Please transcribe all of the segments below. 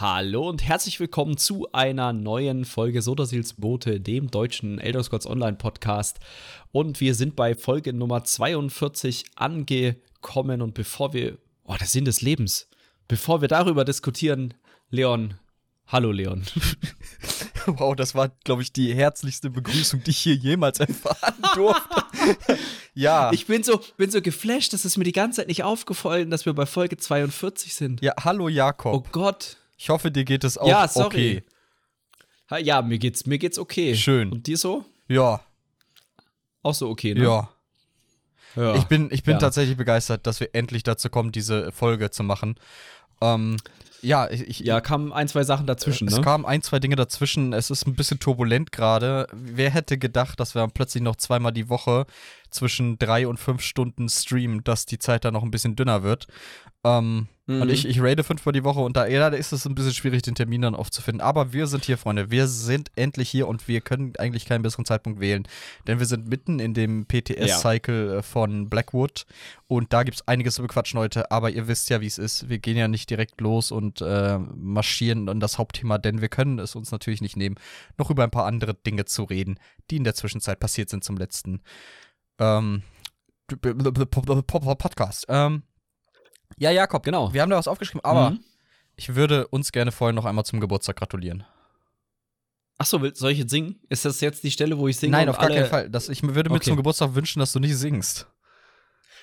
Hallo und herzlich willkommen zu einer neuen Folge Sodasils Bote, dem deutschen Elder Scrolls Online Podcast. Und wir sind bei Folge Nummer 42 angekommen. Und bevor wir, oh, der Sinn des Lebens, bevor wir darüber diskutieren, Leon, hallo Leon. Wow, das war, glaube ich, die herzlichste Begrüßung, die ich hier jemals erfahren durfte. ja. Ich bin so, bin so geflasht, das ist mir die ganze Zeit nicht aufgefallen, dass wir bei Folge 42 sind. Ja, hallo Jakob. Oh Gott. Ich hoffe, dir geht es auch ja, sorry. okay. Ja, mir geht's, mir geht's okay. Schön. Und dir so? Ja. Auch so okay, ne? Ja. ja. Ich bin, ich bin ja. tatsächlich begeistert, dass wir endlich dazu kommen, diese Folge zu machen. Ähm, ja, ich, ja, kamen ein, zwei Sachen dazwischen. Es ne? kamen ein, zwei Dinge dazwischen. Es ist ein bisschen turbulent gerade. Wer hätte gedacht, dass wir plötzlich noch zweimal die Woche zwischen drei und fünf Stunden streamen, dass die Zeit da noch ein bisschen dünner wird. Ähm, mhm. Und ich, ich raide fünfmal die Woche und da, ja, da ist es ein bisschen schwierig, den Termin dann aufzufinden. Aber wir sind hier, Freunde. Wir sind endlich hier und wir können eigentlich keinen besseren Zeitpunkt wählen. Denn wir sind mitten in dem PTS-Cycle ja. Äh, von Blackwood und da gibt es einiges zu bequatschen heute. Aber ihr wisst ja, wie es ist. Wir gehen ja nicht direkt los und äh, marschieren an das Hauptthema, denn wir können es uns natürlich nicht nehmen, noch über ein paar andere Dinge zu reden, die in der Zwischenzeit passiert sind zum letzten ähm, Podcast. Ähm, ja, Jakob, genau. Wir haben da was aufgeschrieben, aber mhm. ich würde uns gerne vorher noch einmal zum Geburtstag gratulieren. Ach so, soll ich jetzt singen? Ist das jetzt die Stelle, wo ich singe? Nein, auf gar keinen Fall. Das, ich würde mir okay. zum Geburtstag wünschen, dass du nicht singst.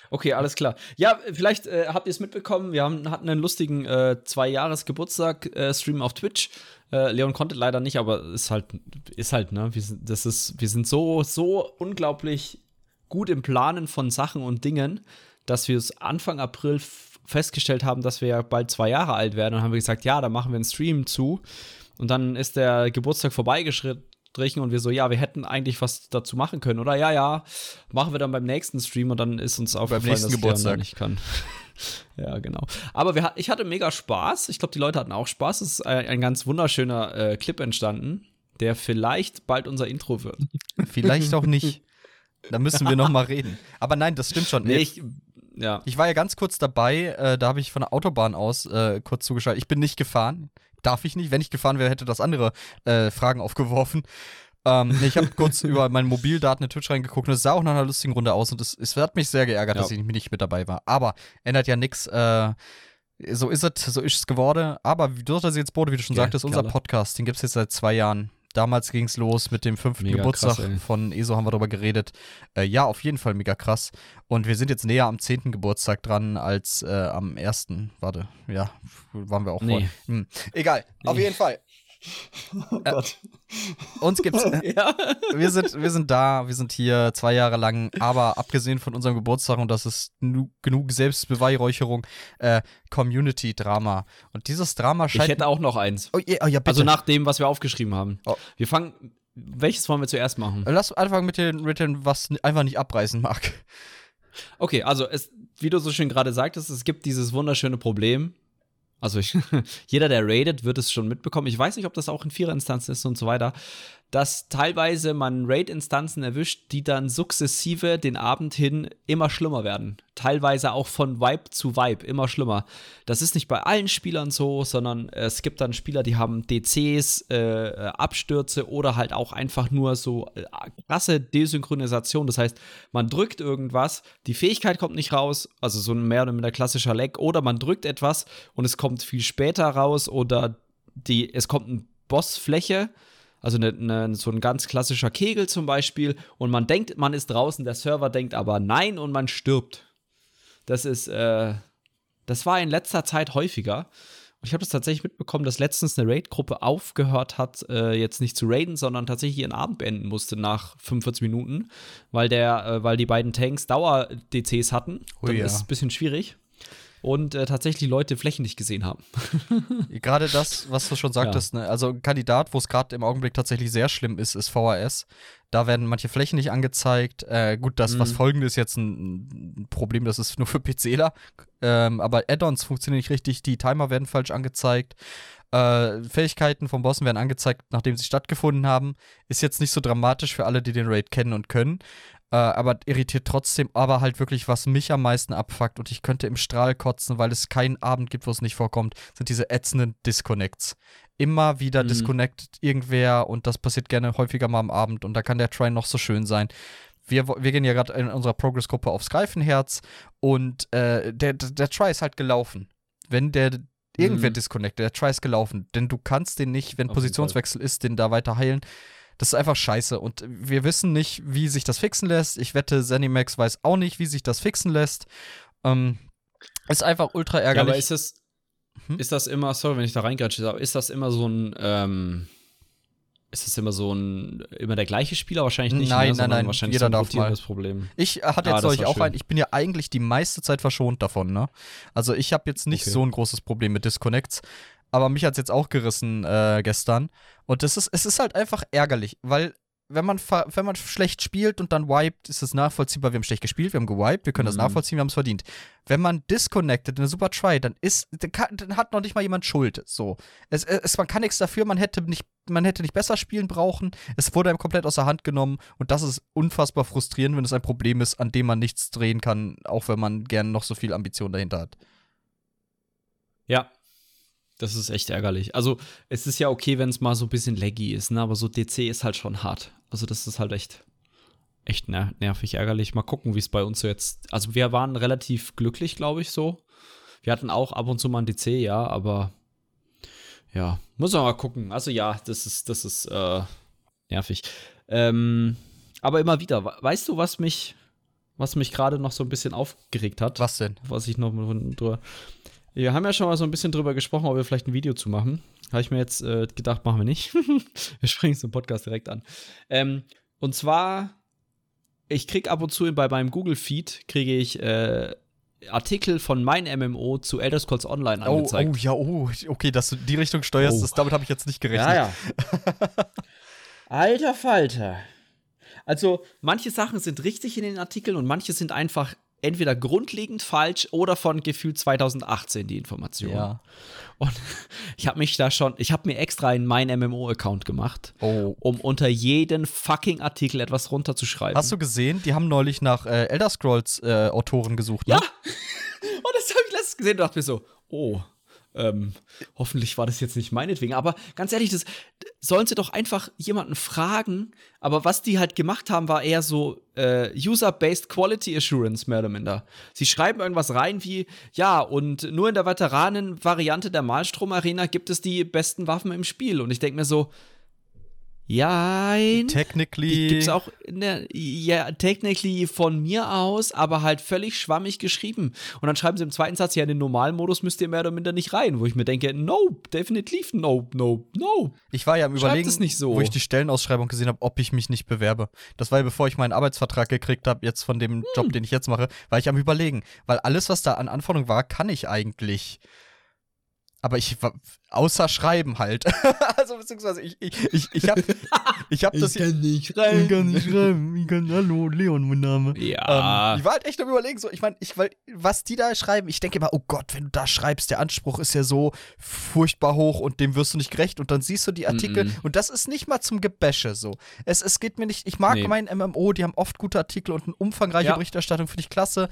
Okay, alles klar. Ja, vielleicht äh, habt ihr es mitbekommen. Wir haben, hatten einen lustigen äh, Zwei-Jahres-Geburtstag-Stream äh, auf Twitch. Äh, Leon konnte leider nicht, aber ist halt, ist halt, ne? Wir sind, das ist, wir sind so, so unglaublich gut im Planen von Sachen und Dingen, dass wir es Anfang April festgestellt haben, dass wir ja bald zwei Jahre alt werden. Und haben wir gesagt, ja, da machen wir einen Stream zu. Und dann ist der Geburtstag vorbeigestrichen und wir so, ja, wir hätten eigentlich was dazu machen können. Oder ja, ja, machen wir dann beim nächsten Stream und dann ist uns aufgefallen, dass Geburtstag. nicht kann. ja, genau. Aber wir, ich hatte mega Spaß. Ich glaube, die Leute hatten auch Spaß. Es ist ein, ein ganz wunderschöner äh, Clip entstanden, der vielleicht bald unser Intro wird. Vielleicht auch nicht. Da müssen wir noch mal reden. Aber nein, das stimmt schon. Nee, ich, ja. Ich war ja ganz kurz dabei, äh, da habe ich von der Autobahn aus äh, kurz zugeschaltet. Ich bin nicht gefahren. Darf ich nicht. Wenn ich gefahren wäre, hätte das andere äh, Fragen aufgeworfen. Ähm, ich habe kurz über meine Mobildaten in Twitch reingeguckt und es sah auch nach einer lustigen Runde aus und es, es hat mich sehr geärgert, ja. dass ich nicht mit dabei war. Aber ändert ja nichts. Äh, so ist es, so ist es geworden. Aber wie du das jetzt, Bode, wie du schon ja, sagtest, unser Podcast, den gibt es jetzt seit zwei Jahren. Damals ging es los mit dem fünften mega Geburtstag krass, von ESO, haben wir darüber geredet. Äh, ja, auf jeden Fall mega krass. Und wir sind jetzt näher am zehnten Geburtstag dran als äh, am ersten. Warte, ja, waren wir auch nee. voll. Hm. Egal, nee. auf jeden Fall. Oh Gott. Äh, uns gibt's. ja. wir, sind, wir sind da, wir sind hier zwei Jahre lang, aber abgesehen von unserem Geburtstag, und das ist genug Selbstbeweihräucherung, äh, Community-Drama. Und dieses Drama scheint. Ich hätte auch noch eins. Oh, yeah, oh ja, bitte. Also nach dem, was wir aufgeschrieben haben. Oh. Wir fangen. Welches wollen wir zuerst machen? Lass anfangen mit den Written, was einfach nicht abreißen mag. Okay, also es, wie du so schön gerade sagtest, es gibt dieses wunderschöne Problem, also ich, jeder, der raidet, wird es schon mitbekommen. Ich weiß nicht, ob das auch in Viererinstanzen ist und so weiter dass teilweise man Raid-Instanzen erwischt, die dann sukzessive den Abend hin immer schlimmer werden. Teilweise auch von Vibe zu Vibe immer schlimmer. Das ist nicht bei allen Spielern so, sondern es gibt dann Spieler, die haben DCs, äh, Abstürze oder halt auch einfach nur so äh, krasse Desynchronisation. Das heißt, man drückt irgendwas, die Fähigkeit kommt nicht raus, also so ein mehr oder minder klassischer Lag, oder man drückt etwas und es kommt viel später raus oder die, es kommt eine Bossfläche also eine, eine, so ein ganz klassischer Kegel zum Beispiel, und man denkt, man ist draußen, der Server denkt aber nein und man stirbt. Das ist, äh, das war in letzter Zeit häufiger. Und ich habe das tatsächlich mitbekommen, dass letztens eine Raid-Gruppe aufgehört hat, äh, jetzt nicht zu raiden, sondern tatsächlich ihren Abend beenden musste nach 45 Minuten, weil der, äh, weil die beiden Tanks Dauer-DCs hatten. Oh, Dann ja. ist es ein bisschen schwierig und äh, tatsächlich Leute Flächen nicht gesehen haben. gerade das, was du schon sagtest, ja. ne? also ein Kandidat, wo es gerade im Augenblick tatsächlich sehr schlimm ist, ist VHS. Da werden manche Flächen nicht angezeigt. Äh, gut, das, mhm. was folgende ist jetzt ein, Problem, das ist nur für PCler. Ähm, aber Add-ons funktionieren nicht richtig, die Timer werden falsch angezeigt. Äh, Fähigkeiten vom Bossen werden angezeigt, nachdem sie stattgefunden haben. Ist jetzt nicht so dramatisch für alle, die den Raid kennen und können. Äh, aber irritiert trotzdem, aber halt wirklich, was mich am meisten abfuckt und ich könnte im Strahl kotzen, weil es keinen Abend gibt, wo es nicht vorkommt, sind diese ätzenden Disconnects. Immer wieder Mhm. disconnected irgendwer und das passiert gerne häufiger mal am Abend und da kann der Try noch so schön sein. Wir, wir gehen ja gerade in unserer Progress-Gruppe aufs Greifenherz und äh, der, der, Try ist halt gelaufen. Wenn der irgendwer Mhm. disconnected, der Try ist gelaufen, denn du kannst den nicht, wenn Positionswechsel ist, den da weiter heilen. Das ist einfach scheiße. Und wir wissen nicht, wie sich das fixen lässt. Ich wette, Zenimax weiß auch nicht, wie sich das fixen lässt. Ähm, ist einfach ultra Ja, ärgerlich. aber ist das, Hm? ist das immer, sorry, wenn ich da reingrätsche, aber ist das immer so ein, ähm, ist das immer so ein, immer der gleiche Spieler? Wahrscheinlich nicht. Nein, ne? nein, nein, Wahrscheinlich jeder so darf mal. Problem. Ich hatte Ah, jetzt euch war auch schön. ein, ich bin ja eigentlich die meiste Zeit verschont davon, ne? Also ich habe jetzt nicht Okay. so ein großes Problem mit Disconnects, aber mich hat's jetzt auch gerissen äh, gestern. Und das ist, es ist halt einfach ärgerlich, weil wenn man, wenn man schlecht spielt und dann wiped, ist es nachvollziehbar, wir haben schlecht gespielt, wir haben gewiped, wir können das Mhm. nachvollziehen, wir haben es verdient. Wenn man disconnected in eine super Try, dann ist, dann, kann, dann hat noch nicht mal jemand Schuld. So. Es, es, man kann nichts dafür, man hätte nicht, man hätte nicht besser spielen brauchen. Es wurde einem komplett aus der Hand genommen und das ist unfassbar frustrierend, wenn es ein Problem ist, an dem man nichts drehen kann, auch wenn man gern noch so viel Ambition dahinter hat. Ja. Das ist echt ärgerlich. Also, es ist ja okay, wenn es mal so ein bisschen laggy ist, ne? aber so DC ist halt schon hart. Also, das ist halt echt, echt ner nervig, ärgerlich. Mal gucken, wie es bei uns so jetzt. Also, wir waren relativ glücklich, glaube ich, so. Wir hatten auch ab und zu mal ein DC, ja, aber ja, muss man mal gucken. Also, ja, das ist, das ist äh, nervig. Ähm, aber immer wieder, we- weißt du, was mich, was mich gerade noch so ein bisschen aufgeregt hat? Was denn? was ich noch drüber. Wir haben ja schon mal so ein bisschen drüber gesprochen, ob wir vielleicht ein Video zu machen. Habe ich mir jetzt äh, gedacht, machen wir nicht. wir springen zum Podcast direkt an. Ähm, und zwar, ich kriege ab und zu bei meinem Google-Feed, kriege ich äh, Artikel von mein MMO zu Elder Scrolls Online Oh, angezeigt. oh, ja, oh, okay, dass du die Richtung steuerst, Oh. das, damit habe ich jetzt nicht gerechnet. Ja, ja. Alter Falter. Also, manche Sachen sind richtig in den Artikeln und manche sind einfach entweder grundlegend falsch oder von gefühlt 2018 die Information. Ja. Und ich habe mich da schon, ich habe mir extra einen mein MMO-Account gemacht, Oh. um unter jeden fucking Artikel etwas runterzuschreiben. Hast du gesehen, die haben neulich nach äh, Elder Scrolls äh, Autoren gesucht, ne? Ja! Und das habe ich letztens gesehen und dachte mir so, oh, ähm, hoffentlich war das jetzt nicht meinetwegen. Aber ganz ehrlich, das sollen sie doch einfach jemanden fragen. Aber was die halt gemacht haben, war eher so äh, User-Based Quality Assurance, mehr oder minder. Sie schreiben irgendwas rein wie, ja, und nur in der Veteranen-Variante der Malstrom-Arena gibt es die besten Waffen im Spiel. Und ich denke mir so, ja, die Technically. gibt's auch in der, ja, technically von mir aus, aber halt völlig schwammig geschrieben. Und dann schreiben sie im zweiten Satz, ja, in den Normalmodus müsst ihr mehr oder minder nicht rein, wo ich mir denke, no, definitiv no, no, no. Ich war ja am Überlegen, es nicht so. wo ich die Stellenausschreibung gesehen habe, ob ich mich nicht bewerbe. Das war ja bevor ich meinen Arbeitsvertrag gekriegt habe, jetzt von dem Hm. Job, den ich jetzt mache, war ich am Überlegen. Weil alles, was da an Anforderungen war, kann ich eigentlich. Aber ich war, außer schreiben halt. also beziehungsweise ich, ich, ich, ich hab, ich hab das hier. nicht Ich kann nicht schreiben. Ich kann, hallo, Leon, mein Name. Ja. Ähm, ich war halt echt am überlegen, so, ich meine, ich, weil, was die da schreiben, ich denke immer, oh Gott, wenn du da schreibst, der Anspruch ist ja so furchtbar hoch und dem wirst du nicht gerecht und dann siehst du die Artikel Mhm. und das ist nicht mal zum Gebäsche so. Es, es geht mir nicht, ich mag Nee. mein MMO, die haben oft gute Artikel und eine umfangreiche Ja. Berichterstattung, finde ich klasse.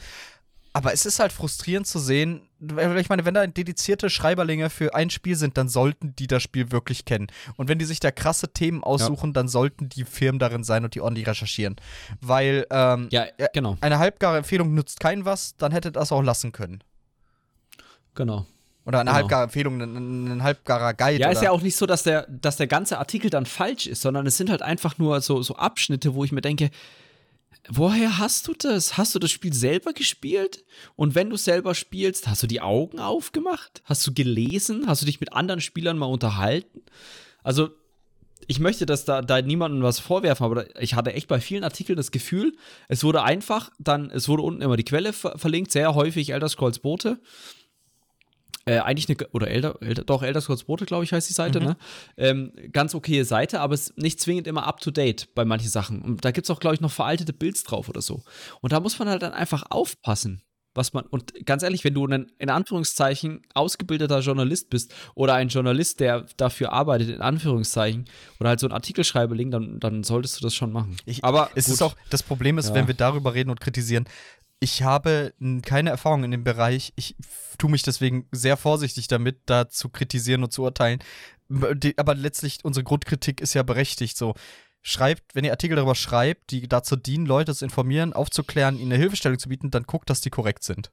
Aber es ist halt frustrierend zu sehen, weil ich meine, wenn da dedizierte Schreiberlinge für ein Spiel sind, dann sollten die das Spiel wirklich kennen. Und wenn die sich da krasse Themen aussuchen, dann sollten die Firmen darin sein und die ordentlich recherchieren. Weil ähm, ja, genau, eine halbgare Empfehlung nützt kein was, dann hätte das auch lassen können. genau. Oder eine Genau. halbgare Empfehlung, ein, ein halbgarer Guide. Ja, oder ist ja auch nicht so, dass der, dass der ganze Artikel dann falsch ist, sondern es sind halt einfach nur so, so Abschnitte, wo ich mir denke, woher hast du das? Hast du das Spiel selber gespielt? Und wenn du selber spielst, hast du die Augen aufgemacht? Hast du gelesen? Hast du dich mit anderen Spielern mal unterhalten? Also, ich möchte dass da, da niemandem was vorwerfen, aber ich hatte echt bei vielen Artikeln das Gefühl, es wurde einfach, dann, es wurde unten immer die Quelle ver verlinkt, sehr häufig Elder Scrolls Boote. Äh, eigentlich eine, oder Elder, Elder, doch, Elder Scrolls Boote, glaube ich, heißt die Seite, ne? Ähm, ganz okaye Seite, aber es ist nicht zwingend immer up to date bei manchen Sachen. Und da gibt es auch, glaube ich, noch veraltete Builds drauf oder so. Und da muss man halt dann einfach aufpassen. was man, und ganz ehrlich, wenn du ein in Anführungszeichen ausgebildeter Journalist bist oder ein Journalist, der dafür arbeitet, in Anführungszeichen, oder halt so ein Artikelschreiberling, dann, dann solltest du das schon machen. Ich, Aber es gut. ist auch, das Problem ist, ja. wenn wir darüber reden und kritisieren, ich habe keine Erfahrung in dem Bereich. Ich tue mich deswegen sehr vorsichtig damit, da zu kritisieren und zu urteilen. Aber letztlich, unsere Grundkritik ist ja berechtigt. So, schreibt, wenn ihr Artikel darüber schreibt, die dazu dienen, Leute zu informieren, aufzuklären, ihnen eine Hilfestellung zu bieten, dann guckt, dass die korrekt sind.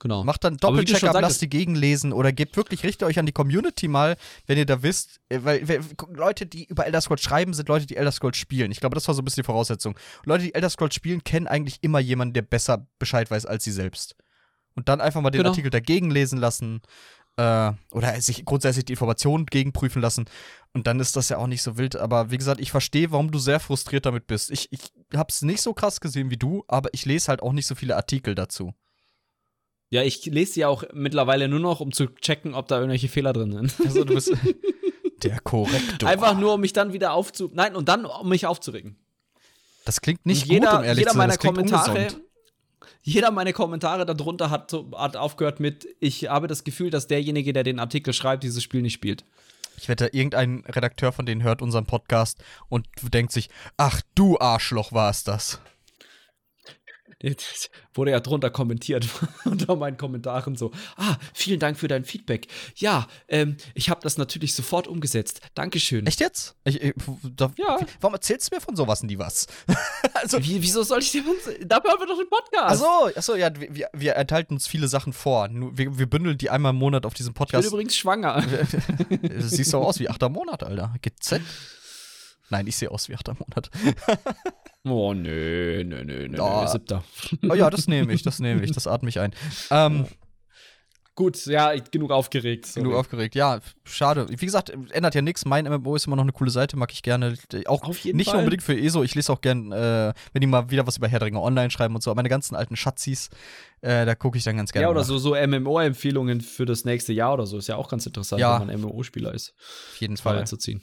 Genau. Macht dann Doppelcheck ab, lasst die gegenlesen oder gebt wirklich, richtet euch an die Community mal, wenn ihr da wisst, äh, weil, weil Leute, die über Elder Scrolls schreiben, sind Leute, die Elder Scrolls spielen. Ich glaube, das war so ein bisschen die Voraussetzung. Und Leute, die Elder Scrolls spielen, kennen eigentlich immer jemanden, der besser Bescheid weiß als sie selbst. Und dann einfach mal den genau. Artikel dagegen lesen lassen äh, oder sich grundsätzlich die Informationen gegenprüfen lassen. Und dann ist das ja auch nicht so wild. Aber wie gesagt, ich verstehe, warum du sehr frustriert damit bist. Ich, ich hab's nicht so krass gesehen wie du, aber ich lese halt auch nicht so viele Artikel dazu. Ja, ich lese sie auch mittlerweile nur noch, um zu checken, ob da irgendwelche Fehler drin sind. Also du bist der Korrektor. Einfach nur, um mich dann wieder aufzu... Nein, und dann, um mich aufzuregen. Das klingt nicht jeder, gut, um ehrlich jeder zu sein. Meiner Kommentare, ungesund. jeder meiner Kommentare darunter hat, hat aufgehört mit, ich habe das Gefühl, dass derjenige, der den Artikel schreibt, dieses Spiel nicht spielt. Ich wette, irgendein Redakteur von denen hört unseren Podcast und denkt sich, ach du Arschloch war es das wurde ja drunter kommentiert unter meinen Kommentaren so, ah, vielen Dank für dein Feedback. Ja, ähm, ich habe das natürlich sofort umgesetzt. Dankeschön. Echt jetzt? Ich, ich, da, ja. Warum erzählst du mir von sowas nie was? also, Wie, wieso soll ich dir Dafür haben wir doch den Podcast. Achso, achso ja, wir, wir enthalten uns viele Sachen vor. Wir, wir bündeln die einmal im Monat auf diesem Podcast. Ich bin übrigens schwanger. Siehst du aus wie achter Monat, Alter. GZ. Nein, ich sehe aus wie achter Monat. oh, nö, nö, nö, nö, oh. siebter. Oh ja, das nehme ich, das nehme ich, das atme ich ein. Ähm, Gut, ja, genug aufgeregt. Sorry. Genug aufgeregt, ja, schade. Wie gesagt, ändert ja nichts. Mein MMO ist immer noch eine coole Seite, mag ich gerne. Auch nicht Fall. unbedingt für ESO. Ich lese auch gerne, äh, wenn die mal wieder was über Herr online schreiben und so. Meine ganzen alten Schatzis, äh, da gucke ich dann ganz gerne. Ja, oder nach. so, so MMO-Empfehlungen für das nächste Jahr oder so. Ist ja auch ganz interessant, ja. wenn man MMO-Spieler ist. Auf jeden Fall. Zu ziehen.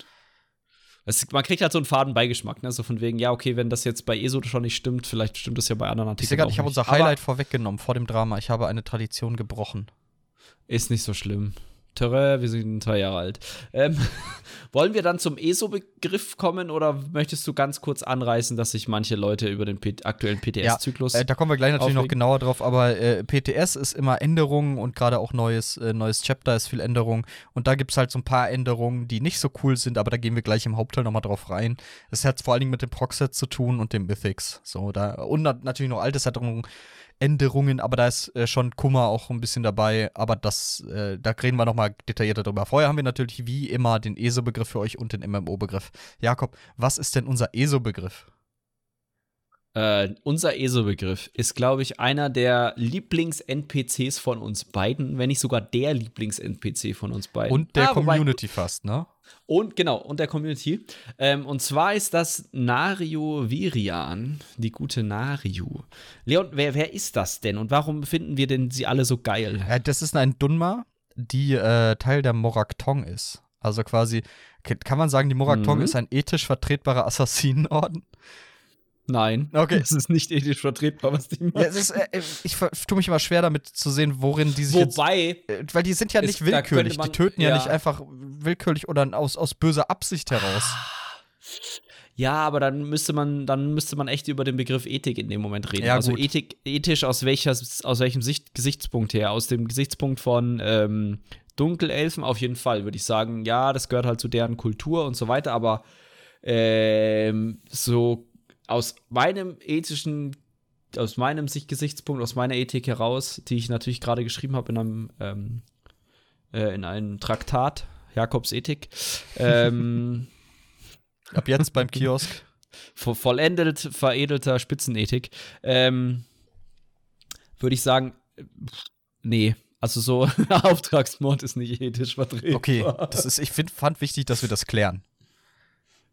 Es, man kriegt halt so einen faden Beigeschmack, ne? So von wegen, ja, okay, wenn das jetzt bei ESO schon nicht stimmt, vielleicht stimmt das ja bei anderen Artikeln. Ich, ich habe unser Highlight vorweggenommen vor dem Drama. Ich habe eine Tradition gebrochen. Ist nicht so schlimm. Terrain, wir sind zwei Jahre alt. Ähm, wollen wir dann zum ESO-Begriff kommen oder möchtest du ganz kurz anreißen, dass sich manche Leute über den P aktuellen PTS-Zyklus. Ja, äh, da kommen wir gleich natürlich aufregen. noch genauer drauf, aber äh, PTS ist immer Änderungen und gerade auch neues, äh, neues Chapter ist viel Änderung. Und da gibt es halt so ein paar Änderungen, die nicht so cool sind, aber da gehen wir gleich im Hauptteil nochmal drauf rein. Das hat vor allen Dingen mit dem Proxet zu tun und dem Mythics. So, da, und natürlich noch alte Änderungen Änderungen, aber da ist äh, schon Kummer auch ein bisschen dabei. Aber das, äh, da reden wir nochmal detaillierter drüber. Vorher haben wir natürlich wie immer den ESO-Begriff für euch und den MMO-Begriff. Jakob, was ist denn unser ESO-Begriff? Äh, unser ESO-Begriff ist, glaube ich, einer der Lieblings-NPCs von uns beiden, wenn nicht sogar der Lieblings-NPC von uns beiden. Und der ah, Community wobei, fast, ne? Und genau, und der Community. Ähm, und zwar ist das Nario Virian, die gute Nario. Leon, wer, wer ist das denn und warum finden wir denn sie alle so geil? Ja, das ist ein Dunma, die äh, Teil der Moraktong ist. Also quasi, kann man sagen, die Moraktong mhm. ist ein ethisch vertretbarer Assassinenorden? Nein. Okay. Es ist nicht ethisch vertretbar, was die machen. Ja, ist, äh, äh ich tue mich immer schwer damit zu sehen, worin die sich. Wobei. Jetzt, äh, weil die sind ja nicht willkürlich. Man, die töten ja, ja, nicht einfach willkürlich oder aus, aus böser Absicht heraus. Ja, aber dann müsste man, dann müsste man echt über den Begriff Ethik in dem Moment reden. Ja, also gut. Ethik, ethisch aus, welcher, aus welchem Sicht, Gesichtspunkt her? Aus dem Gesichtspunkt von ähm, Dunkelelfen auf jeden Fall, würde ich sagen, ja, das gehört halt zu deren Kultur und so weiter, aber ähm, so aus meinem ethischen, aus meinem Sichtgesichtspunkt, aus meiner Ethik heraus, die ich natürlich gerade geschrieben habe in einem, ähm, äh, in einem Traktat, Jakobs Ethik, ähm, Ab jetzt beim Kiosk. Vollendet, veredelter Spitzenethik. Ähm, Würde ich sagen, nee. Also so Auftragsmord ist nicht ethisch vertreten. Okay, das ist, ich find, fand wichtig, dass wir das klären.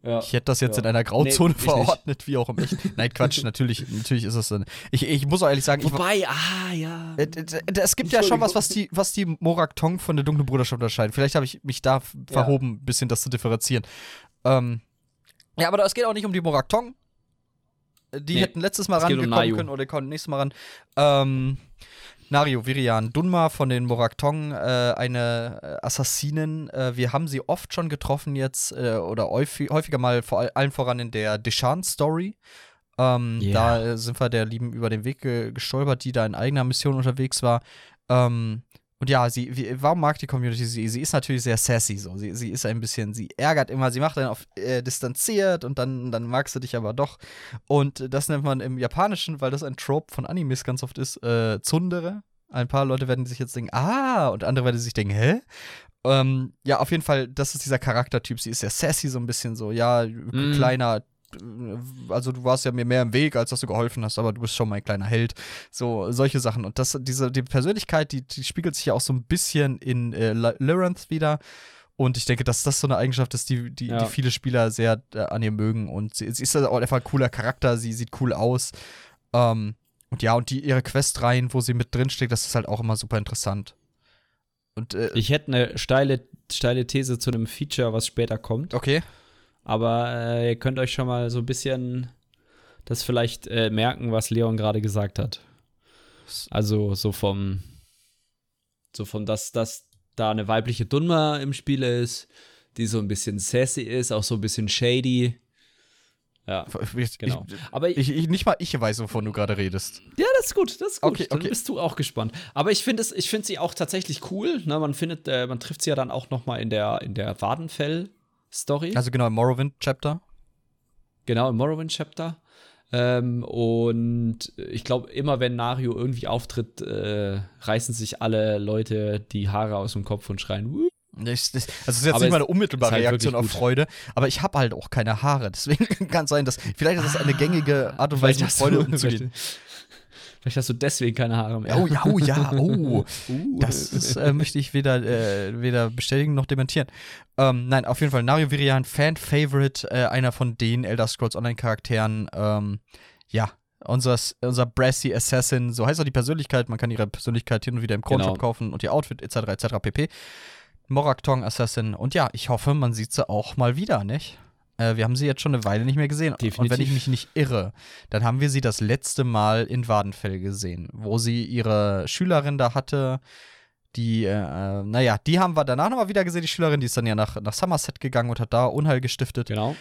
Ja, ich hätte das jetzt ja. in einer Grauzone nee, verordnet, wie auch im Echt. Nein, Quatsch, natürlich, natürlich ist es dann. Ich, ich muss auch ehrlich sagen, Wobei, ich, ah, ja. Äh, es gibt ja schon was, was die, was die Morak Tong von der dunklen Bruderschaft unterscheidet. Vielleicht habe ich mich da verhoben, ein bisschen das zu differenzieren. Ähm, ja, aber es geht auch nicht um die Morak Tong. die Nee, hätten letztes Mal um rangekommen Nayu. können oder kommen nächstes Mal ran. Ähm, Nario, Virian, Dunma von den Moraktong, äh, eine äh, Assassinin. Äh, wir haben sie oft schon getroffen jetzt äh, oder häufig, häufiger mal vor all- allen voran in der Deshan-Story. Ähm, Ja. Da äh, sind wir der Lieben über den Weg ge gestolpert, die da in eigener Mission unterwegs war. Ähm, und ja, sie, wie, warum mag die Community sie? Sie ist natürlich sehr sassy so. Sie, sie ist ein bisschen, sie ärgert immer, sie macht dann auf äh, distanziert und dann, dann magst du dich aber doch. Und das nennt man im Japanischen, weil das ein Trope von Animes ganz oft ist, äh, Tsundere. Ein paar Leute werden sich jetzt denken, ah, und andere werden sich denken, hä? Ähm, ja, auf jeden Fall, das ist dieser Charaktertyp. Sie ist sehr sassy, so ein bisschen so, ja, Mm. kleiner, also du warst ja mir mehr im Weg, als dass du geholfen hast, aber du bist schon mein kleiner Held. So, solche Sachen. Und das, diese, die Persönlichkeit, die, die spiegelt sich ja auch so ein bisschen in äh, Lyranth wieder. Und ich denke, dass das so eine Eigenschaft ist, die, die, Ja. die viele Spieler sehr äh, an ihr mögen. Und sie, sie ist auch einfach ein cooler Charakter, sie sieht cool aus. Ähm, und ja, und die, ihre Questreihen, wo sie mit drinsteckt, das ist halt auch immer super interessant. Und, äh, Ich hätte eine steile, steile These zu einem Feature, was später kommt. okay. Aber äh, ihr könnt euch schon mal so ein bisschen das vielleicht äh, merken, was Leon gerade gesagt hat. Also so vom, so von, dass, dass da eine weibliche Dunma im Spiel ist, die so ein bisschen sassy ist, auch so ein bisschen shady. Ja, Ich, genau. Ich, Aber ich, ich, ich, nicht mal ich weiß, wovon du gerade redest. ja, das ist gut, das ist gut. Okay, Dann okay. bist du auch gespannt. Aber ich finde es, ich finde sie auch tatsächlich cool. Ne? Man findet, äh, man trifft sie ja dann auch noch mal in der in der Wadenfell-Story. Also genau, im Morrowind-Chapter. Genau, im Morrowind-Chapter. Ähm, und ich glaube, immer wenn Nario irgendwie auftritt, äh, reißen sich alle Leute die Haare aus dem Kopf und schreien. "Wuh." Ich, das, also das ist jetzt Aber nicht meine unmittelbare halt Reaktion auf. Freude, aber ich habe halt auch keine Haare. Deswegen kann es sein, dass vielleicht ist das eine gängige Art und Weise, mit Freude umzugehen. Vielleicht hast du deswegen keine Haare mehr. Oh ja, oh ja, oh. Uh. Das ist, äh, möchte ich weder, äh, weder bestätigen noch dementieren. Ähm, nein, auf jeden Fall Nario Virian, Fan-Favorite, äh, einer von den Elder Scrolls Online-Charakteren. Ähm, ja, unser, unser Brassy Assassin, so heißt auch die Persönlichkeit. Man kann ihre Persönlichkeit hin und wieder im Kronshop Genau. kaufen und ihr Outfit etc. etc. pp. Moraktong Assassin. Und ja, ich hoffe, man sieht sie auch mal wieder, nicht? Äh, wir haben sie jetzt schon eine Weile nicht mehr gesehen. Und wenn ich Definitiv. mich nicht irre, dann haben wir sie das letzte Mal in Wadenfell gesehen, wo sie ihre Schülerin da hatte. Die, äh, äh, naja, die haben wir danach nochmal wieder gesehen, die Schülerin, die ist dann ja nach, nach Somerset gegangen und hat da Unheil gestiftet. Genau.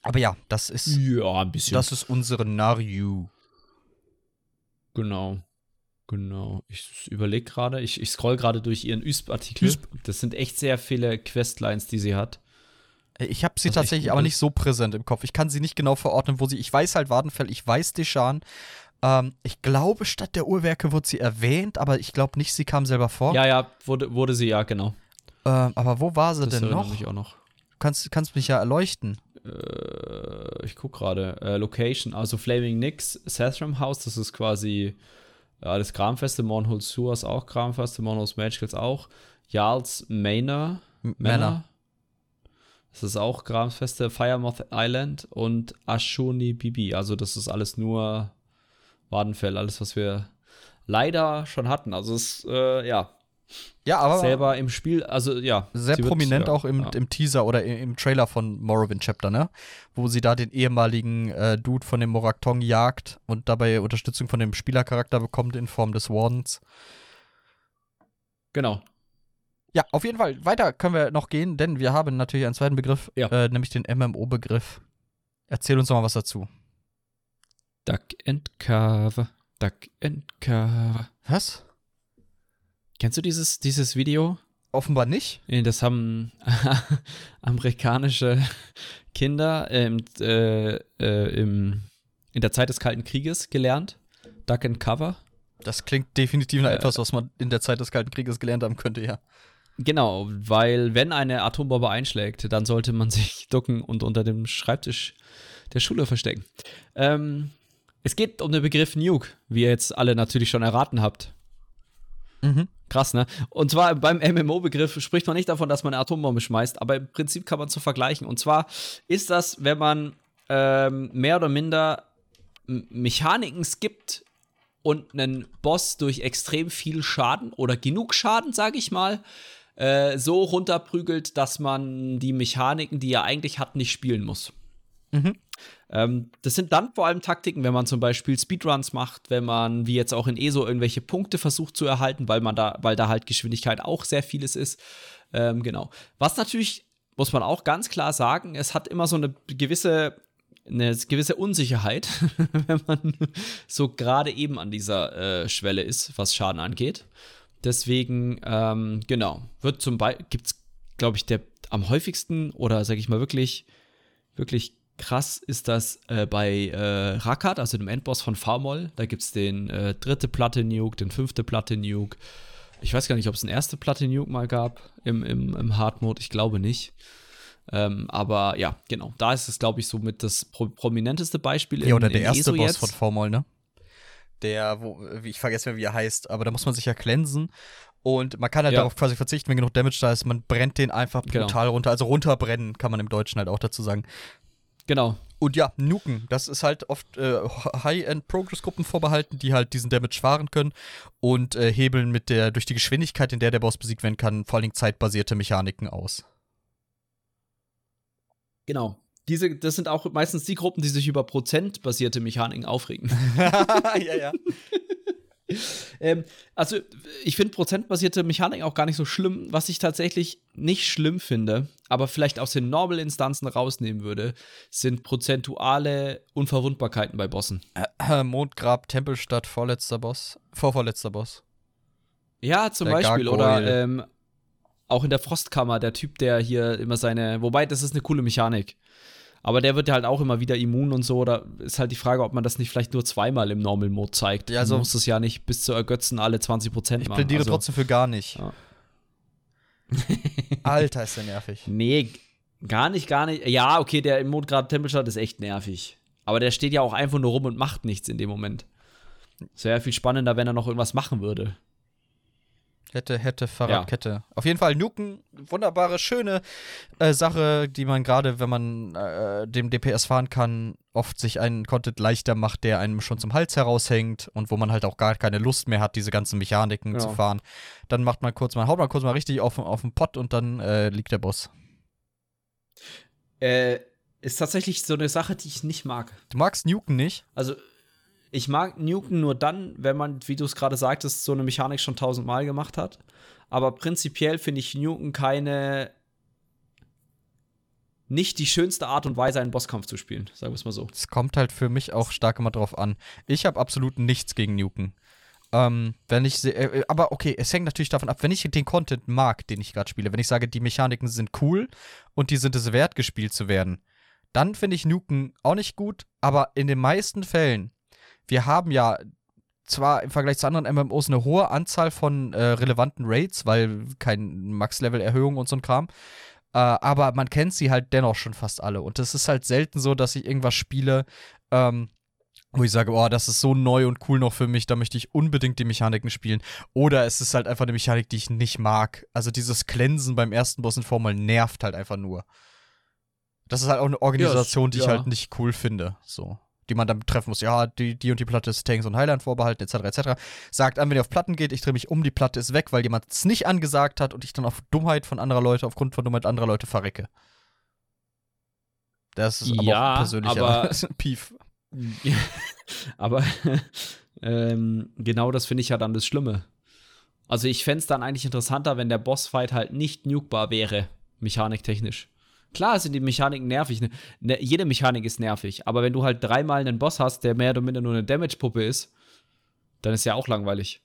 Aber ja, das ist, Ja, ein bisschen. das ist unsere Naryu. genau. Genau. Ich überlege gerade, ich, ich scroll gerade durch ihren USP-Artikel. USP. Das sind echt sehr viele Questlines, die sie hat. Äh, Ich habe sie tatsächlich aber nicht so präsent im Kopf. Ich kann sie nicht genau verordnen, wo sie. Ich weiß halt Wadenfell, ich weiß Deshan. Ähm, ich glaube, statt der Uhrwerke wurde sie erwähnt, aber ich glaube nicht, sie kam selber vor. Ja, ja, wurde, wurde sie ja, genau. Ähm, aber wo war sie Das denn noch? mich auch noch. Du kannst, kannst mich ja erleuchten. Äh, ich guck gerade. Äh, Location, also Flaming Nix, Sathram House, das ist quasi ja, das Kramfeste. Mornholt Sewers auch Kramfeste, Mornholt Magicals auch. Jarls Manor. Manor. Das ist auch Kramfeste. Firemoth Island und Ashuni Bibi. Also, das ist alles nur Wadenfell, alles, was wir leider schon hatten. Also, es ist, äh, ja, Ja, aber selber im Spiel, also, ja. sehr wird, prominent ja, auch im, ja. im Teaser oder im, im Trailer von Morrowind Chapter, ne? Wo sie da den ehemaligen äh, Dude von dem Moraktong jagt und dabei Unterstützung von dem Spielercharakter bekommt in Form des Wardens. Genau. Ja, auf jeden Fall. Weiter können wir noch gehen, denn wir haben natürlich einen zweiten Begriff, Ja. äh, nämlich den MMO-Begriff. Erzähl uns doch mal was dazu. Duck and Cover. Duck and Cover. Was? Kennst du dieses, dieses Video? Offenbar nicht. Das haben amerikanische Kinder im, äh, äh, im, in der Zeit des Kalten Krieges gelernt. Duck and Cover. Das klingt definitiv nach etwas, was man in der Zeit des Kalten Krieges gelernt haben könnte, ja. Genau, weil wenn eine Atombombe einschlägt, dann sollte man sich ducken und unter dem Schreibtisch der Schule verstecken. Ähm, es geht um den Begriff Nuke, wie ihr jetzt alle natürlich schon erraten habt. Mhm. Krass, ne? Und zwar beim MMO-Begriff spricht man nicht davon, dass man eine Atombombe schmeißt, aber im Prinzip kann man es so vergleichen. Und zwar ist das, wenn man ähm, mehr oder minder Mechaniken skippt und einen Boss durch extrem viel Schaden oder genug Schaden, sage ich mal, äh, so runterprügelt, dass man die Mechaniken, die er eigentlich hat, nicht spielen muss. Mhm. Ähm, das sind dann vor allem Taktiken, wenn man zum Beispiel Speedruns macht, wenn man, wie jetzt auch in ESO, irgendwelche Punkte versucht zu erhalten, weil man da, weil da halt Geschwindigkeit auch sehr vieles ist. Ähm, genau. Was natürlich, muss man auch ganz klar sagen, es hat immer so eine gewisse eine gewisse Unsicherheit, wenn man so gerade eben an dieser äh, Schwelle ist, was Schaden angeht. Deswegen, ähm, genau, wird zum Beispiel, gibt es, glaube ich, der am häufigsten oder sage ich mal wirklich, wirklich krass ist das äh, bei äh, Rakat, also dem Endboss von Farmol. Da gibt es den äh, dritte Platte Nuke, den fünfte Platte Nuke. Ich weiß gar nicht, ob es eine erste Platte Nuke mal gab im, im, im Hard Mode. Ich glaube nicht. Ähm, aber ja, genau. Da ist es, glaube ich, so mit das pro prominenteste Beispiel. Ja, oder in, der erste ESO Boss jetzt. von Formol, ne? Der, wo, ich vergesse mehr, wie er heißt, aber da muss man sich ja cleansen. Und man kann halt ja. darauf quasi verzichten, wenn genug Damage da ist. Man brennt den einfach genau. brutal genau. runter. Also runterbrennen, kann man im Deutschen halt auch dazu sagen. Genau. Und ja, Nuken, das ist halt oft äh, High-End-Progress-Gruppen vorbehalten, die halt diesen Damage fahren können und äh, hebeln mit der, durch die Geschwindigkeit, in der der Boss besiegt werden kann, vor allen Dingen zeitbasierte Mechaniken aus. Genau. Diese, das sind auch meistens die Gruppen, die sich über prozentbasierte Mechaniken aufregen. ja, ja. ähm, also, ich finde prozentbasierte Mechaniken auch gar nicht so schlimm. Was ich tatsächlich nicht schlimm finde, aber vielleicht aus den Normal-Instanzen rausnehmen würde, sind prozentuale Unverwundbarkeiten bei Bossen. Äh, äh, Mondgrab, Tempelstadt, vorletzter Boss, vorvorletzter Boss. Ja, zum Der Beispiel. Gargoyle. Oder ähm, auch in der Frostkammer, der Typ, der hier immer seine. Wobei, das ist eine coole Mechanik. Aber der wird ja halt auch immer wieder immun und so. Da ist halt die Frage, ob man das nicht vielleicht nur zweimal im Normal Mode zeigt. Ja, also, man muss es ja nicht bis zu ergötzen alle 20 Prozent machen. Ich plädiere also, trotzdem für gar nicht. Ja. Alter, ist der nervig. Nee, gar nicht, gar nicht. Ja, okay, der im Mode gerade Tempelstadt ist echt nervig. Aber der steht ja auch einfach nur rum und macht nichts in dem Moment. Es wäre ja viel spannender, wenn er noch irgendwas machen würde. Hätte, hätte, Fahrradkette. Ja. Auf jeden Fall Nuken, wunderbare, schöne äh, Sache, die man gerade, wenn man äh, dem DPS fahren kann, oft sich einen Content leichter macht, der einem schon zum Hals heraushängt und wo man halt auch gar keine Lust mehr hat, diese ganzen Mechaniken ja. zu fahren. Dann macht man kurz mal, haut man kurz mal richtig auf, auf den Pott und dann äh, liegt der Boss. Äh, ist tatsächlich so eine Sache, die ich nicht mag. Du magst Nuken nicht? Also, ich mag Nuken nur dann, wenn man, wie du es gerade sagtest, so eine Mechanik schon tausendmal gemacht hat. Aber prinzipiell finde ich Nuken keine. nicht die schönste Art und Weise, einen Bosskampf zu spielen, sagen wir es mal so. Es kommt halt für mich auch stark immer drauf an. Ich habe absolut nichts gegen Nuken. Ähm, wenn ich äh, äh, aber okay, es hängt natürlich davon ab, wenn ich den Content mag, den ich gerade spiele, wenn ich sage, die Mechaniken sind cool und die sind es wert, gespielt zu werden, dann finde ich Nuken auch nicht gut, aber in den meisten Fällen wir haben ja zwar im Vergleich zu anderen MMOs eine hohe Anzahl von äh, relevanten Raids, weil kein Max-Level-Erhöhung und so ein Kram. Äh, aber man kennt sie halt dennoch schon fast alle. Und es ist halt selten so, dass ich irgendwas spiele, ähm, wo ich sage, oh, das ist so neu und cool noch für mich, da möchte ich unbedingt die Mechaniken spielen. Oder es ist halt einfach eine Mechanik, die ich nicht mag. Also dieses Cleansen beim ersten Boss in Formel nervt halt einfach nur. Das ist halt auch eine Organisation, ja, die ich halt nicht cool finde. So die man dann treffen muss. Ja, die, die und die Platte ist Tanks und Highland vorbehalten, etc., etc. Sagt an, wenn ihr auf Platten geht, ich drehe mich um, die Platte ist weg, weil jemand es nicht angesagt hat und ich dann auf Dummheit von anderer Leute, aufgrund von Dummheit anderer Leute verrecke. Das ist ja, aber persönlicher aber, Pief. aber ähm, genau das finde ich ja dann das Schlimme. Also ich fände es dann eigentlich interessanter, wenn der Bossfight halt nicht nukebar wäre, mechaniktechnisch. Klar sind die Mechaniken nervig. Ne, ne, jede Mechanik ist nervig. Aber wenn du halt dreimal einen Boss hast, der mehr oder minder nur eine Damage-Puppe ist, dann ist ja auch langweilig.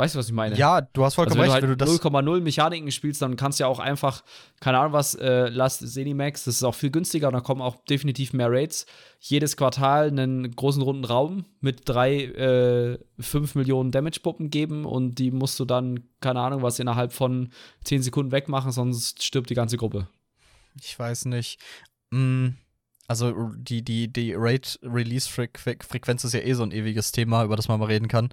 Weißt du, was ich meine? Ja, du hast vollkommen also wenn recht. Du halt 0,0 Mechaniken spielst, dann kannst du ja auch einfach, keine Ahnung was, äh, Last Zenimax, das ist auch viel günstiger und da kommen auch definitiv mehr Raids. Jedes Quartal einen großen runden Raum mit drei, äh, 5 Millionen Damage-Puppen geben und die musst du dann, keine Ahnung was, innerhalb von 10 Sekunden wegmachen, sonst stirbt die ganze Gruppe. Ich weiß nicht. Mm. Also die, die, die Raid-Release-Frequenz ist ja eh so ein ewiges Thema, über das man mal reden kann.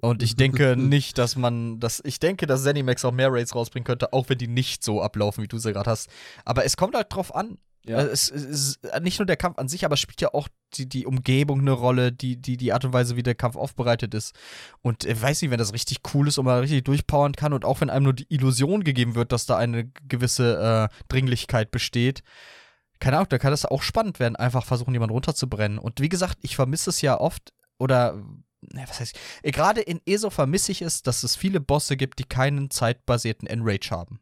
Und ich denke nicht, dass man das. Ich denke, dass Zenimax auch mehr Raids rausbringen könnte, auch wenn die nicht so ablaufen, wie du sie gerade hast. Aber es kommt halt drauf an. Ja. Äh, es, es, ist nicht nur der Kampf an sich, aber spielt ja auch die, die Umgebung eine Rolle, die, die, die Art und Weise, wie der Kampf aufbereitet ist. Und ich weiß nicht, wenn das richtig cool ist und man richtig durchpowern kann und auch wenn einem nur die Illusion gegeben wird, dass da eine gewisse äh, Dringlichkeit besteht, keine Ahnung, da kann das auch spannend werden, einfach versuchen, jemanden runterzubrennen. Und wie gesagt, ich vermisse es ja oft, oder, was heißt, gerade in ESO vermisse ich es, dass es viele Bosse gibt, die keinen zeitbasierten Enrage haben.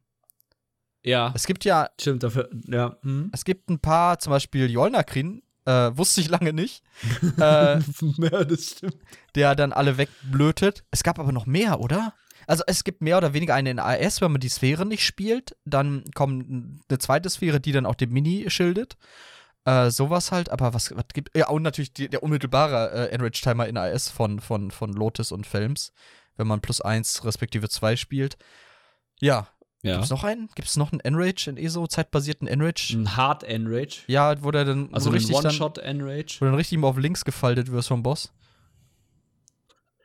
Ja. Es gibt ja, Stimmt, dafür, ja. Hm. es gibt ein paar, zum Beispiel Jolnakrin, äh, wusste ich lange nicht, äh, ja, das stimmt. der dann alle wegblötet. Es gab aber noch mehr, oder? Also es gibt mehr oder weniger eine in AS, wenn man die Sphäre nicht spielt. Dann kommt eine zweite Sphäre, die dann auch den Mini schildet. Äh, sowas halt, aber was, was gibt. Ja, und natürlich die, der unmittelbare äh, Enrage-Timer in AS von, von, von Lotus und Films, wenn man plus eins respektive zwei spielt. Ja. Ja. Gibt's noch einen? Gibt's noch einen Enrage in ESO, zeitbasierten Enrage? Ein Hard Enrage. Ja, wo der dann Also so richtig dann, One-Shot Enrage. wo du dann richtig mal auf links gefaltet wirst vom Boss.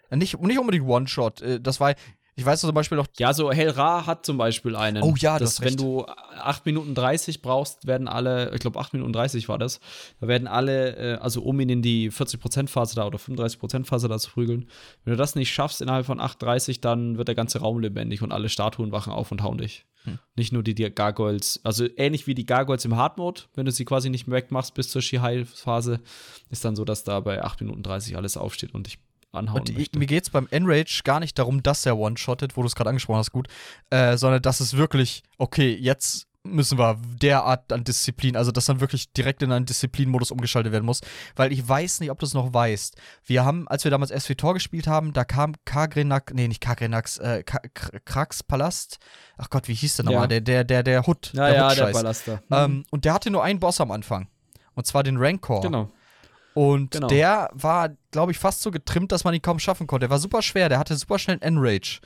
Äh, Nicht, nicht unbedingt One-Shot. äh, Das war, ich weiß zum Beispiel noch, Ja, so Hel Ra hat zum Beispiel einen. Oh ja, du dass wenn du 8 Minuten 30 brauchst, werden alle, ich glaube 8 Minuten 30 war das, da werden alle, äh, also um ihn in die 40%-Phase da oder 35%-Phase da zu prügeln. Wenn du das nicht schaffst innerhalb von 8,30, dann wird der ganze Raum lebendig und alle Statuen wachen auf und hauen dich. Hm. Nicht nur die, die Gargoyles, also ähnlich wie die Gargoyles im Hard-Mode, wenn du sie quasi nicht mehr wegmachst bis zur Shihai-Phase, ist dann so, dass da bei 8 Minuten 30 alles aufsteht und dich anhauen Und möchte. mir geht's beim Enrage gar nicht darum, dass er one-shottet, wo du es gerade angesprochen hast, gut, äh, sondern dass es wirklich, okay, jetzt müssen wir derart an Disziplin, also dass dann wirklich direkt in einen Disziplinmodus umgeschaltet werden muss, weil ich weiß nicht, ob du es noch weißt. Wir haben, als wir damals SV Tor gespielt haben, da kam Kagrenak, nee, nicht Kagrenax, äh, Krax Palast, ach Gott, wie hieß der nochmal, Ja. der, der, der, der Hut, ja, der ja, der Hut-Scheiß. Ballaster. ähm, und der hatte nur einen Boss am Anfang. Und zwar den Rancor. genau. Und Genau. der war, glaube ich, fast so getrimmt, dass man ihn kaum schaffen konnte. Der war super schwer, der hatte super schnell einen Enrage.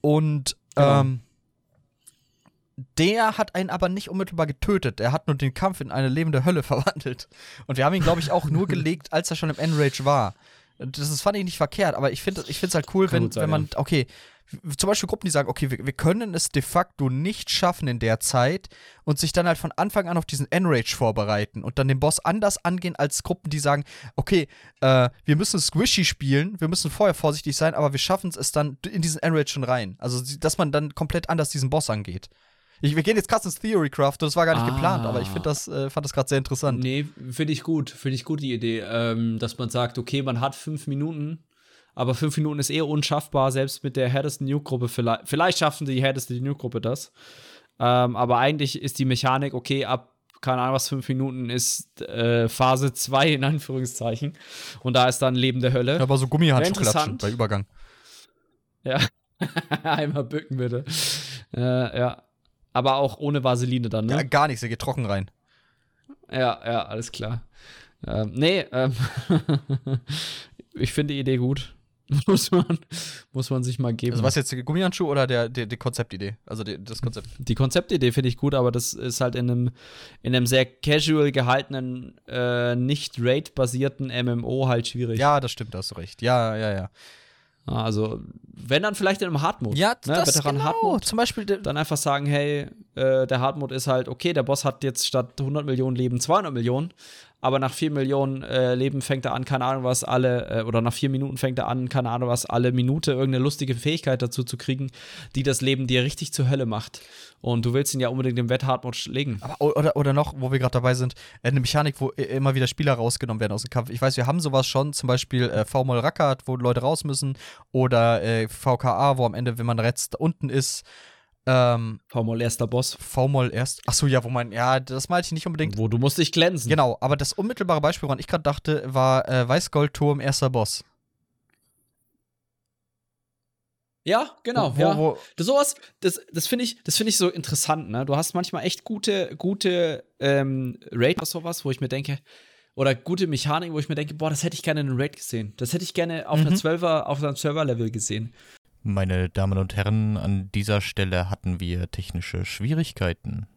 Und Genau. ähm, der hat einen aber nicht unmittelbar getötet. Er hat nur den Kampf in eine lebende Hölle verwandelt. Und wir haben ihn, glaube ich, auch nur gelegt, als er schon im Enrage war. Das ist, fand ich nicht verkehrt, aber ich finde es halt cool, Kann wenn, sein, wenn man, okay, zum Beispiel Gruppen, die sagen, okay, wir, wir können es de facto nicht schaffen in der Zeit und sich dann halt von Anfang an auf diesen Enrage vorbereiten und dann den Boss anders angehen als Gruppen, die sagen, okay, äh, wir müssen Squishy spielen, wir müssen vorher vorsichtig sein, aber wir schaffen es dann in diesen Enrage schon rein. Also, dass man dann komplett anders diesen Boss angeht. Ich, wir gehen jetzt krass ins Theorycraft, das war gar nicht Ah. geplant, aber ich finde das, äh, fand das gerade sehr interessant. Nee, finde ich gut. Finde ich gut, die Idee. Ähm, dass man sagt, okay, man hat fünf Minuten, aber fünf Minuten ist eher unschaffbar, selbst mit der härtesten Nuke-Gruppe. Vielleicht, vielleicht schaffen die härteste Nuke-Gruppe das. Ähm, aber eigentlich ist die Mechanik, okay, ab, keine Ahnung, was fünf Minuten ist äh, Phase 2 in Anführungszeichen. Und da ist dann Leben der Hölle. Aber so Gummihandschuh klatschen bei Übergang. Ja. Einmal bücken, bitte. Äh, ja. Aber auch ohne Vaseline dann, ne? Ja, gar nichts, er geht trocken rein. Ja, ja, alles klar. Ähm, nee, ähm, ich finde die Idee gut. muss, man, muss man sich mal geben. Also was jetzt, der Gummihandschuh oder der, der, die Konzeptidee? Also die, das Konzept. die Konzeptidee finde ich gut, aber das ist halt in einem, in einem sehr casual gehaltenen, äh, nicht Raid-basierten MMO halt schwierig. Ja, das stimmt, da hast du recht. Ja, ja, ja. Also, wenn dann vielleicht in einem Hardmode. Ja, ne? das Veteran genau. Hardmode. Zum Beispiel, Dann einfach sagen, hey, äh, der Hardmode ist halt, okay, der Boss hat jetzt statt 100 Millionen Leben 200 Millionen, aber nach 4 Millionen äh, Leben fängt er an, keine Ahnung was, alle, äh, oder nach 4 Minuten fängt er an, keine Ahnung was, alle Minute irgendeine lustige Fähigkeit dazu zu kriegen, die das Leben dir richtig zur Hölle macht. Und du willst ihn ja unbedingt im Wett-Hardmode legen. Aber, oder, oder noch, wo wir gerade dabei sind, äh, eine Mechanik, wo immer wieder Spieler rausgenommen werden aus dem Kampf. Ich weiß, wir haben sowas schon, zum Beispiel äh, V-Mol Rackert, wo Leute raus müssen, oder äh, VKA, wo am Ende, wenn man rechts unten ist, ähm, V-Mal erster Boss. V-Mol erst. Achso, ja, wo man, ja, das meinte ich nicht unbedingt. Wo du musst dich glänzen. Genau, aber das unmittelbare Beispiel, woran ich gerade dachte, war äh, Weißgoldturm, erster Boss. Ja, genau. Wo, ja. wo, Das sowas, das, das finde ich, das finde ich so interessant, ne? Du hast manchmal echt gute, gute ähm, Raid oder sowas, wo ich mir denke, oder gute Mechanik, wo ich mir denke, boah, das hätte ich gerne in einem Raid gesehen. Das hätte ich gerne auf Mhm. einer 12er, auf einem 12er-Level gesehen. Meine Damen und Herren, an dieser Stelle hatten wir technische Schwierigkeiten.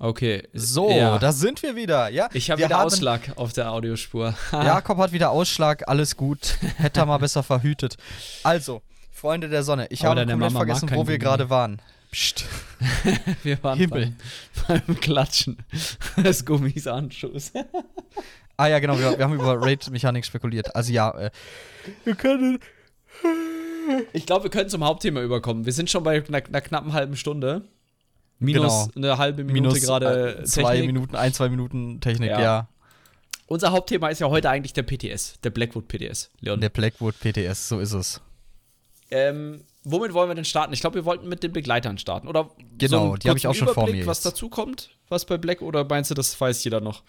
Okay. so, ja. da sind wir wieder. Ja, ich habe wieder haben- Ausschlag auf der Audiospur. Jakob hat wieder Ausschlag, alles gut. Hätte er mal besser verhütet. Also, Freunde der Sonne, ich Aber habe komplett Mama vergessen, wo wir gerade waren. Psst. Wir waren Himmel. Beim, beim Klatschen des Gummis Anschuss. Ah ja, genau, wir, wir haben über Raid-Mechanik spekuliert. Also ja, äh, wir können. Ich glaube, wir können zum Hauptthema überkommen. Wir sind schon bei einer, einer knappen halben Stunde. Minus Genau. eine halbe Minute Minus gerade äh, zwei Technik. Minuten, ein, zwei Minuten Technik, Ja. ja. Unser Hauptthema ist ja heute eigentlich der PTS, der Blackwood PTS. Leon. Der Blackwood PTS, so ist es. Ähm, womit wollen wir denn starten? Ich glaube, wir wollten mit den Begleitern starten. Oder Genau, einen die hab ich auch schon vor mir was jetzt. dazu kommt, was bei Black oder meinst du, das weiß jeder noch?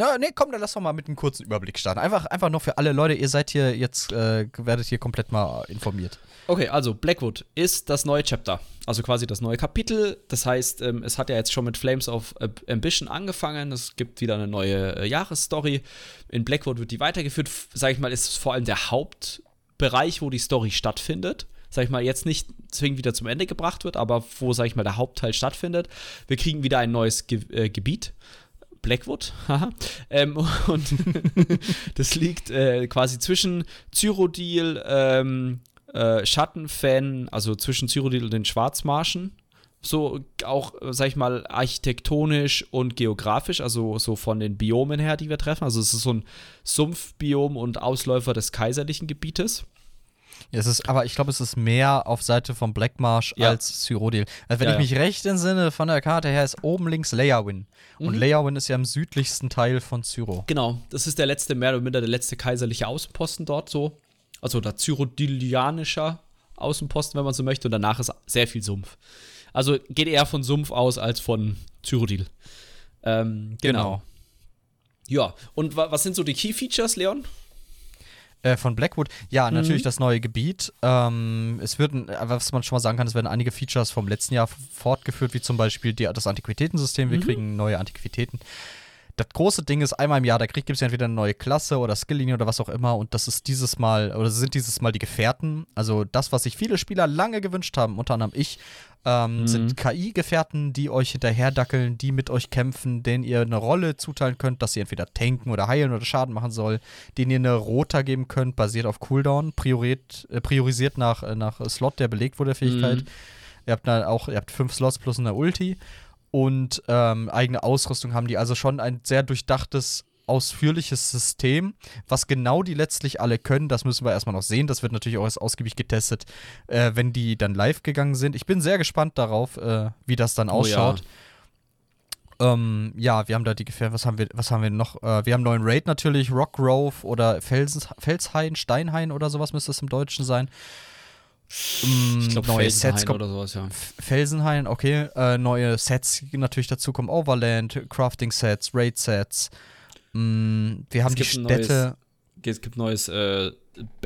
Na, nee, komm, dann lass doch mal mit einem kurzen Überblick starten. Einfach, einfach nur für alle Leute, ihr seid hier jetzt, äh, werdet hier komplett mal informiert. Okay, also Blackwood ist das neue Chapter, also quasi das neue Kapitel. Das heißt, ähm, es hat ja jetzt schon mit Flames of Ambition angefangen. Es gibt wieder eine neue äh, Jahresstory. In Blackwood wird die weitergeführt. Sag ich mal, ist es vor allem der Hauptbereich, wo die Story stattfindet. Sag ich mal, jetzt nicht zwingend wieder zum Ende gebracht wird, aber wo, sag ich mal, der Hauptteil stattfindet. Wir kriegen wieder ein neues Ge äh, Gebiet. Blackwood, haha. ähm, und das liegt äh, quasi zwischen Cyrodiil, ähm, äh, Schattenfan, also zwischen Cyrodiil und den Schwarzmarschen. So auch, sag ich mal, architektonisch und geografisch, also so von den Biomen her, die wir treffen. Also es ist so ein Sumpfbiom und Ausläufer des kaiserlichen Gebietes. Es ist, aber ich glaube, es ist mehr auf Seite von Blackmarsh Ja. als Cyrodiil. Also wenn Ja, ich mich recht entsinne von der Karte her, ist oben links Leawin. Und Mhm. Leawin ist ja im südlichsten Teil von Cyro. Genau, das ist der letzte, mehr oder minder der letzte kaiserliche Außenposten dort so. Also der Cyrodiilianischer Außenposten, wenn man so möchte. Und danach ist sehr viel Sumpf. Also geht eher von Sumpf aus als von Cyrodiil. Ähm, genau. Ja, und wa was sind so die Key Features, Leon? Äh, von Blackwood. Ja, Mhm. natürlich das neue Gebiet. Ähm, es würden, äh, was man schon mal sagen kann, es werden einige Features vom letzten Jahr fortgeführt, wie zum Beispiel die, das Antiquitätensystem. Mhm. Wir kriegen neue Antiquitäten. Das große Ding ist, einmal im Jahr, da gibt es ja entweder eine neue Klasse oder Skilllinie oder was auch immer. Und das ist dieses Mal, oder sind dieses Mal die Gefährten. Also das, was sich viele Spieler lange gewünscht haben, unter anderem ich, ähm, Mhm. sind KI-Gefährten, die euch hinterherdackeln, die mit euch kämpfen, denen ihr eine Rolle zuteilen könnt, dass sie entweder tanken oder heilen oder Schaden machen soll, denen ihr eine Rota geben könnt, basiert auf Cooldown, prioriert, äh, priorisiert nach, äh, nach Slot, der belegt wurde, der Fähigkeit. Mhm. Ihr habt dann auch, ihr habt fünf Slots plus eine Ulti und ähm, eigene Ausrüstung haben die. Also schon ein sehr durchdachtes, ausführliches System. Was genau die letztlich alle können, das müssen wir erstmal noch sehen. Das wird natürlich auch erst ausgiebig getestet, äh, wenn die dann live gegangen sind. Ich bin sehr gespannt darauf, äh, wie das dann Oh ja. ausschaut. Ähm, ja, wir haben da die Gefährten. Was haben wir, was haben wir noch? Äh, wir haben einen neuen Raid natürlich, Rock Grove oder Felsens, Felshain, Steinhain oder sowas müsste es im Deutschen sein. Ich glaube, neue Sets kommen. oder sowas, ja. Felsenhain, okay. Äh, neue Sets natürlich dazu kommen. Overland, Crafting-Sets, Raid-Sets. Mm, wir haben Es die Städte. Es gibt neues, äh,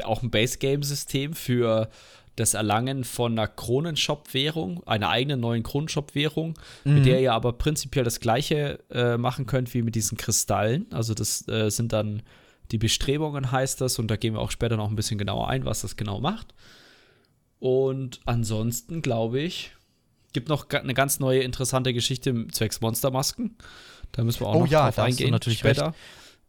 auch ein Base-Game-System für das Erlangen von einer Kronenshop-Währung, einer eigenen neuen Kronenshop-Währung, Mhm. mit der ihr aber prinzipiell das gleiche äh, machen könnt wie mit diesen Kristallen. Also das äh, sind dann die Bestrebungen, heißt das, und da gehen wir auch später noch ein bisschen genauer ein, was das genau macht. Und ansonsten, glaube ich, gibt noch eine ganz neue interessante Geschichte zwecks Monstermasken. Da müssen wir auch Oh noch ja, drauf eingehen natürlich später.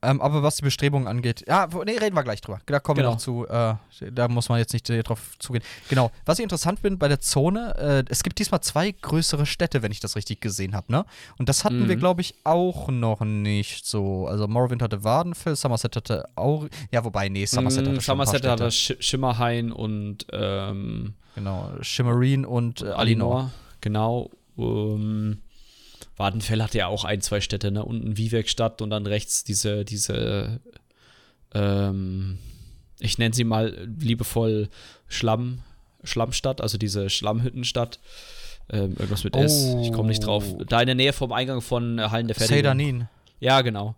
Ähm, aber was die Bestrebungen angeht, ja, nee, reden wir gleich drüber. Da kommen Genau. wir noch zu. Äh, da muss man jetzt nicht äh, drauf zugehen. Genau. Was ich interessant bin bei der Zone, äh, es gibt diesmal zwei größere Städte, wenn ich das richtig gesehen habe, ne? Und das hatten wir, Mhm. glaube ich, auch noch nicht so. Also Morrowind hatte Wardenfell, Somerset hatte auch. Ja, wobei, nee, Somerset Mm, hatte paar Somerset hat Städte. das Sch Schimmerhain und ähm, Genau, Shimmerine und äh, Alinor. Genau. Um, Wadenfell hatte ja auch ein, zwei Städte, ne? Unten Wiewerkstadt und dann rechts diese, diese, ähm, ich nenne sie mal liebevoll Schlamm, Schlammstadt, also diese Schlammhüttenstadt. Ähm, irgendwas mit S, ich komme nicht drauf. Oh. Da in der Nähe vom Eingang von äh, Hallen der Fertigung. Seydanin. Ja, genau.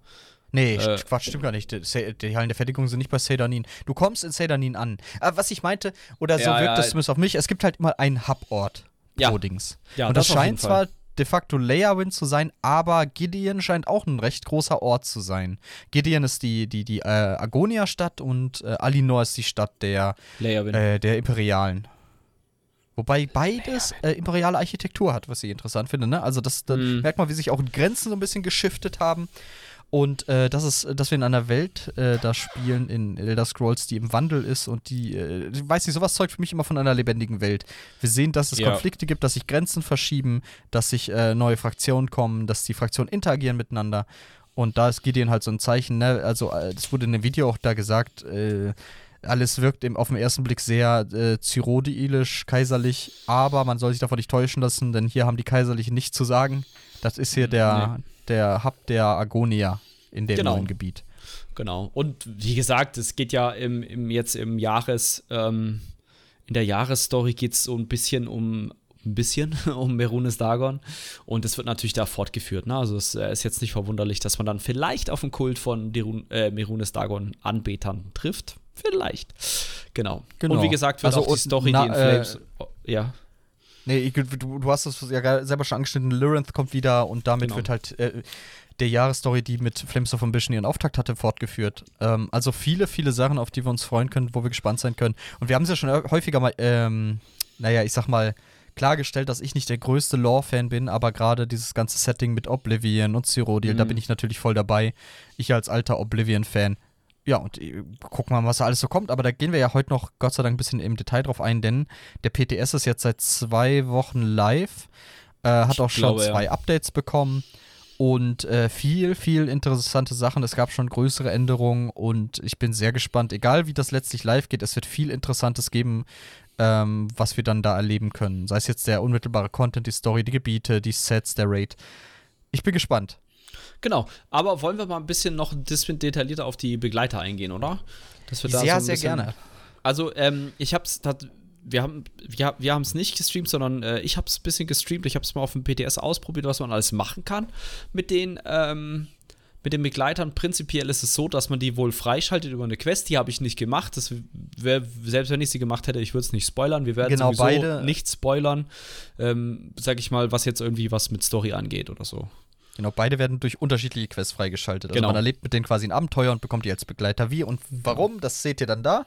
Nee, Äh, Quatsch, stimmt gar nicht. Die, Hallen der Fertigung sind nicht bei Seydanin. Du kommst in Seydanin an. Aber was ich meinte, oder so Ja, wirkt ja. das zumindest auf mich, es gibt halt immer einen Hubort Ja. Dings. Ja, Und das, jeden scheint zwar de facto Leyawind zu sein, aber Gideon scheint auch ein recht großer Ort zu sein. Gideon ist die, die, die äh, Agonia-Stadt und äh, Alinor ist die Stadt der, äh, der Imperialen. Wobei beides äh, imperiale Architektur hat, was ich interessant finde. Ne? Also das, dann Mhm. merkt man, wie sich auch Grenzen so ein bisschen geschiftet haben. Und äh, das ist, dass wir in einer Welt äh, da spielen, in Elder Scrolls, die im Wandel ist und die, äh, ich weiß nicht, sowas zeugt für mich immer von einer lebendigen Welt. Wir sehen, dass es Ja. Konflikte gibt, dass sich Grenzen verschieben, dass sich äh, neue Fraktionen kommen, dass die Fraktionen interagieren miteinander. Und da ist Gideon halt so ein Zeichen, ne? Also, äh, das wurde in dem Video auch da gesagt, äh, alles wirkt im, auf den ersten Blick sehr äh, cyrodiilisch, kaiserlich, aber man soll sich davon nicht täuschen lassen, denn hier haben die Kaiserlichen nichts zu sagen. Das ist hier der, der Hub der Agonia in dem Genau. neuen Gebiet. Genau. Und wie gesagt, es geht ja im, im jetzt im Jahres, ähm, in der Jahresstory geht es so ein bisschen um ein bisschen um Merunes Dagon und es wird natürlich da fortgeführt. Ne? Also es äh, ist jetzt nicht verwunderlich, dass man dann vielleicht auf den Kult von Derun, äh, Merunes Dagon Anbetern trifft. Vielleicht. Genau. Genau. Und wie gesagt, wird Also auch die Story, na- die in äh, Flames. oh, ja, Nee, ich- du, du hast das ja selber schon angeschnitten. Lyranth kommt wieder und damit Genau. wird halt äh, der Jahresstory, die mit Flames of Ambition ihren Auftakt hatte, fortgeführt. Ähm, also viele, viele Sachen, auf die wir uns freuen können, wo wir gespannt sein können. Und wir haben es ja schon häufiger mal, ähm, naja, ich sag mal, klargestellt, dass ich nicht der größte Lore-Fan bin, aber gerade dieses ganze Setting mit Oblivion und Cyrodiil, da Mhm. bin ich natürlich voll dabei. Ich als alter Oblivion-Fan. Ja, und äh, gucken wir mal, was da alles so kommt. Aber da gehen wir ja heute noch, Gott sei Dank, ein bisschen im Detail drauf ein, denn der PTS ist jetzt seit zwei Wochen live, äh, hat Ich auch schon glaube, ja. zwei Updates bekommen und äh, viel, viel interessante Sachen. Es gab schon größere Änderungen und ich bin sehr gespannt, egal wie das letztlich live geht, es wird viel Interessantes geben, ähm, was wir dann da erleben können. Sei es jetzt der unmittelbare Content, die Story, die Gebiete, die Sets, der Raid. Ich bin gespannt. Genau. Aber wollen wir mal ein bisschen noch ein bisschen detaillierter auf die Begleiter eingehen, oder? Dass wir da so ein bisschen- Also, ähm, ich hab's, tat- wir haben wir, wir haben es nicht gestreamt, sondern äh, ich habe es ein bisschen gestreamt. Ich habe es mal auf dem PTS ausprobiert, was man alles machen kann mit den ähm, mit den Begleitern. Prinzipiell ist es so, dass man die wohl freischaltet über eine Quest. Die habe ich nicht gemacht. Das wär, selbst wenn ich sie gemacht hätte, ich würde es nicht spoilern. Wir werden Genau, sowieso beide- nicht spoilern, ähm, sag ich mal, was jetzt irgendwie was mit Story angeht oder so. Genau, beide werden durch unterschiedliche Quests freigeschaltet. Also Genau. man erlebt mit denen quasi ein Abenteuer und bekommt die als Begleiter. Wie und warum, das seht ihr dann da.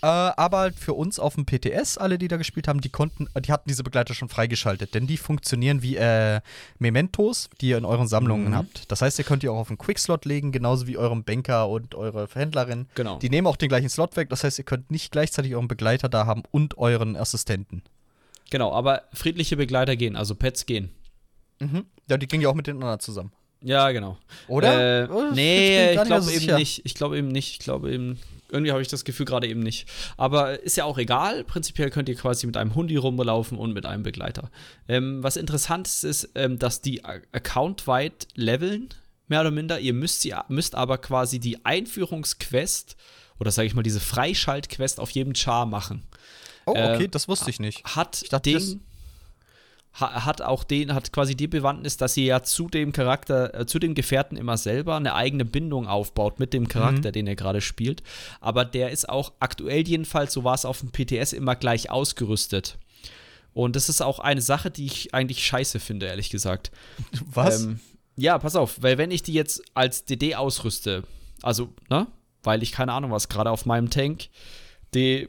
Äh, aber halt für uns auf dem PTS, alle, die da gespielt haben, die konnten, die hatten diese Begleiter schon freigeschaltet, denn die funktionieren wie äh, Mementos, die ihr in euren Sammlungen Mhm. habt. Das heißt, ihr könnt die auch auf einen Quickslot legen, genauso wie eurem Banker und eure Händlerin. Genau. Die nehmen auch den gleichen Slot weg, das heißt, ihr könnt nicht gleichzeitig euren Begleiter da haben und euren Assistenten. Genau, aber friedliche Begleiter gehen, also Pets gehen. Mhm. Ja, die gingen ja auch mit den anderen zusammen. Ja, genau. Oder? Äh, Oh, nee, ich glaube eben nicht. Ich glaube eben nicht. Ich glaube eben. Irgendwie habe ich das Gefühl gerade eben nicht. Aber ist ja auch egal. Prinzipiell könnt ihr quasi mit einem Hundi rumlaufen und mit einem Begleiter. Ähm, was interessant ist, ist, ähm, dass die accountweit leveln, mehr oder minder. Ihr müsst, sie, müsst aber quasi die Einführungsquest oder sage ich mal diese Freischaltquest auf jedem Char machen. Oh, okay, Äh, das wusste ich nicht. Hat Ich dachte, den hat auch den, hat quasi die Bewandtnis, dass sie ja zu dem Charakter, äh, zu dem Gefährten immer selber eine eigene Bindung aufbaut mit dem Charakter, Mhm. den er gerade spielt. Aber der ist auch aktuell jedenfalls, so war es auf dem PTS, immer gleich ausgerüstet. Und das ist auch eine Sache, die ich eigentlich scheiße finde, ehrlich gesagt. Was? Ähm, ja, pass auf, weil wenn ich die jetzt als DD ausrüste, also, ne, weil ich keine Ahnung was, gerade auf meinem Tank, die,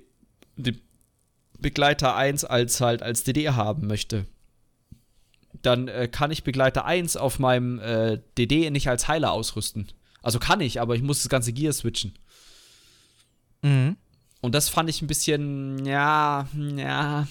die Begleiter 1 als halt als DD haben möchte, dann äh, kann ich Begleiter 1 auf meinem äh, DD nicht als Heiler ausrüsten. Also kann ich, aber ich muss das ganze Gear switchen. mhm. Und das fand ich ein bisschen, ja, ja,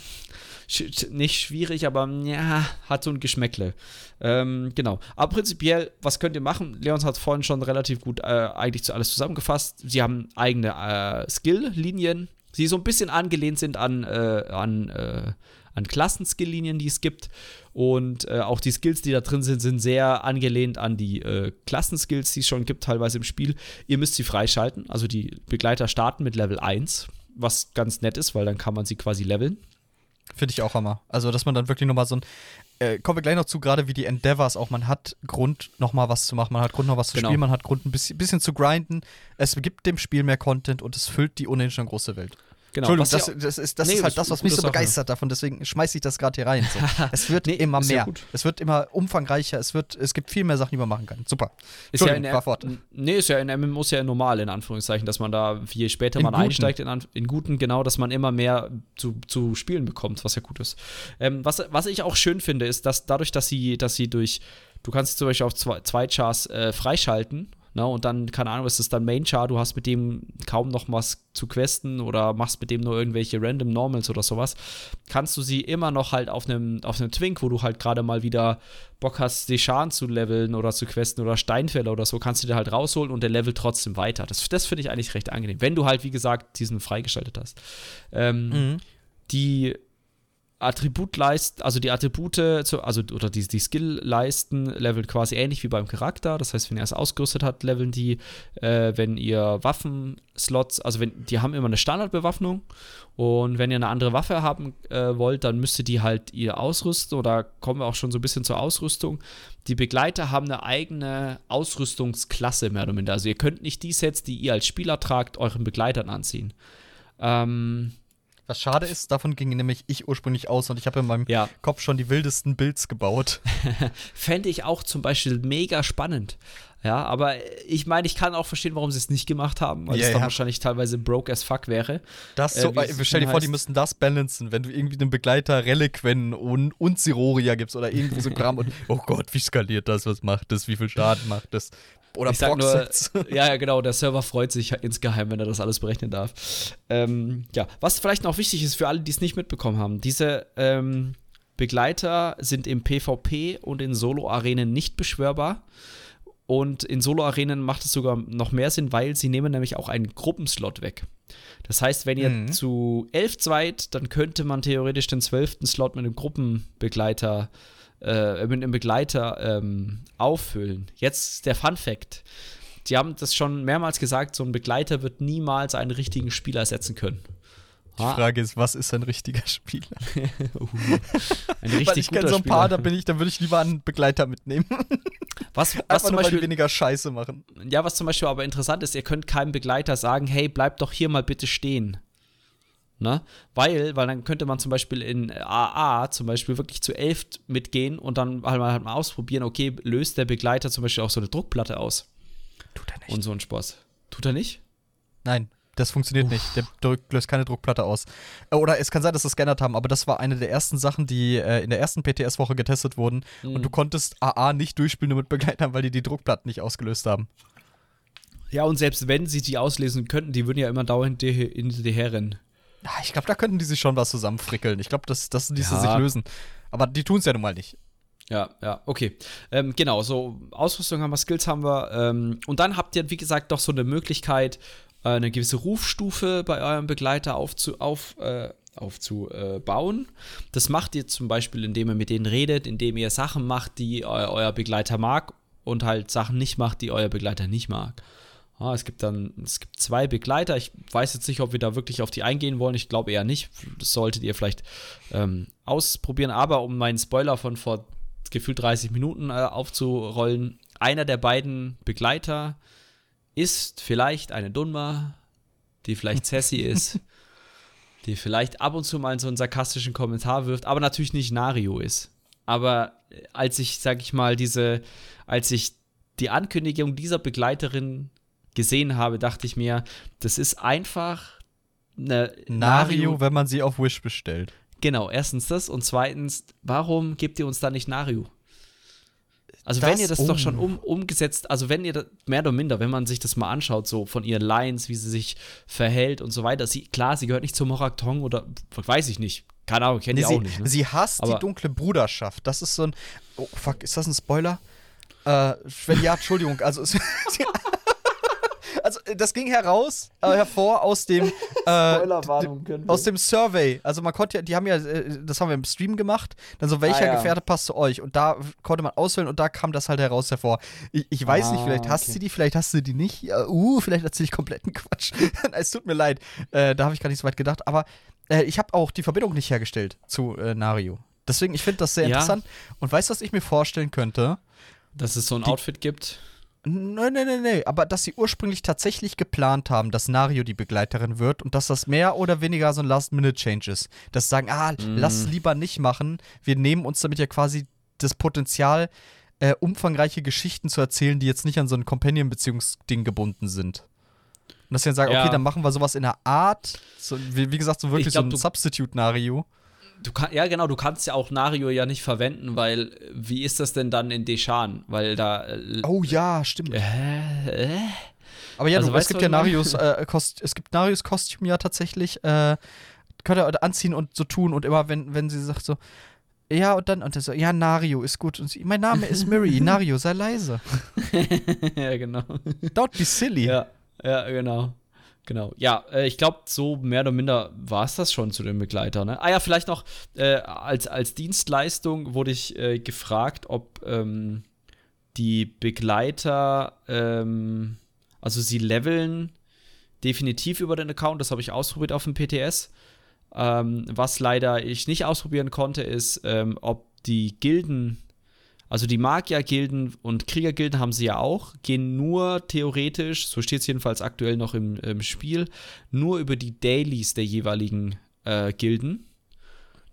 sch nicht schwierig, aber ja, hat so ein Geschmäckle. Ähm, genau. Aber prinzipiell, was könnt ihr machen? Leons hat vorhin schon relativ gut äh, eigentlich zu alles zusammengefasst. Sie haben eigene äh, Skill-Linien, die so ein bisschen angelehnt sind an, äh, an, äh, an Klassen-Skill-Linien, die es gibt. Und äh, auch die Skills, die da drin sind, sind sehr angelehnt an die äh, Klassenskills, die es schon gibt, teilweise im Spiel. Ihr müsst sie freischalten. Also die Begleiter starten mit Level 1, was ganz nett ist, weil dann kann man sie quasi leveln. Finde ich auch Hammer. Also, dass man dann wirklich nochmal so ein. Äh, kommen wir gleich noch zu, gerade wie die Endeavors auch. Man hat Grund, nochmal was zu machen. Man hat Grund, noch was zu Genau. spielen. Man hat Grund, ein bisschen, bisschen zu grinden. Es gibt dem Spiel mehr Content und es füllt die ohnehin schon große Welt. Genau. Entschuldigung, was das, ja- das ist, das Nee, ist halt das, was mich so begeistert davon. Deswegen schmeiße ich das gerade hier rein. So. es wird Nee, immer ja mehr. gut. es wird immer umfangreicher. Es, wird, es gibt viel mehr Sachen, die man machen kann. Super. ist ja in, fahr fort. Nee, ist ja in MMOs ja normal, in Anführungszeichen, dass man da, je später In man guten. einsteigt, in, in guten, genau, dass man immer mehr zu, zu spielen bekommt, was ja gut ist. Ähm, was, was ich auch schön finde, ist, dass dadurch, dass sie, dass sie durch, du kannst zum Beispiel auf zwei, zwei Chars äh, freischalten, Na, und dann, keine Ahnung, ist es dann Main Char, du hast mit dem kaum noch was zu questen oder machst mit dem nur irgendwelche random Normals oder sowas, kannst du sie immer noch halt auf einem auf einem Twink, wo du halt gerade mal wieder Bock hast, Deshan zu leveln oder zu questen oder Steinfäller oder so, kannst du dir halt rausholen und der levelt trotzdem weiter. Das, das finde ich eigentlich recht angenehm, wenn du halt, wie gesagt, diesen freigeschaltet hast. Ähm, Mhm. Die Attributleisten, also die Attribute, zu, also oder die, die Skill-Leisten leveln quasi ähnlich wie beim Charakter. Das heißt, wenn ihr es ausgerüstet habt, leveln die. Äh, wenn ihr Waffenslots, also wenn die haben immer eine Standardbewaffnung und wenn ihr eine andere Waffe haben äh, wollt, dann müsst ihr die halt ihr ausrüsten oder kommen wir auch schon so ein bisschen zur Ausrüstung. Die Begleiter haben eine eigene Ausrüstungsklasse mehr oder minder. Also ihr könnt nicht die Sets, die ihr als Spieler tragt, euren Begleitern anziehen. Ähm, Was schade ist, davon ging nämlich ich ursprünglich aus und ich habe in meinem ja. Kopf schon die wildesten Builds gebaut. Fände ich auch zum Beispiel mega spannend. Ja, aber ich meine, ich kann auch verstehen, warum sie es nicht gemacht haben, weil Ja, es dann ja. wahrscheinlich teilweise broke as fuck wäre. Das Äh, so, es stell dir vor, die müssten das balancen, wenn du irgendwie einen Begleiter Reliquen und, und Siroria gibst oder irgendwie so Kram und oh Gott, wie skaliert das, was macht das, wie viel Schaden macht das? Oder ich sag nur, ja, ja, genau, der Server freut sich insgeheim, wenn er das alles berechnen darf. Ähm, ja, was vielleicht noch wichtig ist für alle, die es nicht mitbekommen haben, diese ähm, Begleiter sind im PvP und in Solo-Arenen nicht beschwörbar. Und in Solo-Arenen macht es sogar noch mehr Sinn, weil sie nehmen nämlich auch einen Gruppenslot weg. Das heißt, wenn ihr Mhm. zu elf seid, dann könnte man theoretisch den zwölften Slot mit einem Gruppenbegleiter, äh, mit einem Begleiter ähm, auffüllen. Jetzt der Fun Fact. Die haben das schon mehrmals gesagt, so ein Begleiter wird niemals einen richtigen Spieler ersetzen können. Die Ah, Frage ist, was ist ein richtiger Spieler? ein Weil richtig ich kenne so ein paar, da Spieler. bin ich, da würde ich lieber einen Begleiter mitnehmen. Was, was zum weil Beispiel weniger Scheiße machen. Ja, was zum Beispiel aber interessant ist, ihr könnt keinem Begleiter sagen, hey, bleib doch hier mal bitte stehen. Ne? Weil, weil dann könnte man zum Beispiel in AA zum Beispiel wirklich zu elf mitgehen und dann halt mal, halt mal ausprobieren, okay, löst der Begleiter zum Beispiel auch so eine Druckplatte aus Tut er nicht. und so ein Spaß. Tut er nicht? Nein, das funktioniert nicht. Der drückt, löst keine Druckplatte aus. Äh, Oder es kann sein, dass sie es geändert haben, aber das war eine der ersten Sachen, die äh, in der ersten PTS-Woche getestet wurden. Und du konntest AA nicht durchspielen nur mit Begleitern, weil die die Druckplatten nicht ausgelöst haben. Ja, und selbst wenn sie die auslesen könnten, die würden ja immer dauernd hinterher rennen. Ah, Ich glaube, da könnten die sich schon was zusammenfrickeln. Ich glaube, das, das ließe Ja. sich lösen. Aber die tun es ja nun mal nicht. Ja, ja, okay. Ähm, genau, so Ausrüstung haben wir, Skills haben wir. Ähm, und dann habt ihr, wie gesagt, doch so eine Möglichkeit, äh, eine gewisse Rufstufe bei eurem Begleiter aufzu, auf, äh, aufzubauen. Das macht ihr zum Beispiel, indem ihr mit denen redet, indem ihr Sachen macht, die eu euer Begleiter mag und halt Sachen nicht macht, die euer Begleiter nicht mag. Ah, es gibt dann, es gibt zwei Begleiter. Ich weiß jetzt nicht, ob wir da wirklich auf die eingehen wollen. Ich glaube eher nicht. Das solltet ihr vielleicht ähm, ausprobieren. Aber um meinen Spoiler von vor gefühlt 30 Minuten äh, aufzurollen, einer der beiden Begleiter ist vielleicht eine Dunma, die vielleicht sassy ist, die vielleicht ab und zu mal so einen sarkastischen Kommentar wirft, aber natürlich nicht Nario ist. Aber äh, als ich, sag ich mal, diese, als ich die Ankündigung dieser Begleiterin gesehen habe, dachte ich mir, das ist einfach eine Nario, wenn man sie auf Wish bestellt. Genau, erstens das und zweitens, warum gebt ihr uns da nicht Nario? Also Das- wenn ihr das oh. doch schon um, umgesetzt, also wenn ihr das, mehr oder minder, wenn man sich das mal anschaut, so von ihren Lines, wie sie sich verhält und so weiter, sie, klar, sie gehört nicht zum Moraktong oder weiß ich nicht. Keine Ahnung, kennt Nee, ihr sie, auch nicht. Ne? sie hasst Aber- die dunkle Bruderschaft. Das ist so ein. Oh, fuck, ist das ein Spoiler? Äh, wenn ja, Entschuldigung. Also, es- also äh, das ging heraus, äh, hervor aus dem. Äh, Spoilerwarnung können aus dem Survey. Also man konnte ja, die haben ja, äh, das haben wir im Stream gemacht, dann so, welcher Ah, ja. Gefährte passt zu euch? Und da konnte man auswählen und da kam das halt heraus hervor. Ich, ich weiß nicht, Ah, vielleicht hast okay. du die, vielleicht hast du die nicht. Uh, vielleicht erzähle ich kompletten Quatsch. es tut mir leid. Äh, da habe ich gar nicht so weit gedacht. Aber äh, ich habe auch die Verbindung nicht hergestellt zu äh, Nario. Deswegen, ich finde das sehr Ja. interessant. Und weißt du, was ich mir vorstellen könnte? Dass es so ein Outfit gibt. Nein, nein, nein, nein. Aber dass sie ursprünglich tatsächlich geplant haben, dass Nario die Begleiterin wird und dass das mehr oder weniger so ein Last-Minute-Change ist. Dass sie sagen, ah, lass es lieber nicht machen. Wir nehmen uns damit ja quasi das Potenzial, äh, umfangreiche Geschichten zu erzählen, die jetzt nicht an so ein Companion-Beziehungsding gebunden sind. Und dass sie dann sagen, Ja. okay, dann machen wir sowas in der Art, so, wie, wie gesagt, so wirklich Ich glaub, so ein Substitute-Nario. Du kann, ja, genau, du kannst ja auch Nario ja nicht verwenden, weil wie ist das denn dann in Deshan? Weil da. Äh, Oh ja, stimmt. äh, äh? Aber ja, Also du, es weißt gibt du, ja Narios, äh, Kost, es gibt Narios Kostüm ja tatsächlich, äh, könnt ihr anziehen und so tun und immer, wenn, wenn sie sagt so, ja, und dann, und er so, ja, Nario ist gut. Und sie, mein Name ist Miri, Nario, sei leise. ja, genau. Don't be silly. Ja, ja, genau. Genau. Ja, äh, ich glaube, so mehr oder minder war es das schon zu den Begleitern. Ne? Ah ja, vielleicht noch äh, als, als Dienstleistung wurde ich äh, gefragt, ob ähm, die Begleiter, ähm, also sie leveln definitiv über den Account, das habe ich ausprobiert auf dem PTS. Ähm, was leider ich nicht ausprobieren konnte, ist, ähm, ob die Gilden, also die Magiergilden und Kriegergilden haben sie ja auch, gehen nur theoretisch, so steht es jedenfalls aktuell noch im, im Spiel, nur über die Dailies der jeweiligen äh, Gilden.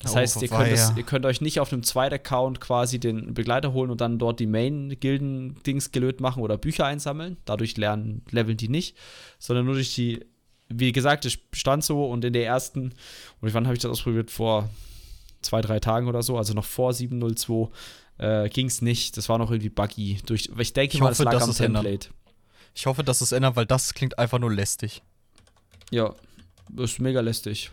Das Oh, heißt, ihr könnt, es, ihr könnt euch nicht auf einem zweiten Account quasi den Begleiter holen und dann dort die Main-Gilden-Dings gelöt machen oder Bücher einsammeln. Dadurch lernen, leveln die nicht, sondern nur durch die, wie gesagt, es stand so und in der ersten, und wann habe ich das ausprobiert? Vor zwei, drei Tagen oder so, also noch vor 702, äh, ging es nicht. Das war noch irgendwie buggy. Durch, ich denke Ich mal, hoffe, das lag dass am es ändert. Template. Ich hoffe, dass es ändert, weil das klingt einfach nur lästig. Ja, ist mega lästig.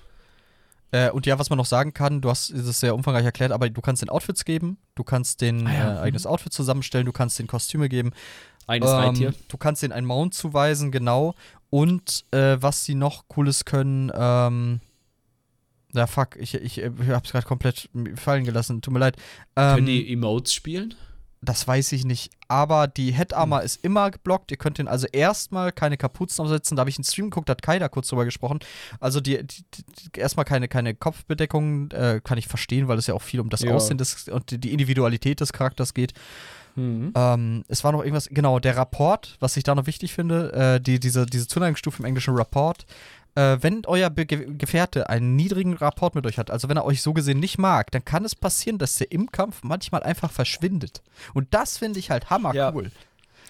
Äh, und ja, was man noch sagen kann, du hast es sehr umfangreich erklärt, aber du kannst den Outfits geben, du kannst den Ah ja, äh, eigenes Outfit zusammenstellen, du kannst den Kostüme geben, Eines Ähm, Reittier. Du kannst den einen Mount zuweisen, genau. Und äh, was sie noch Cooles können, ähm, ja fuck, ich, ich, ich hab's gerade komplett fallen gelassen, tut mir leid. Können Ähm, die Emotes spielen? das weiß ich nicht. Aber die Head Armor ist immer geblockt. Ihr könnt den also erstmal keine Kapuzen aufsetzen. Da habe ich einen Stream geguckt, da hat Kai da kurz drüber gesprochen. Also die, die, die erstmal keine, keine Kopfbedeckung, äh, kann ich verstehen, weil es ja auch viel um das Ja. Aussehen des, und die- Individualität des Charakters geht. Mhm. Ähm, es war noch irgendwas, genau, der Rapport, was ich da noch wichtig finde, äh, die, diese, diese Zuneigungsstufe im englischen Rapport. Äh, wenn euer Be Ge Gefährte einen niedrigen Rapport mit euch hat, also wenn er euch so gesehen nicht mag, dann kann es passieren, dass der im Kampf manchmal einfach verschwindet. Und das finde ich halt hammer Ja, cool.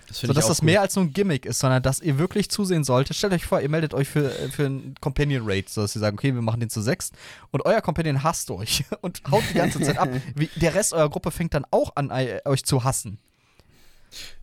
Das So dass das cool. mehr als nur ein Gimmick ist, sondern dass ihr wirklich zusehen solltet. Stellt euch vor, ihr meldet euch für, für einen Companion Raid, so dass ihr sagen, okay, wir machen den zu sechs und euer Companion hasst euch und haut die ganze Zeit ab. Wie, der Rest eurer Gruppe fängt dann auch an, äh, euch zu hassen.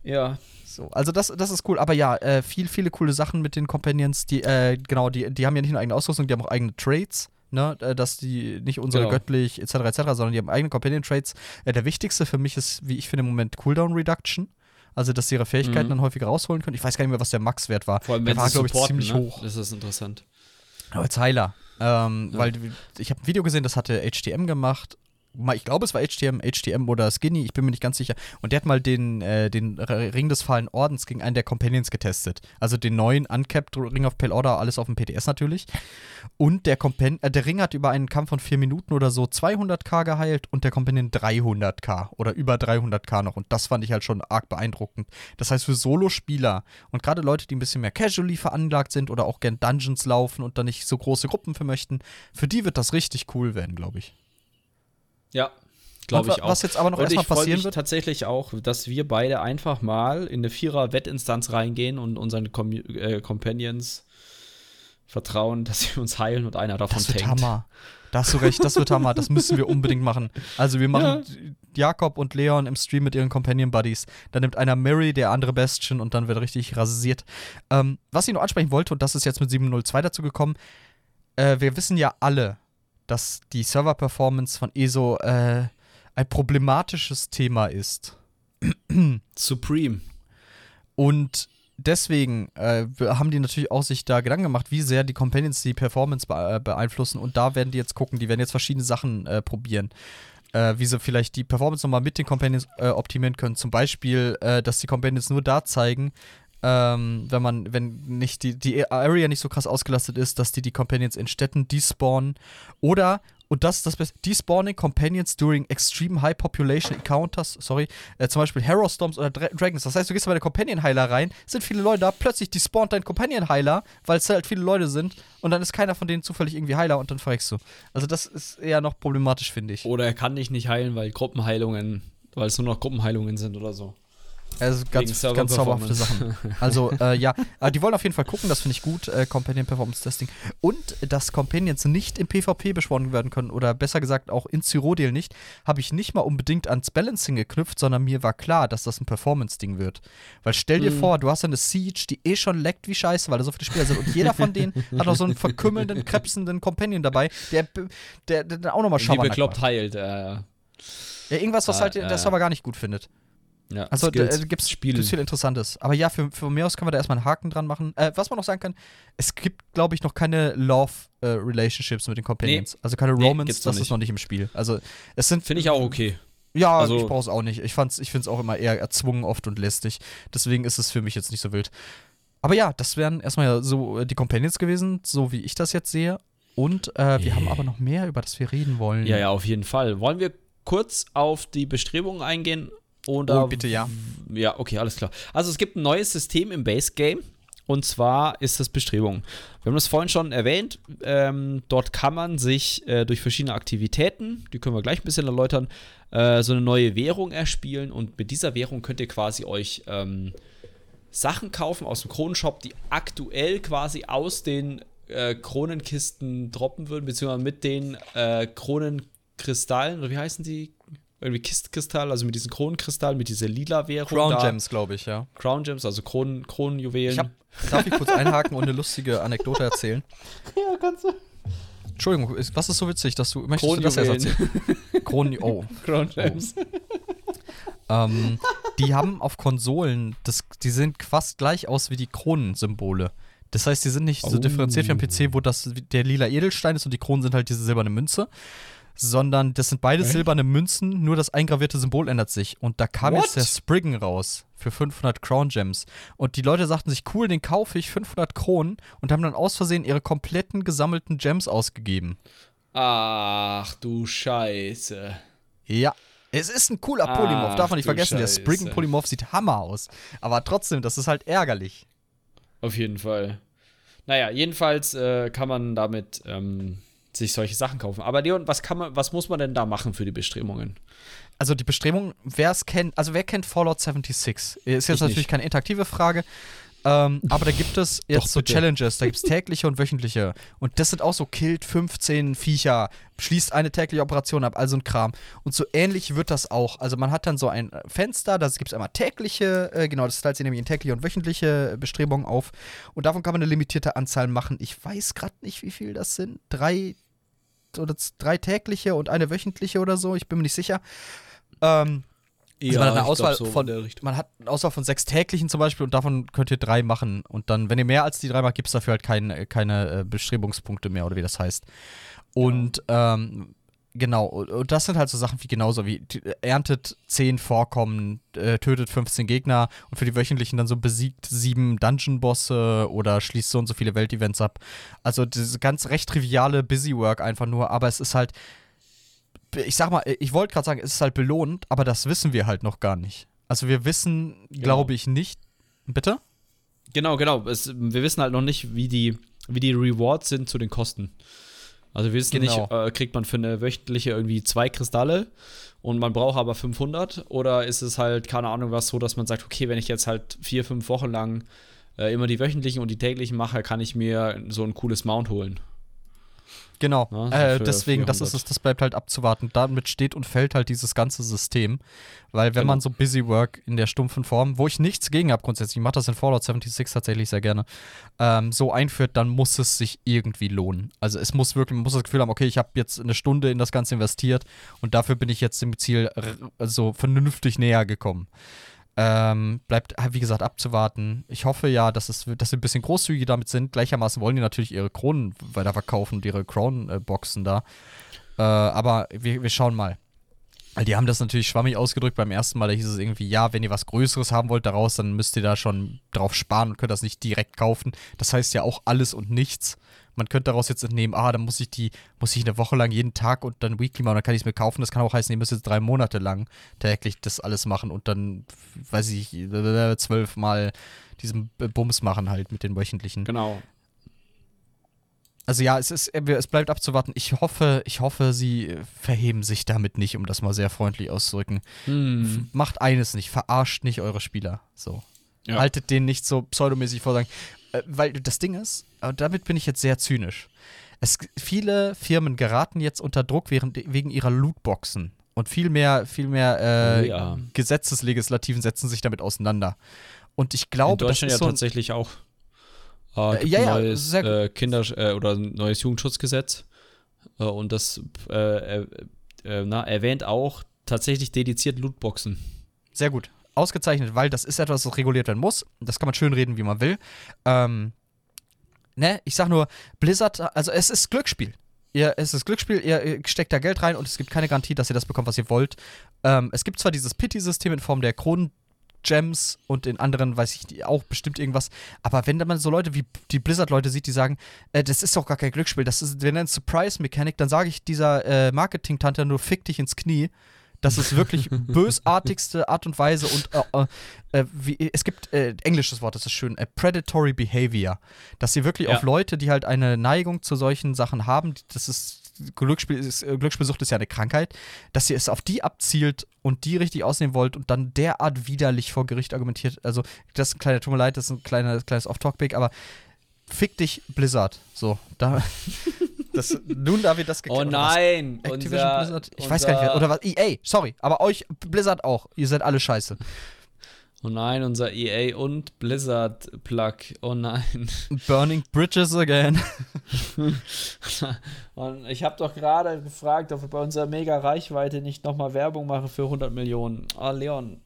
Ja, So, also das, das ist cool. Aber ja, äh, viel, viele coole Sachen mit den Companions, die, äh, genau, die, die haben ja nicht nur eigene Ausrüstung, die haben auch eigene Trades. Ne, äh, dass die nicht unsere Genau. göttlich etc. etc., sondern die haben eigene Companion-Trades. Äh, der wichtigste für mich ist, wie ich finde, im Moment Cooldown Reduction. Also, dass sie ihre Fähigkeiten Mhm. dann häufiger rausholen können. Ich weiß gar nicht mehr, was der Max-Wert war. vor allem, der war, glaube ich, ziemlich ne? hoch. Das ist interessant. Als Heiler. Ähm, Ja. Weil ich habe ein Video gesehen, das hatte HTM gemacht. Ich glaube, es war HTM, HTM oder Skinny, ich bin mir nicht ganz sicher. Und der hat mal den, äh, den Ring des Fallen Ordens gegen einen der Companions getestet. Also den neuen Uncapped Ring of Pale Order, alles auf dem PTS natürlich. Und der, Compan äh, der Ring hat über einen Kampf von vier Minuten oder so 200k geheilt und der Companion 300k oder über 300k noch. Und das fand ich halt schon arg beeindruckend. Das heißt, für Solo-Spieler und gerade Leute, die ein bisschen mehr casually veranlagt sind oder auch gern Dungeons laufen und da nicht so große Gruppen für möchten, für die wird das richtig cool werden, glaube ich. Ja, glaube ich auch. was jetzt aber noch erstmal passieren wird- tatsächlich auch, dass wir beide einfach mal in eine Vierer-Wettinstanz reingehen und unseren Com äh, Companions vertrauen, dass sie uns heilen und einer davon Das wird tankt. Hammer. Da hast du recht, das wird Hammer. Das müssen wir unbedingt machen. Also wir machen Jakob und Leon im Stream mit ihren Companion Buddies. Dann nimmt einer Mary, der andere Bastion und dann wird richtig rasiert. Ähm, was ich noch ansprechen wollte, und das ist jetzt mit 702 dazu gekommen, äh, wir wissen ja alle, dass die Server-Performance von ESO äh, ein problematisches Thema ist. Supreme. Und deswegen äh, haben die natürlich auch sich da Gedanken gemacht, wie sehr die Companions die Performance be äh, beeinflussen. Und da werden die jetzt gucken, die werden jetzt verschiedene Sachen äh, probieren. Äh, wie sie vielleicht die Performance nochmal mit den Companions äh, optimieren können. Zum Beispiel, äh, dass die Companions nur da zeigen, ähm, wenn man, wenn nicht die, die Area nicht so krass ausgelastet ist, dass die die Companions in Städten despawnen. Oder, und das ist das Beste, despawning Companions during extreme high population encounters, sorry, äh, zum Beispiel Hero Storms oder Dra Dragons. Das heißt, du gehst bei der Companion Heiler rein, sind viele Leute da, plötzlich despawnt dein Companion Heiler, weil es halt viele Leute sind und dann ist keiner von denen zufällig irgendwie Heiler und dann verreckst du. Also das ist eher noch problematisch, finde ich. Oder er kann dich nicht heilen, weil Gruppenheilungen, weil es nur noch Gruppenheilungen sind oder so. Also ganz, ganz zauberhafte. Sachen. Also, äh, ja, aber die wollen auf jeden Fall gucken, das finde ich gut, äh, Companion Performance Testing. Und dass Companions nicht im PvP beschworen werden können, oder besser gesagt auch in Cyrodiil nicht, habe ich nicht mal unbedingt ans Balancing geknüpft, sondern mir war klar, dass das ein Performance-Ding wird. Weil stell dir Mhm. vor, du hast eine Siege, die eh schon leckt wie Scheiße, weil da so viele Spieler sind. Und jeder von denen hat noch so einen verkümmelnden, krebsenden Companion dabei, der, der, der, der auch nochmal Wie Schabernack bekloppt macht. heilt. Äh, Ja, irgendwas, was Ah, halt äh, der Server gar nicht gut findet. Ja, Also da Skills, äh, gibt's, Spielen. gibt's viel Interessantes. Aber ja, für, für mir aus können wir da erstmal einen Haken dran machen. Äh, was man noch sagen kann, es gibt, glaube ich, noch keine Love-Relationships mit den Companions. Also keine Nee, noch das ist noch nicht im Spiel. Also es sind. Finde ich auch okay. Ja, Also- ich brauche es auch nicht. Ich, fand's, ich finde es auch immer eher erzwungen oft und lästig. Deswegen ist es für mich jetzt nicht so wild. Aber ja, das wären erstmal ja so äh, die Companions gewesen, so wie ich das jetzt sehe. Und äh, wir Yeah. haben aber noch mehr, über das wir reden wollen. Ja, ja, auf jeden Fall. Wollen wir kurz auf die Bestrebungen eingehen? Oder Oh, bitte, ja. Ja, okay, alles klar. Also es gibt ein neues System im Base Game. Und zwar ist das Bestrebung. Wir haben das vorhin schon erwähnt. Ähm, dort kann man sich äh, durch verschiedene Aktivitäten, die können wir gleich ein bisschen erläutern, äh, so eine neue Währung erspielen. Und mit dieser Währung könnt ihr quasi euch ähm, Sachen kaufen aus dem Kronenshop, die aktuell quasi aus den äh, Kronenkisten droppen würden, beziehungsweise mit den äh, Kronenkristallen, oder wie heißen die? Irgendwie Kistkristall, also mit diesen Kronenkristallen, mit dieser lila Währung. Crown da. Gems, glaube ich, ja. Crown Gems, also Kronen, Kronenjuwelen. Ich hab, darf ich kurz einhaken und eine lustige Anekdote erzählen? ja, kannst du. Entschuldigung, ist, was ist so witzig, dass du möchtest du das erst erzählen? Kronen, oh. Crown Gems. ähm, die haben auf Konsolen, das, die sehen fast gleich aus wie die Kronensymbole. Das heißt, die sind nicht so Oh. differenziert wie am PC, wo das der lila Edelstein ist und die Kronen sind halt diese silberne Münze. Sondern das sind beide Echt? silberne Münzen, nur das eingravierte Symbol ändert sich. Und da kam What? jetzt der Spriggan raus für 500 Crown Gems. Und die Leute sagten sich, cool, den kaufe ich, 500 Kronen. Und haben dann aus Versehen ihre kompletten gesammelten Gems ausgegeben. Ach du Scheiße. Ja. Es ist ein cooler Ach, Polymorph, darf man nicht vergessen. Der Scheiße. Spriggan Polymorph sieht Hammer aus. Aber trotzdem, das ist halt ärgerlich. Auf jeden Fall. Naja, jedenfalls äh, kann man damit ähm, sich solche Sachen kaufen. Aber Leon, was kann man, was muss man denn da machen für die Bestrebungen? Also die Bestrebung, wer es kennt, also wer kennt Fallout 76? Ist jetzt Ich natürlich nicht. keine interaktive Frage. Ähm, aber da gibt es jetzt so bitte. Challenges, da gibt es tägliche und wöchentliche. Und das sind auch so, killt 15 Viecher, schließt eine tägliche Operation ab, also ein Kram. Und so ähnlich wird das auch. Also man hat dann so ein Fenster, da gibt es einmal tägliche, äh, genau, das teilt sich nämlich in tägliche und wöchentliche Bestrebungen auf. Und davon kann man eine limitierte Anzahl machen. Ich weiß gerade nicht, wie viel das sind. Drei oder drei tägliche und eine wöchentliche oder so, ich bin mir nicht sicher. Ähm, also man hat eine Auswahl von, man hat eine Auswahl von sechs täglichen zum Beispiel und davon könnt ihr drei machen. Und dann, wenn ihr mehr als die drei macht, gibt es dafür halt kein, keine äh, Bestrebungspunkte mehr oder wie das heißt. Und ähm, genau, und, das sind halt so Sachen wie genauso wie erntet zehn Vorkommen, äh, tötet 15 Gegner und für die wöchentlichen dann so besiegt sieben Dungeon-Bosse oder schließt so und so viele Weltevents ab. Also diese ganz recht triviale Busy-Work einfach nur, aber es ist halt ich sag mal, ich wollte gerade sagen, es ist halt belohnt, aber das wissen wir halt noch gar nicht. Also wir wissen, glaube ich, nicht. Bitte? Genau, genau. Es, wir wissen halt noch nicht, wie die, wie die Rewards sind zu den Kosten. Also wir wissen Genau. nicht, äh, kriegt man für eine wöchentliche irgendwie zwei Kristalle und man braucht aber 500 oder ist es halt, keine Ahnung was, so, dass man sagt, okay, wenn ich jetzt halt vier, fünf Wochen lang äh, immer die wöchentlichen und die täglichen mache, kann ich mir so ein cooles Mount holen. Genau. Ja, so äh, deswegen, das ist 400. es, das bleibt halt abzuwarten. Damit steht und fällt halt dieses ganze System. Weil wenn Genau. man so Busy Work in der stumpfen Form, wo ich nichts gegen habe grundsätzlich, ich mache das in Fallout 76 tatsächlich sehr gerne, ähm, so einführt, dann muss es sich irgendwie lohnen. Also es muss wirklich, man muss das Gefühl haben, okay, ich habe jetzt eine Stunde in das Ganze investiert und dafür bin ich jetzt dem Ziel so vernünftig näher gekommen. Ähm, bleibt, wie gesagt, abzuwarten. Ich hoffe ja, dass, es, dass sie ein bisschen großzügig damit sind. Gleichermaßen wollen die natürlich ihre Kronen weiterverkaufen und ihre Crown-Boxen da. Äh, aber wir, wir schauen mal. Die haben das natürlich schwammig ausgedrückt beim ersten Mal. Da hieß es irgendwie, ja, wenn ihr was Größeres haben wollt daraus, dann müsst ihr da schon drauf sparen und könnt das nicht direkt kaufen. Das heißt ja auch alles und nichts. Man könnte daraus jetzt entnehmen, ah, dann muss ich die, muss ich eine Woche lang jeden Tag und dann Weekly machen, dann kann ich es mir kaufen. Das kann auch heißen, ihr müsst jetzt drei Monate lang täglich das alles machen und dann, weiß ich, äh, zwölf Mal diesen Bums machen halt mit den wöchentlichen. Genau. Also ja, es ist, es bleibt abzuwarten. Ich hoffe, ich hoffe, sie verheben sich damit nicht, um das mal sehr freundlich auszudrücken. Hm. Macht eines nicht, verarscht nicht eure Spieler. So. Ja. Haltet denen nicht so pseudomäßig vor, sagen, äh, weil das Ding ist, und damit bin ich jetzt sehr zynisch. Es, viele Firmen geraten jetzt unter Druck während, wegen ihrer Lootboxen. Und viel mehr, viel mehr äh, Oh ja. Gesetzeslegislativen setzen sich damit auseinander. Und ich In glaube, das Deutschland ist ja so tatsächlich auch. Äh, Äh, ja, ein ja, neues äh, Kinder äh, oder neues Jugendschutzgesetz. Äh, und das äh, äh, äh, na, erwähnt auch tatsächlich dediziert Lootboxen. Sehr gut. Ausgezeichnet, weil das ist etwas, das reguliert werden muss. Das kann man schön reden, wie man will. Ähm, ne, ich sag nur, Blizzard, also es ist Glücksspiel. Ihr, es ist Glücksspiel, ihr, ihr steckt da Geld rein und es gibt keine Garantie, dass ihr das bekommt, was ihr wollt. Ähm, es gibt zwar dieses Pity-System in Form der Kronen-Gems und in anderen, weiß ich nicht, auch bestimmt irgendwas, aber wenn man so Leute wie die Blizzard-Leute sieht, die sagen, äh, das ist doch gar kein Glücksspiel, das ist, wir nennen es Surprise-Mechanik, dann sage ich dieser äh, Marketing-Tante nur, fick dich ins Knie. Das ist wirklich bösartigste Art und Weise und äh, äh, äh, wie, es gibt äh, englisches Wort, das ist schön, äh, predatory behavior, dass sie wirklich Ja. auf Leute, die halt eine Neigung zu solchen Sachen haben, das ist Glücksspiel ist, äh, Glücksspielsucht ist ja eine Krankheit, dass ihr es auf die abzielt und die richtig ausnehmen wollt und dann derart widerlich vor Gericht argumentiert. Also, das ist ein kleiner, tut mir leid, das ist ein kleiner, kleines Off-Topic, aber fick dich, Blizzard. So, da. das, nun, da wir das Oh geklärt- was? nein! Activision unser, Blizzard? Ich weiß gar nicht, wer, oder was? EA, sorry, aber euch, Blizzard auch. Ihr seid alle scheiße. Oh nein, unser EA und Blizzard Plug. Oh nein. Burning Bridges again. Und ich habe doch gerade gefragt, ob wir bei unserer mega Reichweite nicht nochmal Werbung machen für 100 Millionen. Ah, Leon.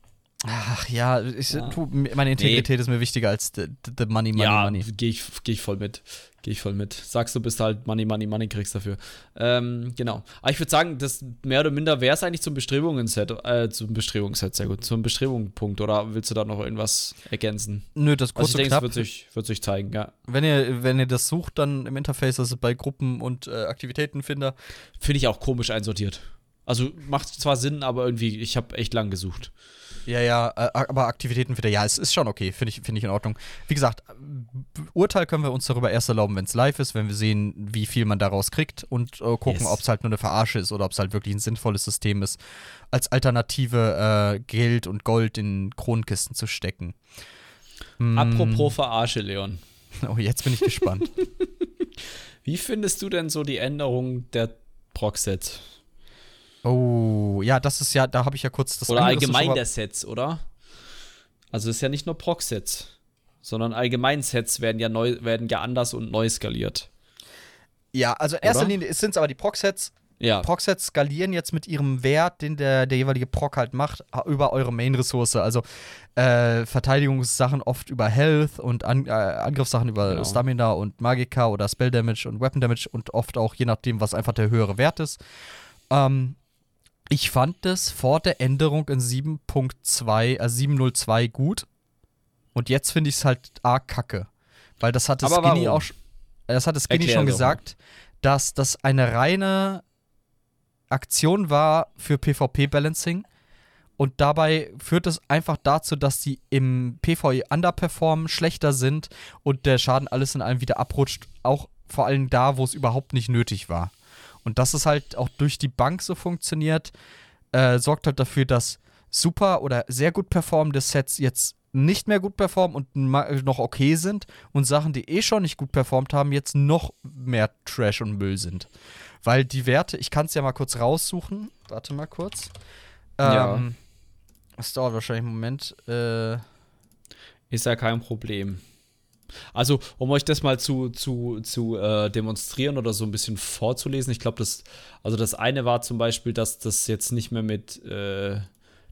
Ach ja, ich, Ja. Tu, meine Integrität ist mir wichtiger als the, the money, money, ja, money. gehe ich, geh ich voll mit. Gehe ich voll mit. Sagst du, bist halt Money, Money, Money kriegst dafür. Ähm, genau. Aber ich würde sagen, das mehr oder minder wäre es eigentlich zum Bestrebungsset, äh, zum Bestrebungsset, sehr gut, zum Bestrebungspunkt. Oder willst du da noch irgendwas ergänzen? Nö, das Also kurz ich und denke, knapp. wird sich, wird sich zeigen, ja. Wenn ihr, wenn ihr das sucht, dann im Interface, also bei Gruppen und äh, Aktivitätenfinder. Finde ich auch komisch einsortiert. Also macht zwar Sinn, aber irgendwie, ich habe echt lang gesucht. Ja, ja, äh, aber Aktivitätenfinder, ja, es ist schon okay, finde ich, find ich in Ordnung. Wie gesagt, Urteil können wir uns darüber erst erlauben, wenn es live ist, wenn wir sehen, wie viel man daraus kriegt und äh, gucken, Yes. ob es halt nur eine Verarsche ist oder ob es halt wirklich ein sinnvolles System ist, als Alternative äh, Geld und Gold in Kronkisten zu stecken. Mm, Apropos Verarsche, Leon. Oh, jetzt bin ich gespannt. Wie findest du denn so die Änderung der Proxet? Oh, ja, das ist ja, da habe ich ja kurz das Oder allgemein der Sets, oder? Also es ist ja nicht nur Proc-Sets, sondern allgemein Sets werden ja neu, werden ja anders und neu skaliert. Ja, also in erster Oder? Linie sind es aber die Proc-Sets. Ja. Proc-Sets skalieren jetzt mit ihrem Wert, den der, der jeweilige Proc halt macht, über eure Main-Ressource. Also äh, Verteidigungssachen oft über Health und An äh, Angriffssachen über Genau. Stamina und Magika oder Spell Damage und Weapon Damage und oft auch je nachdem, was einfach der höhere Wert ist. Ähm, ich fand das vor der Änderung in 7.2, also 7.02 gut. Und jetzt finde ich es halt arg kacke. Weil das hatte Aber Skinny warum? auch das hatte Skinny Erklär schon gesagt, dass das eine reine Aktion war für PvP-Balancing. Und dabei führt es einfach dazu, dass die im PvE underperformen, schlechter sind und der Schaden alles in allem wieder abrutscht. Auch vor allem da, wo es überhaupt nicht nötig war. Und dass es halt auch durch die Bank so funktioniert, äh, sorgt halt dafür, dass super oder sehr gut performende Sets jetzt nicht mehr gut performen und noch okay sind und Sachen, die eh schon nicht gut performt haben, jetzt noch mehr Trash und Müll sind. Weil die Werte, ich kann es ja mal kurz raussuchen. Warte mal kurz. Ja. Ähm, Es dauert wahrscheinlich einen Moment. Äh, Ist ja kein Problem. Also, um euch das mal zu, zu, zu äh, demonstrieren oder so ein bisschen vorzulesen, ich glaube, das, also das eine war zum Beispiel, dass das jetzt nicht mehr mit, äh,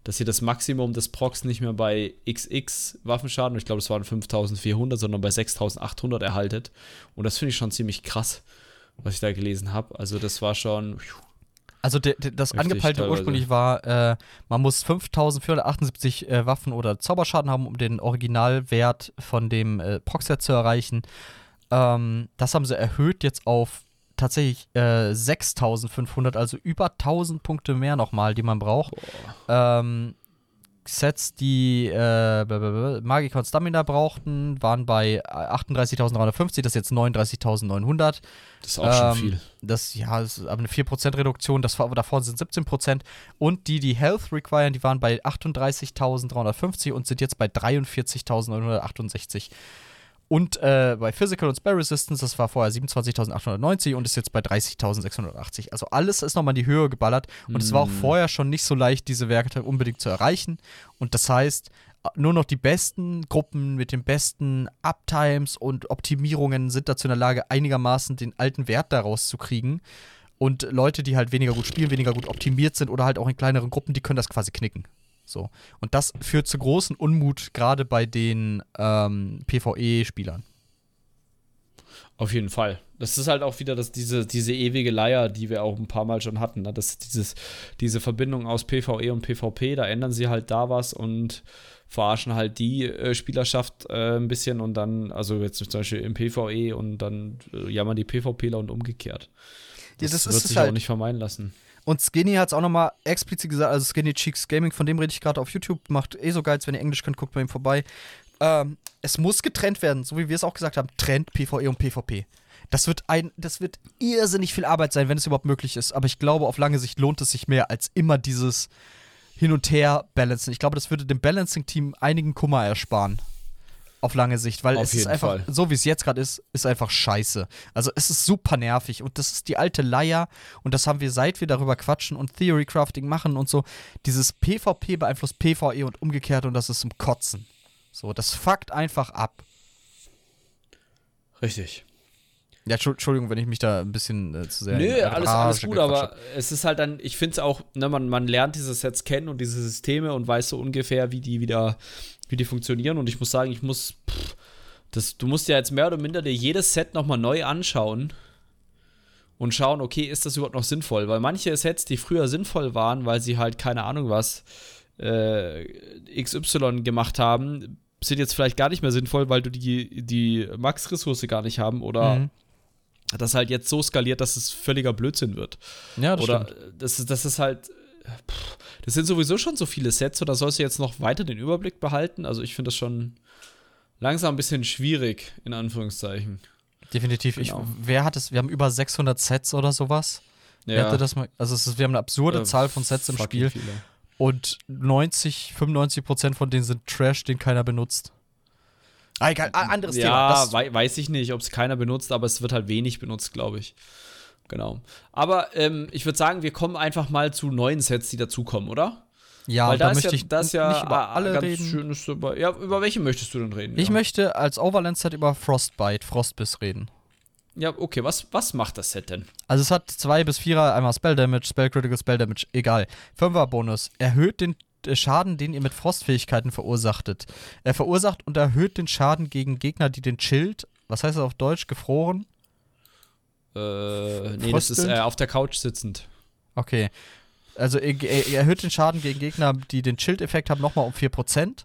dass ihr das Maximum des Procs nicht mehr bei XX Waffenschaden, ich glaube, das waren 5400, sondern bei 6800 erhaltet. Und das finde ich schon ziemlich krass, was ich da gelesen habe. Also, das war schon. Also de, de, das Heftig angepeilte teilweise. ursprünglich war, äh, man muss 5478 äh, Waffen oder Zauberschaden haben, um den Originalwert von dem äh, Proxet zu erreichen. Ähm, das haben sie erhöht jetzt auf tatsächlich äh, 6500, also über 1000 Punkte mehr nochmal, die man braucht. Ähm, Sets, die äh, Magica und Stamina brauchten, waren bei 38.350, das ist jetzt 39.900. Das ist auch schon Ähm, viel. Das, ja, das ist aber eine 4% Reduktion, das davor sind 17%. Und die, die Health requiren, die waren bei 38.350 und sind jetzt bei 43.968. Und äh, bei Physical und Spell Resistance, das war vorher 27.890 und ist jetzt bei 30.680. Also alles ist nochmal in die Höhe geballert. Und es war auch Mm. vorher schon nicht so leicht, diese Werte unbedingt zu erreichen. Und das heißt, nur noch die besten Gruppen mit den besten Uptimes und Optimierungen sind dazu in der Lage, einigermaßen den alten Wert daraus zu kriegen. Und Leute, die halt weniger gut spielen, weniger gut optimiert sind oder halt auch in kleineren Gruppen, die können das quasi knicken. So. Und das führt zu großen Unmut, gerade bei den ähm, PvE-Spielern. Auf jeden Fall. Das ist halt auch wieder das, diese, diese ewige Leier, die wir auch ein paar Mal schon hatten. Ne? Das dieses, diese Verbindung aus PvE und PvP, da ändern sie halt da was und verarschen halt die äh, Spielerschaft äh, ein bisschen und dann, also jetzt zum Beispiel im PvE und dann äh, jammern die PvPler und umgekehrt. Ja, Das, das ist wird sich halt. auch nicht vermeiden lassen. Und Skinny hat es auch nochmal explizit gesagt, also Skinny Cheeks Gaming, von dem rede ich gerade auf YouTube, macht eh so Guides, wenn ihr Englisch könnt, guckt bei ihm vorbei. Ähm, es muss getrennt werden, so wie wir es auch gesagt haben, trennt PvE und PvP. Das wird ein, das wird irrsinnig viel Arbeit sein, wenn es überhaupt möglich ist. Aber ich glaube, auf lange Sicht lohnt es sich mehr als immer dieses Hin und Her balancen. Ich glaube, das würde dem Balancing-Team einigen Kummer ersparen. Auf lange Sicht, weil Auf es ist einfach, Fall. so wie es jetzt gerade ist, ist einfach scheiße. Also es ist super nervig und das ist die alte Leier und das haben wir, seit wir darüber quatschen und Theory Crafting machen und so, dieses PvP beeinflusst PvE und umgekehrt und das ist zum Kotzen. So, das fuckt einfach ab. Richtig. Ja, Entschu- Entschuldigung, wenn ich mich da ein bisschen äh, zu sehr Nö, alles, alles gut, aber es ist halt dann, ich finde es auch, ne, man, man lernt diese Sets kennen und diese Systeme und weiß so ungefähr, wie die wieder, wie die funktionieren. Und ich muss sagen, ich muss, pff, das, du musst ja jetzt mehr oder minder dir jedes Set nochmal neu anschauen und schauen, okay, ist das überhaupt noch sinnvoll? Weil manche Sets, die früher sinnvoll waren, weil sie halt, keine Ahnung was, äh, XY gemacht haben, sind jetzt vielleicht gar nicht mehr sinnvoll, weil du die, die Max-Ressource gar nicht haben oder Mhm. das halt jetzt so skaliert, dass es völliger Blödsinn wird. Ja, das oder stimmt. das ist, das ist halt. pff, Das sind sowieso schon so viele Sets, oder sollst du jetzt noch weiter den Überblick behalten? Also ich finde das schon langsam ein bisschen schwierig, in Anführungszeichen. Definitiv. Genau. Ich, wer hat es? Wir haben über 600 Sets oder sowas. Wer hatte das mal? Also ist, wir haben eine absurde Äh, Zahl von Sets im Spiel viele. und 90, 95 Prozent von denen sind Trash, den keiner benutzt. Ah, egal, anderes Thema. Ja, wei weiß ich nicht, ob es keiner benutzt, aber es wird halt wenig benutzt, glaube ich. Genau. Aber ähm, ich würde sagen, wir kommen einfach mal zu neuen Sets, die dazukommen, oder? ja, Weil da, da möchte ja, ich das ja nicht über ah, alle ganz reden. schönes dabei. Ja, über welche möchtest du denn reden? Ich ja. möchte als Overland-Set über Frostbite, Frostbiss reden. Ja, okay, was, was macht das Set denn? Also es hat zwei bis vierer, einmal Spell Damage, Spell Critical, Spell Damage, egal. Fünfer Bonus. Erhöht den äh, Schaden, den ihr mit Frostfähigkeiten verursachtet. Er verursacht und erhöht den Schaden gegen Gegner, die den chillt. Was heißt das auf Deutsch? Gefroren? Äh, nee, das ist äh, auf der Couch sitzend. Okay. Also er, er er erhöht den Schaden gegen Gegner, die den Schild-Effekt haben, nochmal um 4%.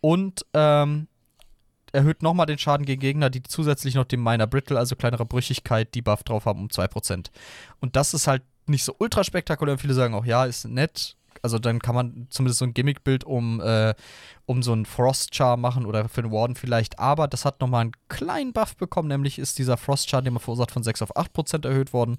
Und ähm, erhöht nochmal den Schaden gegen Gegner, die zusätzlich noch den Minor Brittle, also kleinere Brüchigkeit, Debuff drauf haben, um 2%. Und das ist halt nicht so ultra spektakulär. Viele sagen auch, ja, ist nett. Also dann kann man zumindest so ein Gimmick-Bild um, äh, um so einen Frost-Char machen oder für den Warden vielleicht. Aber das hat nochmal einen kleinen Buff bekommen, nämlich ist dieser Frost-Char, den man verursacht, von 6 auf 8% erhöht worden.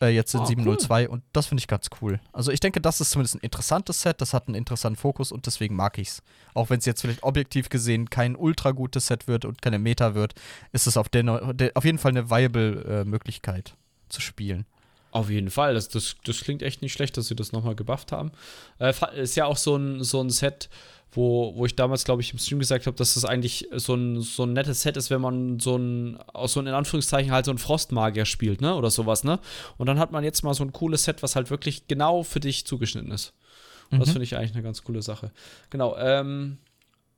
Äh, jetzt in Ah, 702 und das finde ich ganz cool. Also ich denke, das ist zumindest ein interessantes Set, das hat einen interessanten Fokus und deswegen mag ich es. Auch wenn es jetzt vielleicht objektiv gesehen kein ultra gutes Set wird und keine Meta wird, ist es auf, den, auf jeden Fall eine viable äh, Möglichkeit zu spielen. Auf jeden Fall. Das, das, das klingt echt nicht schlecht, dass sie das nochmal gebufft haben. Äh, ist ja auch so ein, so ein Set, wo, wo ich damals, glaube ich, im Stream gesagt habe, dass das eigentlich so ein, so ein nettes Set ist, wenn man so ein, aus so ein, in Anführungszeichen halt so ein Frostmagier spielt, ne? Oder sowas, ne? Und dann hat man jetzt mal so ein cooles Set, was halt wirklich genau für dich zugeschnitten ist. Und das Mhm. finde ich eigentlich eine ganz coole Sache. Genau, ähm.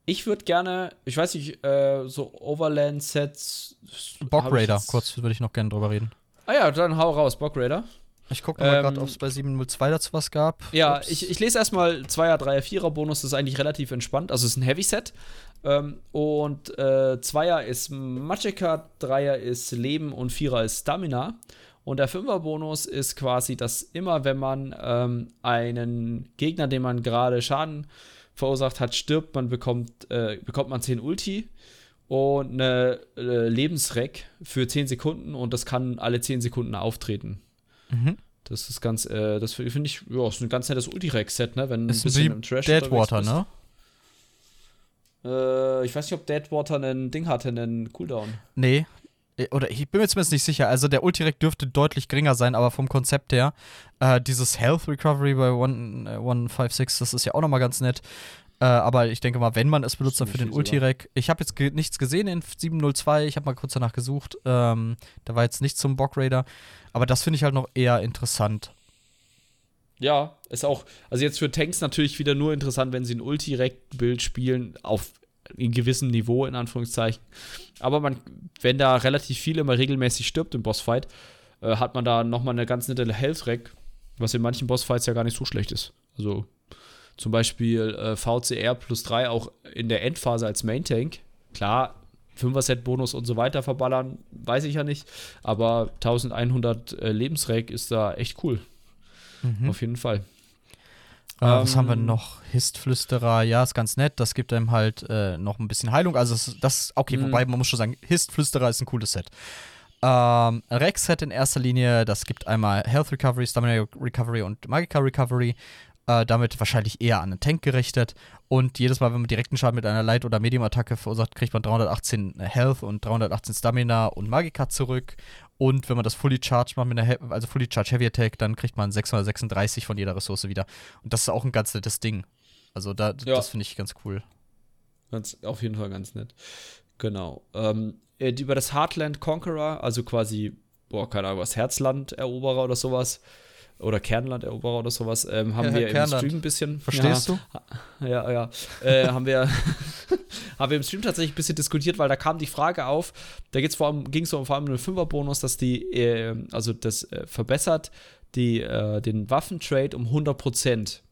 Ich würde gerne, ich weiß nicht, äh, so Overland-Sets. Bock Raider, kurz würde ich noch gerne drüber reden. Ah ja, dann hau raus, Bock Raider. Ich gucke mal Ähm, gerade, ob es bei 702 dazu was gab. Ja, Ups. ich, ich lese erstmal 2er, 3er, 4er Bonus, das ist eigentlich relativ entspannt. Also es ist ein Heavy-Set. Ähm, und äh, 2er ist Magicka, 3er ist Leben und 4er ist Stamina. Und der 5er Bonus ist quasi, dass immer, wenn man ähm, einen Gegner, dem man gerade Schaden verursacht hat, stirbt, man bekommt, äh, bekommt man 10 Ulti und eine äh, Lebensreck für 10 Sekunden und das kann alle 10 Sekunden auftreten. Mhm. Das ist ganz, äh, das finde ich, ja, ist ein ganz nettes Ulti-Reck-Set, ne? Wenn Ist ein bisschen Trash Deadwater, ne? Äh, ich weiß nicht, ob Deadwater einen Ding hatte, einen Cooldown. Nee. Äh, Oder ich bin mir zumindest nicht sicher. Also der Ultirek dürfte deutlich geringer sein, aber vom Konzept her, äh, dieses Health Recovery bei One- äh, 156, das ist ja auch nochmal ganz nett. Äh, aber ich denke mal, wenn man es benutzt, dann für den. Ultirek. Ich habe jetzt ge nichts gesehen in 702, ich habe mal kurz danach gesucht. Ähm, da war jetzt nichts zum Bock Raider. Aber das finde ich halt noch eher interessant. Ja, ist auch, also jetzt für Tanks natürlich wieder nur interessant, wenn sie ein Ulti-Bild spielen, auf einem gewissen Niveau, in Anführungszeichen. Aber man, wenn da relativ viel immer regelmäßig stirbt im Bossfight, äh, hat man da nochmal eine ganz nette Health-Rack, was in manchen Bossfights ja gar nicht so schlecht ist. Also zum Beispiel äh, VCR plus 3 auch in der Endphase als Main-Tank. Klar, 5er-Set-Bonus und so weiter verballern, weiß ich ja nicht. Aber 1100 äh, Lebensrack ist da echt cool. Mhm. Auf jeden Fall. Äh, was Ähm, haben wir noch? Histflüsterer, ja, ist ganz nett. Das gibt einem halt äh, noch ein bisschen Heilung. Also, das, das okay, Mhm. wobei man muss schon sagen, Histflüsterer ist ein cooles Set. Ähm, Rex-Set in erster Linie, das gibt einmal Health Recovery, Stamina Recovery und Magica Recovery. Äh, damit wahrscheinlich eher an einen Tank gerichtet. Und jedes Mal, wenn man direkten Schaden mit einer Light- oder Medium-Attacke verursacht, kriegt man 318 Health und 318 Stamina und Magica zurück. Und wenn man das Fully Charged macht mit einer, He also Fully Charged Heavy Attack, dann kriegt man 636 von jeder Ressource wieder. Und das ist auch ein ganz nettes Ding. Also da, Ja. das finde ich ganz cool. Ganz, auf jeden Fall ganz nett. Genau. Ähm, äh, über das Heartland Conqueror, also quasi, boah, keine Ahnung, was, Herzland-Eroberer oder sowas, oder Kernland-Eroberer oder sowas, ähm, haben Ja, wir im Kernland. Stream ein bisschen. Verstehst ja, du? Ja, ja. Äh, haben, wir, haben wir im Stream tatsächlich ein bisschen diskutiert, weil da kam die Frage auf, da ging es vor allem, ging's vor allem um den Fünfer-Bonus, dass die, äh, also das äh, verbessert die, äh, den Waffentrade um 100 Prozent.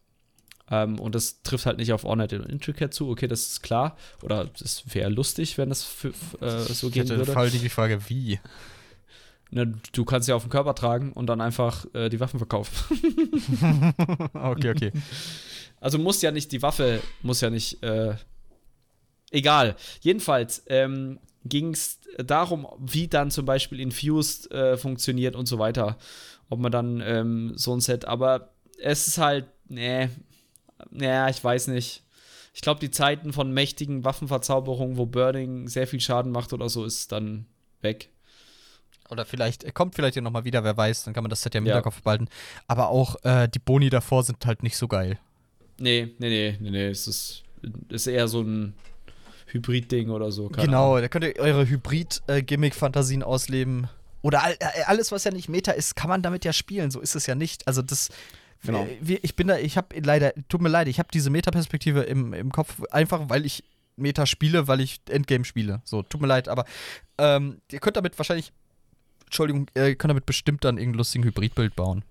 Ähm, und das trifft halt nicht auf Ornate und Intricate zu, okay, das ist klar. Oder das wäre lustig, wenn das für, äh, so Ich gehen hätte würde. voll die Frage, wie? Na, du kannst ja auf den Körper tragen und dann einfach äh, die Waffen verkaufen. okay, okay. Also muss ja nicht, die Waffe muss ja nicht, äh, egal. Jedenfalls ähm, ging es darum, wie dann zum Beispiel Infused äh, funktioniert und so weiter. Ob man dann ähm, so ein Set, aber es ist halt, nee, naja, ich weiß nicht. Ich glaube, die Zeiten von mächtigen Waffenverzauberungen, wo Burning sehr viel Schaden macht oder so, ist dann weg. Oder vielleicht, er kommt vielleicht ja nochmal wieder, wer weiß, dann kann man das Set ja im Ja. Hinterkopf behalten. Aber auch äh, die Boni davor sind halt nicht so geil. Nee, nee, nee, nee, nee. Es ist, ist eher so ein Hybrid-Ding oder so. keine genau, Ahnung. da könnt ihr eure Hybrid-Gimmick-Fantasien ausleben. Oder all, äh, alles, was ja nicht Meta ist, kann man damit ja spielen. So ist es ja nicht. Also das. Genau. Wir, ich bin da, ich habe leider, tut mir leid, ich habe diese Meta-Perspektive im, im Kopf, einfach weil ich Meta spiele, weil ich Endgame spiele. So, tut mir leid, aber ähm, ihr könnt damit wahrscheinlich, Entschuldigung, äh, ihr könnt damit bestimmt dann irgendeinen lustigen Hybridbild bauen.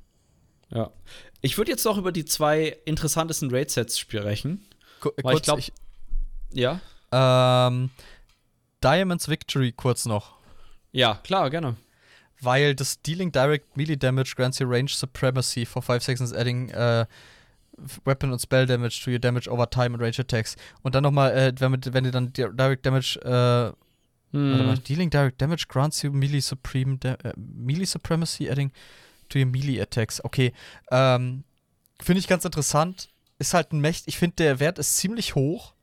Ja. Ich würde jetzt noch über die zwei interessantesten Raid-Sets sprechen. Ku- Weil ich glaub- ich- Ja? Ähm, Diamonds Victory kurz noch. Ja, klar, gerne. Weil das Dealing Direct Melee Damage grants you Range Supremacy for 5 seconds, adding äh, Weapon und Spell Damage to your Damage over time and Range Attacks. Und dann nochmal, äh, wenn, wenn ihr dann Di- Direct Damage, äh, warte mal, Hm. Dealing Direct Damage grants you Melee Supreme, da äh, Melee Supremacy, adding to your Melee Attacks. Okay, ähm, finde ich ganz interessant. Ist halt ein Mächt, ich finde, der Wert ist ziemlich hoch.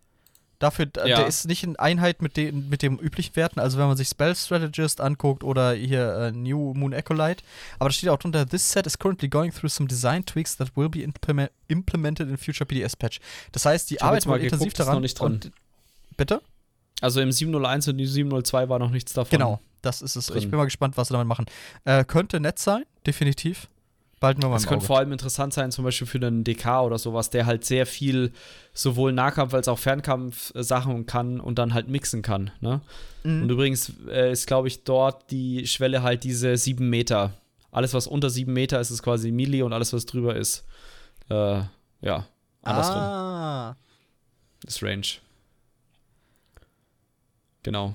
Dafür, Ja. der ist nicht in Einheit mit den, mit den üblichen Werten. Also wenn man sich Spell Strategist anguckt oder hier äh, New Moon Acolyte. Aber da steht auch drunter, this set is currently going through some design tweaks that will be implement implemented in future PDS patch. Das heißt, die Ich arbeiten mal intensiv geguckt, ist daran. noch nicht drin. Und, bitte? Also im 701 und 702 war noch nichts davon. Genau, das ist es. Ich drin. bin mal gespannt, was sie damit machen. Äh, könnte nett sein, definitiv. Wir mal Es im könnte Auge. vor allem interessant sein, zum Beispiel für einen DK oder sowas, der halt sehr viel sowohl Nahkampf als auch Fernkampf-Sachen kann und dann halt mixen kann. Ne? Mhm. Und übrigens äh, ist, glaube ich, dort die Schwelle halt diese 7 Meter. Alles, was unter 7 Meter ist, ist quasi Melee und alles, was drüber ist, äh, ja, andersrum. Ah. ist Range. Genau.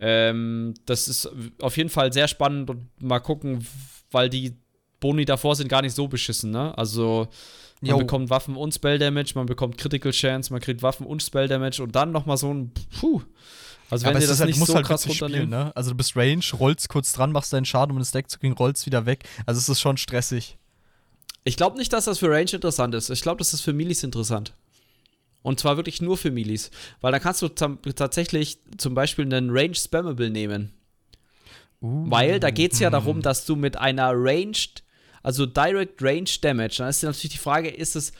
Ähm, das ist auf jeden Fall sehr spannend und mal gucken, weil die Boni davor sind gar nicht so beschissen, ne? Also man Jo. bekommt Waffen und Spell Damage, man bekommt Critical Chance, man kriegt Waffen und Spell Damage und dann nochmal so ein Puh. Also wenn aber dir das halt, nicht so halt krass witzig spielen, runternehmen. ne? Also du bist Range, rollst kurz dran, machst deinen Schaden, um ins Deck zu kriegen, rollst wieder weg. Also es ist schon stressig. Ich glaube nicht, dass das für Range interessant ist. Ich glaube, das ist für Milis interessant. Und zwar wirklich nur für Milis. Weil da kannst du tatsächlich zum Beispiel einen Range Spammable nehmen. Uh, Weil da geht es ja darum, dass du mit einer Ranged, also Direct Range Damage, dann ist natürlich die Frage, ist es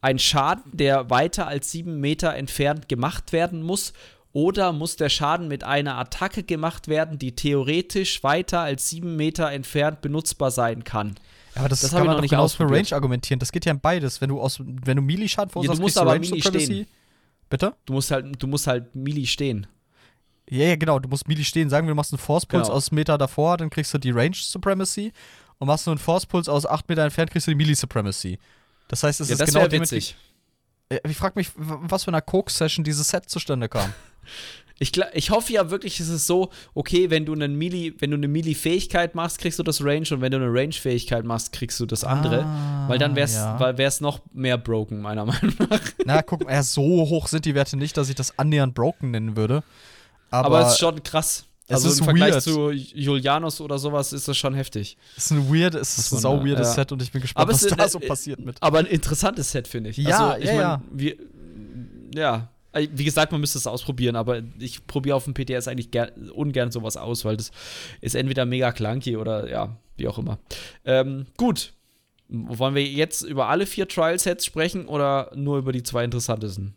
ein Schaden, der weiter als sieben Meter entfernt gemacht werden muss? Oder muss der Schaden mit einer Attacke gemacht werden, die theoretisch weiter als sieben Meter entfernt benutzbar sein kann? Aber das, das kann man noch doch nicht genauso für. Range argumentieren. Das geht ja in beides. Wenn du aus, wenn du Melee-Schaden verursachst, du musst aber Range Melee Supremacy. stehen. Bitte? Du musst halt, du musst halt Melee stehen. Ja, ja, genau. Du musst Melee stehen. Sagen wir, du machst einen Force Pulse Genau. aus Meter davor, dann kriegst du die Range Supremacy. Und machst du einen Force Pulse aus 8 Meter entfernt, kriegst du die Melee Supremacy. Das heißt, es ja, ist das genau witzig. Äh, Ich frage mich, was für eine Coke-Session dieses Set zustande kam. Ich, ich hoffe ja wirklich, es ist so, okay, wenn du einen Melee, wenn du eine Melee-Fähigkeit machst, kriegst du das Range und wenn du eine Range-Fähigkeit machst, kriegst du das andere. Ah, weil dann wär's, ja. weil wär's noch mehr broken, meiner Meinung nach. Na, guck mal, ja, so hoch sind die Werte nicht, dass ich das annähernd broken nennen würde. Aber, Aber, es ist schon krass. es Also im Vergleich weird. zu Julianus oder sowas ist das schon heftig. es ist ein weird, es ist ein sau weirdes ja. Set und ich bin gespannt, Aber was ist, da äh, so passiert mit. Aber ein interessantes Set, finde ich. Ja, also, ich ja, mein, ja. Wir, ja. Äh, Wie gesagt, man müsste es ausprobieren, aber ich probiere auf dem PTS eigentlich ger ungern sowas aus, weil das ist entweder mega clunky oder ja, wie auch immer. Ähm, gut. Wollen wir jetzt über alle vier Trial-Sets sprechen oder nur über die zwei interessantesten?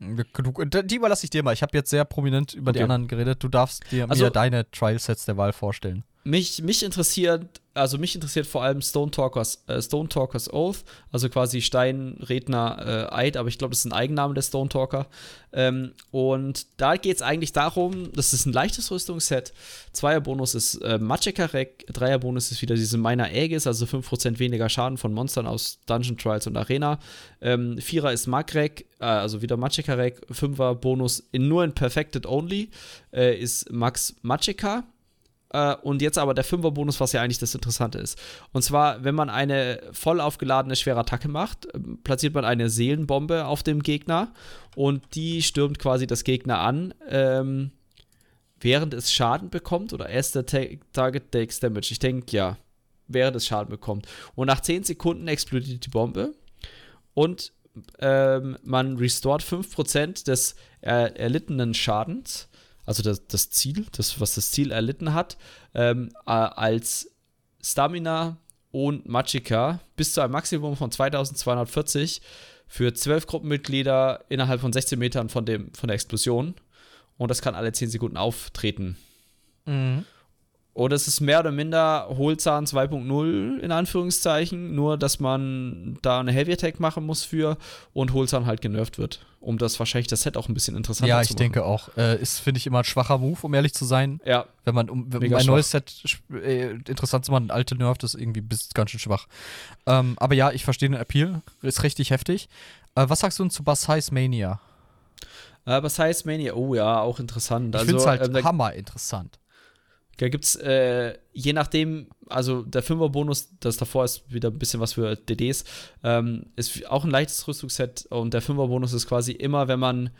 Die überlasse ich dir mal. Ich habe jetzt sehr prominent über die Okay. anderen geredet. Du darfst dir Also- mir deine Trial-Sets der Wahl vorstellen. Mich, mich interessiert, also mich interessiert vor allem Stone Talkers, äh, Stone Talkers Oath, also quasi Steinredner äh, Eid, aber ich glaube, das ist ein Eigenname der Stone Talker. Ähm, und da geht es eigentlich darum, das ist ein leichtes Rüstungsset. Zweierbonus ist äh, Magicka-Rek, Dreierbonus ist wieder diese Minor Aegis, also 5% weniger Schaden von Monstern aus Dungeon Trials und Arena. Ähm, Vierer ist Magrek, äh, also wieder Magicka-Rek. Fünfer Bonus in, nur in Perfected Only äh, ist Max Magicka. Äh, und jetzt aber der Fünfer-Bonus, was ja eigentlich das Interessante ist. Und zwar, wenn man eine voll aufgeladene schwere Attacke macht, äh, platziert man eine Seelenbombe auf dem Gegner und die stürmt quasi das Gegner an, ähm, während es Schaden bekommt oder erst der Ta Target takes Damage. Ich denke, ja, während es Schaden bekommt. Und nach 10 Sekunden explodiert die Bombe und ähm, man restort 5% des äh, erlittenen Schadens, also das, das Ziel, das, was das Ziel erlitten hat, ähm, äh, als Stamina und Magicka bis zu einem Maximum von 2240 für 12 Gruppenmitglieder innerhalb von 16 Metern von, dem, von der Explosion. Und das kann alle 10 Sekunden auftreten. Und es ist mehr oder minder Hohlzahn 2.0 in Anführungszeichen, nur dass man da eine Heavy Attack machen muss für und Hohlzahn halt genervt wird, um das wahrscheinlich das Set auch ein bisschen interessanter Ja, zu ich machen. denke auch. Äh, ist, finde ich, immer ein schwacher Move, um ehrlich zu sein. Ja, Wenn man, um, um ein schwach. neues Set äh, interessant zu machen, alte das ist irgendwie bis ganz schön schwach. Ähm, aber ja, ich verstehe den Appeal. Ist richtig heftig. Äh, was sagst du denn zu Basais Mania? äh, heißt Mania? Oh ja, auch interessant. Ich also, finde es halt ähm, hammer interessant. Da gibt es, äh, je nachdem, also der Fünfer-Bonus, das davor ist wieder ein bisschen was für DDs, ähm, ist auch ein leichtes Rüstungsset und der Fünfer-Bonus ist quasi immer, wenn man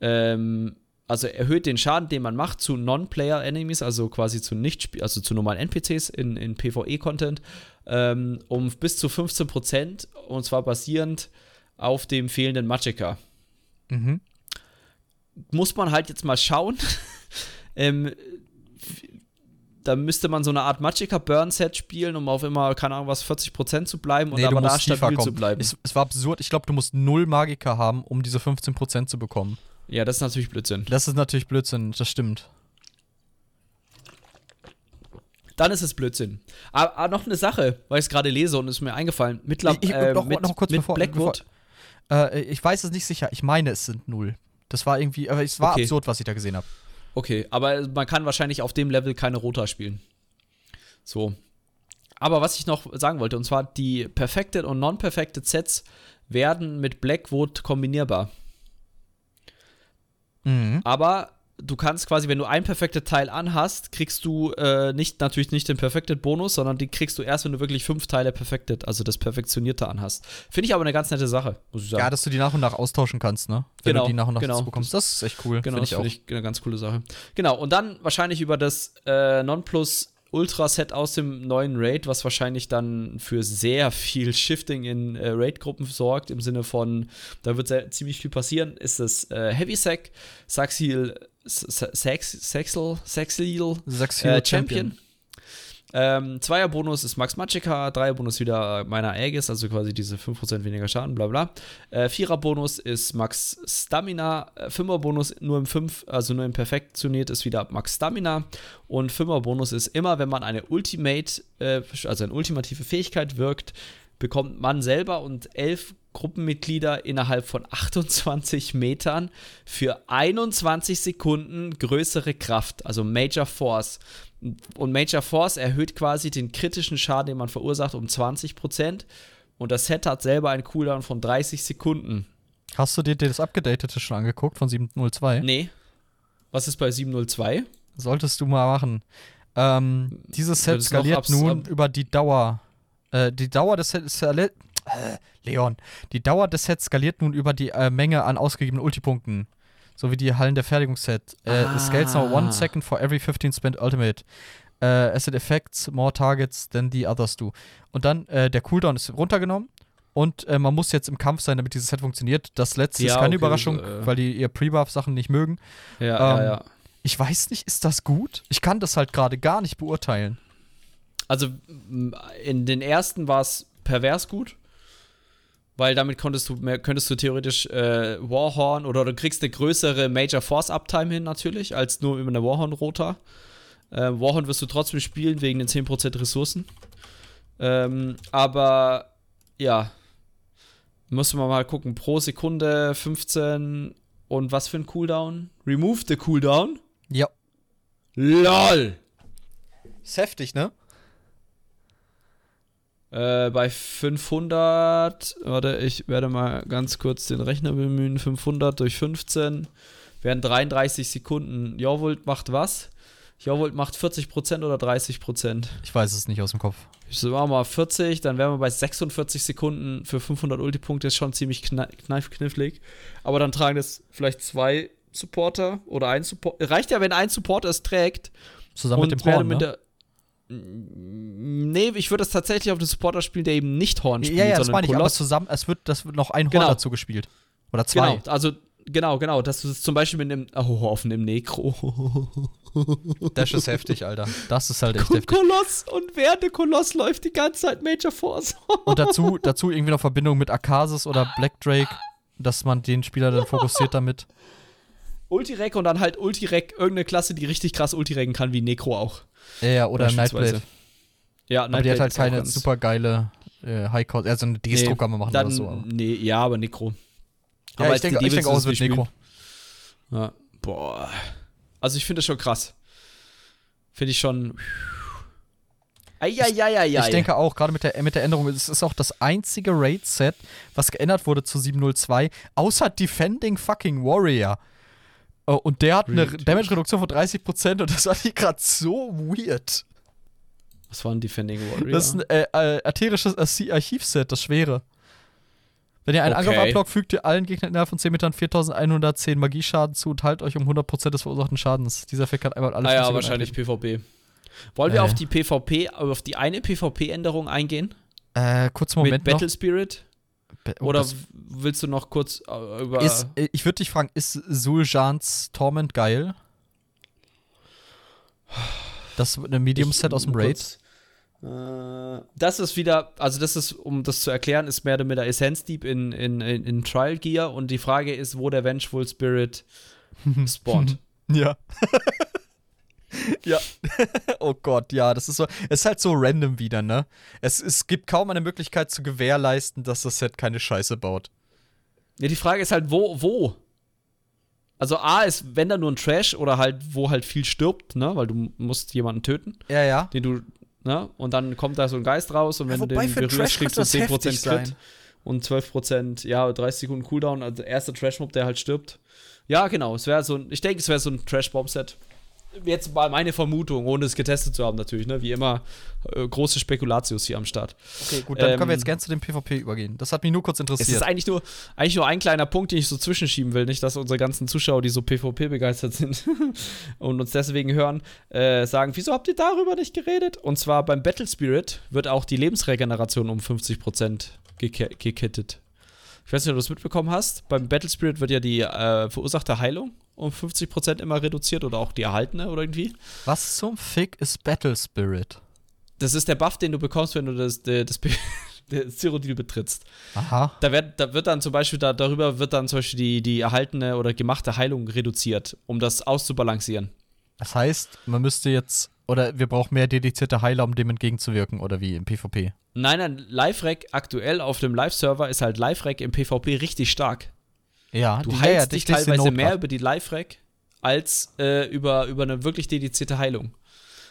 ähm, also erhöht den Schaden, den man macht zu Non-Player-Enemies, also quasi zu nicht also zu normalen NPCs in, in PvE-Content, ähm, um bis zu 15% und zwar basierend auf dem fehlenden Magicka. Mhm. Muss man halt jetzt mal schauen. ähm, da müsste man so eine Art Magicka Burn Set spielen, um auf immer, keine Ahnung, was, 40% zu bleiben und Nee, du aber da stabil zu kommen. bleiben. Es, es war absurd. Ich glaube, du musst null Magiker haben, um diese 15% zu bekommen. ja, das ist natürlich Blödsinn. Das ist natürlich Blödsinn, das stimmt. Dann ist es Blödsinn. Aber, aber noch eine Sache, weil ich es gerade lese und es ist mir eingefallen. Mittlerweile Ich- ich- äh, noch- mit, noch kurz mit bevor- Blackwood. Äh, ich weiß es nicht sicher. Ich meine, es sind null. Das war irgendwie, aber es war Okay. absurd, was ich da gesehen habe. Okay, aber man kann wahrscheinlich auf dem Level keine Rota spielen. So. Aber was ich noch sagen wollte, und zwar die Perfected und Non-Perfected Sets werden mit Blackwood kombinierbar. Mhm. Aber du kannst quasi, wenn du ein Perfected Teil anhast, kriegst du äh, nicht natürlich nicht den Perfected Bonus, sondern die kriegst du erst, wenn du wirklich fünf Teile Perfected, also das Perfektionierte anhast. Finde ich aber eine ganz nette Sache, muss ich sagen. Ja, dass du die nach und nach austauschen kannst, ne? Wenn Genau, du die nach und nach genau. bekommst. Das ist echt cool. Genau, Find das finde ich eine ganz coole Sache. Genau, und dann wahrscheinlich über das äh, Nonplus Ultra Set aus dem neuen Raid, was wahrscheinlich dann für sehr viel Shifting in äh, Raid-Gruppen sorgt, im Sinne von, da wird sehr, ziemlich viel passieren, ist das äh, Heavy Sack, Saxil, Sax, Saxel, Saxil, Sechs äh, Hero Champion. Ähm, Zweier-Bonus ist Max Magicka, Dreier-Bonus wieder meiner Aegis, also quasi diese 5% weniger Schaden, bla bla. Äh, Vierer-Bonus ist Max Stamina, äh, Fünfer-Bonus nur im 5, also nur im Perfektioniert ist wieder Max Stamina und Fünfer-Bonus ist immer, wenn man eine Ultimate, äh, also eine ultimative Fähigkeit wirkt, bekommt man selber und elf Gruppenmitglieder innerhalb von 28 Metern für 21 Sekunden größere Kraft, also Major Force. Und Major Force erhöht quasi den kritischen Schaden, den man verursacht, um 20%. Und das Set hat selber einen Cooldown von 30 Sekunden. Hast du dir das abgedatete schon angeguckt von 702? Nee. Was ist bei 702? Solltest du mal machen. Ähm, dieses Set skaliert nun über die Dauer. Äh, die Dauer des Sets skaliert. Äh, Leon. Die Dauer des Sets skaliert nun über die äh, Menge an ausgegebenen Ultipunkten. So wie die Hallen der Fertigungsset. Äh, Ah. It scales now one second for every 15 spent ultimate. Äh, as it affects more targets than the others do. Und dann, äh, der Cooldown ist runtergenommen. Und äh, man muss jetzt im Kampf sein, damit dieses Set funktioniert. Das letzte Ja, ist keine okay, Überraschung, äh. weil die ihr Pre-Buff-Sachen nicht mögen. Ja, Ähm, ja, ja. Ich weiß nicht, ist das gut? Ich kann das halt gerade gar nicht beurteilen. Also in den ersten war es pervers gut, weil damit konntest du könntest du theoretisch äh, Warhorn oder du kriegst eine größere Major Force Uptime hin natürlich, als nur über eine Warhorn Rota. Äh, Warhorn wirst du trotzdem spielen wegen den 10% Ressourcen. Ähm, aber ja, müssen wir mal gucken. Pro Sekunde 15 und was für ein Cooldown? Remove the Cooldown? Ja. LOL! Ist heftig, ne? Äh, bei 500, warte, ich werde mal ganz kurz den Rechner bemühen. 500 durch 15 wären 33 Sekunden. Jorvolt macht was? Jorvolt macht 40% oder 30%? Ich weiß es nicht aus dem Kopf. Ich machen wir mal 40, dann wären wir bei 46 Sekunden für 500 Ulti-Punkte. Ist schon ziemlich knifflig. Aber dann tragen das vielleicht zwei Supporter oder ein Supporter. Reicht ja, wenn ein Supporter es trägt. Zusammen mit dem mit ne? Nee, ich würde das tatsächlich auf den Supporter spielen, der eben nicht Horn spielt, Ja, ja, das sondern meine ich, aber Koloss. zusammen, es wird, das wird noch ein Horn Genau. dazu gespielt. Oder zwei. Genau, also genau, genau, dass du es zum Beispiel mit einem oh, auf einem Necro Das ist heftig, Alter. Das ist halt echt heftig. Koloss und während der Koloss läuft die ganze Zeit Major Force. Und dazu, dazu irgendwie noch Verbindung mit Akasis oder Black Drake, dass man den Spieler dann fokussiert damit. Ultirek und dann halt Ultirek, irgendeine Klasse, die richtig krass Ultiregen kann, wie Necro auch. Ja, ja, oder. Nightblade. Ja, Aber die hat halt keine super geile äh, High Cost. Also eine Destro kann man machen dann, oder so. Aber. Nee, ja, aber Necro. Ja, als ich denke, ich du auch, es wird Neko. Ja. Boah. Also ich finde das schon krass. Finde ich schon. Eieieiei. Ich denke auch, gerade mit der, mit der Änderung, es ist auch das einzige Raid-Set, was geändert wurde zu 702, außer Defending fucking Warrior. Oh, und der hat eine. Damage-Reduktion von 30% und das war hier gerade so weird. Was war ein Defending Warrior? Das ist ein äh, äh, ätherisches Archi- Archivset, das schwere. Wenn ihr einen Okay. Angriff ablockt, fügt ihr allen Gegnern innerhalb von 10 Metern 4110 Magieschaden zu und teilt euch um 100% des verursachten Schadens. Dieser Effekt kann einmal alle ah ja, wahrscheinlich PvP. Wollen wir Ja, auf die PvP, auf die eine PvP-Änderung eingehen? Äh, kurz Moment mit Battle noch. Spirit? Oh, Oder willst du noch kurz äh, über. ist, äh, ich würde dich fragen, ist Suljans Torment geil? Das ist eine Medium-Set aus dem Raid. Kurz, äh, das ist wieder, also das ist, um das zu erklären, ist mehr oder weniger Essenz Deep in, in, in, in Trial Gear und die Frage ist, wo der Vengeful Spirit spawnt. Ja. ja. oh Gott, ja, das ist so. Es ist halt so random wieder, ne? Es, es gibt kaum eine Möglichkeit zu gewährleisten, dass das Set keine Scheiße baut. Ja, die Frage ist halt, wo, wo? Also A ist, wenn da nur ein Trash oder halt, wo halt viel stirbt, ne, weil du musst jemanden töten, Ja, ja. den du, ne, und dann kommt da so ein Geist raus und wenn Ja, du den berührst, Trash kriegst du könnte das 10% heftig Crit. sein. und 12%, ja, 30 Sekunden Cooldown, also erster Trash-Mob, der halt stirbt. Ja, genau, es wäre so ein, ich denke, es wäre so ein Trash-Bomb-Set. Jetzt mal meine Vermutung, ohne es getestet zu haben, natürlich, ne? Wie immer, äh, große Spekulatius hier am Start. Okay, gut, dann können wir Ähm, jetzt gerne zu dem PvP übergehen. Das hat mich nur kurz Es interessiert. ist eigentlich nur, eigentlich nur ein kleiner Punkt, den ich so zwischenschieben will. Nicht, dass unsere ganzen Zuschauer, die so PvP begeistert sind und uns deswegen hören, äh, sagen, wieso habt ihr darüber nicht geredet? Und zwar beim Battle Spirit wird auch die Lebensregeneration um 50% geke gekittet. Ich weiß nicht, ob du das mitbekommen hast. Beim Battle Spirit wird ja die äh, verursachte Heilung um 50% immer reduziert oder auch die erhaltene oder irgendwie. Was zum Fick ist Battle Spirit? Das ist der Buff, den du bekommst, wenn du das, das, das, Cyrodiil betrittst. Aha. Da wird, da wird dann zum Beispiel, da, darüber wird dann zum Beispiel die, die erhaltene oder gemachte Heilung reduziert, um das auszubalancieren. Das heißt, man müsste jetzt, oder wir brauchen mehr dedizierte Heiler, um dem entgegenzuwirken, oder wie im PvP. Nein, nein, Live-Rec aktuell auf dem Live-Server ist halt Live-Rec im PvP richtig stark. Ja, Du die- heilst ja, dich teilweise mehr über die Live-Rec als äh, über, über eine wirklich dedizierte Heilung.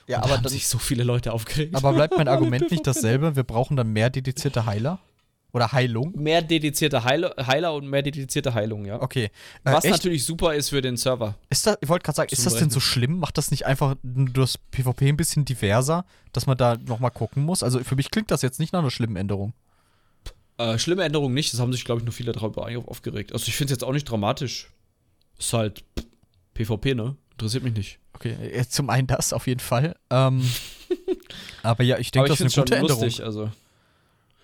Ja, Und da aber, haben dann, sich so viele Leute aufgeregt. aber bleibt mein Argument nicht dasselbe? Wir brauchen dann mehr dedizierte Heiler? Oder Heilung? Mehr dedizierte Heile, Heiler und mehr dedizierte Heilung, ja. Okay. Äh, Was echt? natürlich super ist für den Server. Ist das, ich wollte gerade sagen, ist das denn so schlimm? Macht das nicht einfach das PvP ein bisschen diverser, dass man da nochmal gucken muss? Also für mich klingt das jetzt nicht nach einer schlimmen Änderung. Äh, schlimme Änderung nicht, das haben sich, glaube ich, nur viele darüber aufgeregt. Also ich finde es jetzt auch nicht dramatisch. Ist halt pff, PvP, ne? Interessiert mich nicht. Okay, zum einen das auf jeden Fall. Ähm, aber ja, ich denke, das ist eine gute Änderung. lustig. Also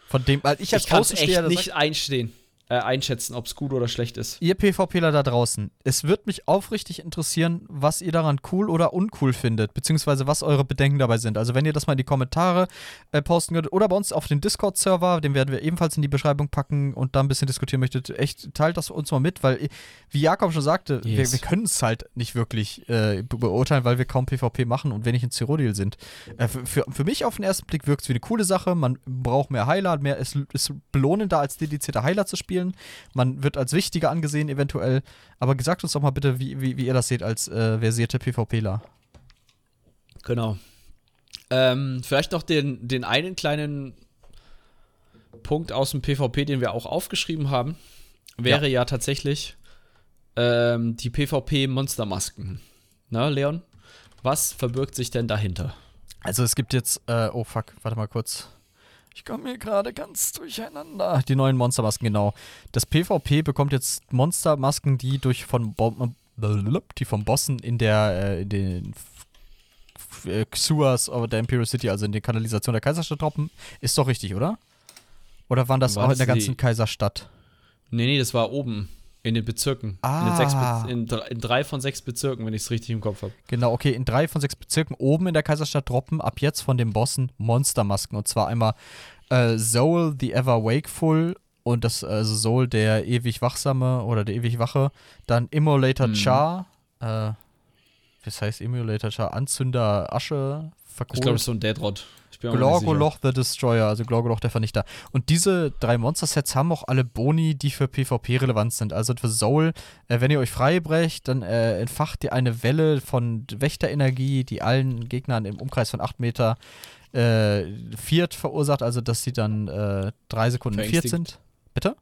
Von dem, weil ich als ich Außensteher echt nicht einstehen, äh, einschätzen, ob es gut oder schlecht ist. ihr PvPler da draußen, es wird mich aufrichtig interessieren, was ihr daran cool oder uncool findet, beziehungsweise was eure Bedenken dabei sind. Also wenn ihr das mal in die Kommentare äh, posten könnt oder bei uns auf den Discord-Server, den werden wir ebenfalls in die Beschreibung packen und da ein bisschen diskutieren möchtet, echt teilt das uns mal mit, weil, wie Jakob schon sagte, wir, Yes. wir können es halt nicht wirklich äh, be beurteilen, weil wir kaum PvP machen und wenig in Cyrodiil sind. Äh, für, für, mich auf den ersten Blick wirkt es wie eine coole Sache, man braucht mehr Heiler, mehr, es ist belohnender als dedizierter Heiler zu spielen. Man wird als wichtiger angesehen, eventuell. Aber gesagt uns doch mal bitte, wie, wie, wie ihr das seht als äh, versierte PvPler. Genau. Ähm, vielleicht noch den, den einen kleinen Punkt aus dem PvP, den wir auch aufgeschrieben haben, wäre ja, tatsächlich ähm, die PvP-Monstermasken. Na, Leon? Was verbirgt sich denn dahinter? Also es gibt jetzt, äh, oh fuck, warte mal kurz. Ich komme hier gerade ganz durcheinander. Die neuen Monstermasken, genau. Das PvP bekommt jetzt Monstermasken, die durch von Bo die vom Bossen in der äh, in den äh, Sewers of der Imperial City, also in der Kanalisation der Kaiserstadt droppen. Ist doch richtig, oder? Oder waren das War auch das in der die- ganzen Kaiserstadt? Nee, nee, das war oben in den Bezirken. In, Ah. den sechs Be in, drei, in drei von sechs Bezirken, wenn ich es richtig im Kopf habe. Genau, okay, in drei von sechs Bezirken oben in der Kaiserstadt droppen ab jetzt von den Bossen Monstermasken. Und zwar einmal äh, Soul, the Ever Wakeful und das also Soul, der ewig Wachsame oder der ewig Wache. Dann Immolator Mhm. Char, äh, was heißt Immolator Char? Anzünder Asche, Ich glaube, das verkohlt. ist so ein Deadrod. Glorgoloch the Destroyer, also Glorgoloch der Vernichter. Und diese drei Monster-Sets haben auch alle Boni, die für PvP relevant sind. Also für Soul, äh, wenn ihr euch freibrecht, dann äh, entfacht ihr eine Welle von Wächterenergie, die allen Gegnern im Umkreis von 8 Meter äh, viert verursacht, also dass sie dann äh, drei Sekunden viert sind. Bitte?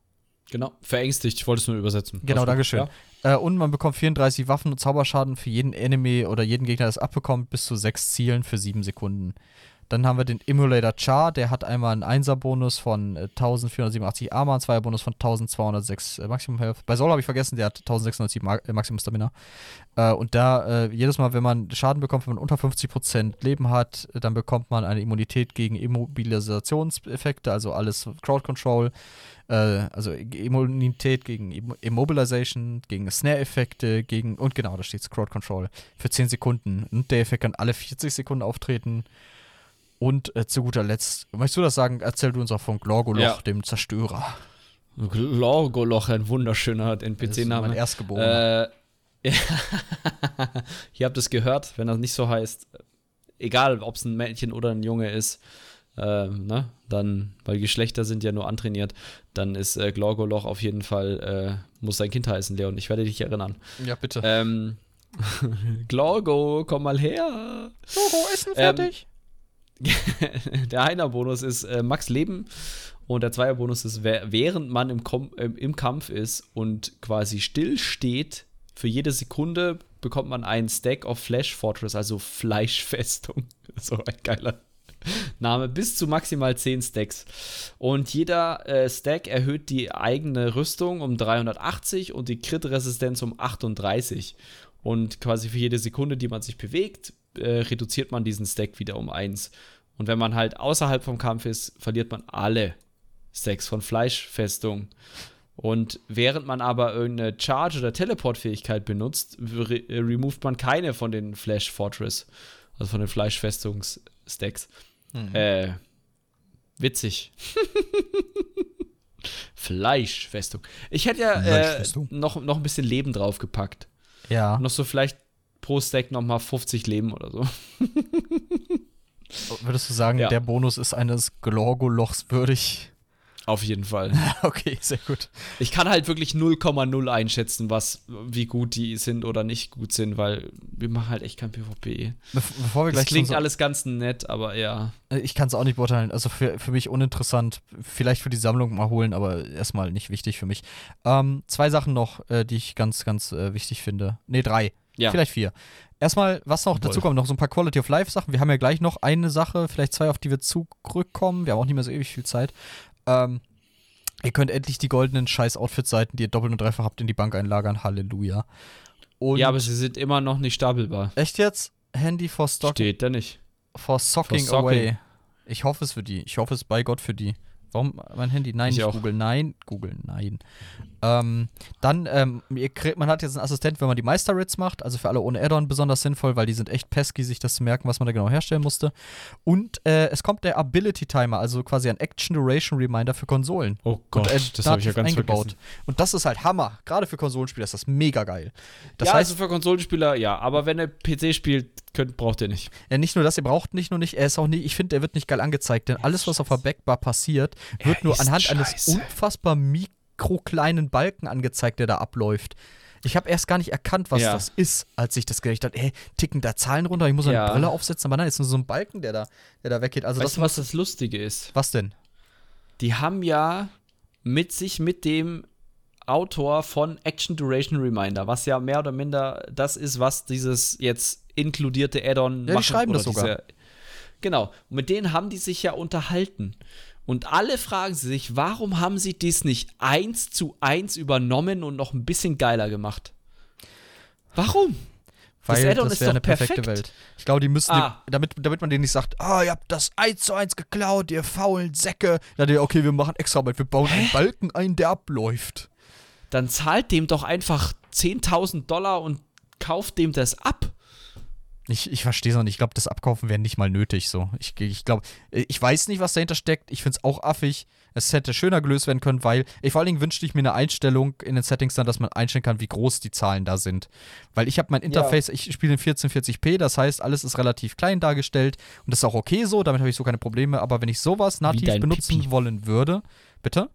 Genau, verängstigt. Ich wollte es nur übersetzen. Genau. Dankeschön. Äh, und man bekommt 34 Waffen und Zauberschaden für jeden Enemy oder jeden Gegner, der es abbekommt, bis zu sechs Zielen für sieben Sekunden. Dann haben wir den Emulator Char, der hat einmal einen 1er-Bonus von äh, 1487 Armor, einen 2er-Bonus von 1206 äh, Maximum Health. Bei Soul habe ich vergessen, der hat 1607 Ma äh, Maximum Stamina. Äh, und da, äh, jedes Mal, wenn man Schaden bekommt, wenn man unter 50% Leben hat, dann bekommt man eine Immunität gegen Immobilisationseffekte, also alles Crowd Control, also Immunität gegen Immo- Immobilization, gegen Snare-Effekte, gegen, und genau, da steht Crowd Control für 10 Sekunden. Und der Effekt kann alle 40 Sekunden auftreten. Und äh, zu guter Letzt, möchtest du das sagen? Erzähl du uns auch von Glorgoloch, Ja. dem Zerstörer. Glorgoloch, ein wunderschöner ist mein NPC-Name. Erstgeborener. Äh, ihr habt es gehört, wenn das nicht so heißt, egal ob es ein Mädchen oder ein Junge ist, ähm, ne, dann, weil Geschlechter sind ja nur antrainiert, dann ist äh, Glorgoloch auf jeden Fall, äh, muss sein Kind heißen, Leon. Ich werde dich erinnern. ja, bitte. Ähm, Glorgo, komm mal her. Logo, Essen fertig. Der Heiner-Bonus ist äh, Max Leben Und der Zweierbonus ist, während man im, Kom ähm, im Kampf ist und quasi still steht, für jede Sekunde bekommt man einen Stack of Flash Fortress, also Fleischfestung. So ein geiler Name. Bis zu maximal 10 Stacks. Und jeder äh, Stack erhöht die eigene Rüstung um 380 und die Crit-Resistenz um 38. Und quasi für jede Sekunde, die man sich bewegt, äh, reduziert man diesen Stack wieder um 1. Und wenn man halt außerhalb vom Kampf ist, verliert man alle Stacks von Fleischfestung. Und während man aber irgendeine Charge- oder Teleport-Fähigkeit benutzt, re äh, removed man keine von den Flash Fortress, also von den Fleischfestungs-Stacks. Äh, witzig. Fleischfestung. Ich hätte ja äh, noch, noch ein bisschen Leben draufgepackt. Ja. Noch so vielleicht pro Stack nochmal 50 Leben oder so. Würdest du sagen, Ja. der Bonus ist eines Glorgolochs würdig? Auf jeden Fall. okay, sehr gut. Ich kann halt wirklich 0,0 einschätzen, was, wie gut die sind oder nicht gut sind, weil wir machen halt echt kein PvP. Bev bevor wir Das gleich klingt zu unser- alles ganz nett, aber ja. Äh, Ich kann es auch nicht beurteilen. Also für, für mich uninteressant. Vielleicht für die Sammlung mal holen, aber erstmal nicht wichtig für mich. Ähm, zwei Sachen noch, äh, die ich ganz, ganz äh, wichtig finde. Ne, drei. Ja. Vielleicht vier. Erstmal, was noch Jawohl. dazu kommt, noch so ein paar Quality of Life Sachen. Wir haben ja gleich noch eine Sache, vielleicht zwei, auf die wir zurückkommen. Wir haben auch nicht mehr so ewig viel Zeit. Ähm, ihr könnt endlich die goldenen Scheiß-Outfit-Seiten, die ihr doppelt und dreifach habt, in die Bank einlagern. Halleluja. Und ja, aber sie sind immer noch nicht stapelbar. echt jetzt? Handy for Stock Steht da nicht. For socking, For socking. away. Ich hoffe es für die. Ich hoffe es bei Gott für die. Warum mein Handy? Nein, Ich nicht auch. Google. Nein, Google, nein. Ähm, dann, ähm, ihr kriegt, man hat jetzt einen Assistent, wenn man die Meister-Rits macht. Also für alle ohne Add-on besonders sinnvoll, weil die sind echt pesky, sich das zu merken, was man da genau herstellen musste. Und äh, es kommt der Ability-Timer, also quasi ein Action-Duration-Reminder für Konsolen. Oh Und, äh, das habe ich ja ganz eingebaut. vergessen. Und das ist halt Hammer. Gerade für Konsolenspieler ist das mega geil. Das ja, heißt, also für Konsolenspieler, ja, aber wenn ihr PC spielt, könnt, braucht ihr nicht. Ja, nicht nur das, ihr braucht nicht nur nicht, er ist auch nicht, ich finde, er wird nicht geil angezeigt, denn alles, was auf der Backbar passiert, wird Er nur anhand eines scheiße. unfassbar mikrokleinen Balken angezeigt, der da abläuft. Ich habe erst gar nicht erkannt, was Ja. das ist, als ich das gedacht habe, ey, ticken da Zahlen runter, ich muss eine Ja. Brille aufsetzen, aber nein, ist nur so ein Balken, der da, der da weggeht. Also weißt das, du, was das Lustige ist? was denn? Die haben ja mit sich mit dem Autor von Action Duration Reminder, was ja mehr oder minder das ist, was dieses jetzt inkludierte Add-on die machen, schreiben oder das sogar. Genau. Und mit denen haben die sich ja unterhalten. Und alle fragen sie sich, warum haben sie dies nicht eins zu eins übernommen und noch ein bisschen geiler gemacht? Warum? Das Weil Add-on das ist wäre doch eine perfekte perfekt. Welt. Ich glaube, die müssen, Ah. dem, damit, damit man denen nicht sagt, ah, ihr habt das eins zu eins geklaut, ihr faulen Säcke. Dann, ja, okay, wir machen extra Arbeit, wir bauen einen Balken ein, der abläuft. Dann zahlt dem doch einfach 10.000 Dollar und kauft dem das ab. Ich, ich verstehe es noch nicht. Ich glaube, das Abkaufen wäre nicht mal nötig. So. Ich, ich glaube, ich weiß nicht, was dahinter steckt. Ich finde es auch affig. Es hätte schöner gelöst werden können, weil ich vor allen Dingen wünschte ich mir eine Einstellung in den Settings dann, dass man einstellen kann, wie groß die Zahlen da sind. Weil ich habe mein Interface, ich spiele in 1440p, das heißt, alles ist relativ klein dargestellt und das ist auch okay so, damit habe ich so keine Probleme. Aber wenn ich sowas nativ benutzen Pipi. wollen würde, bitte?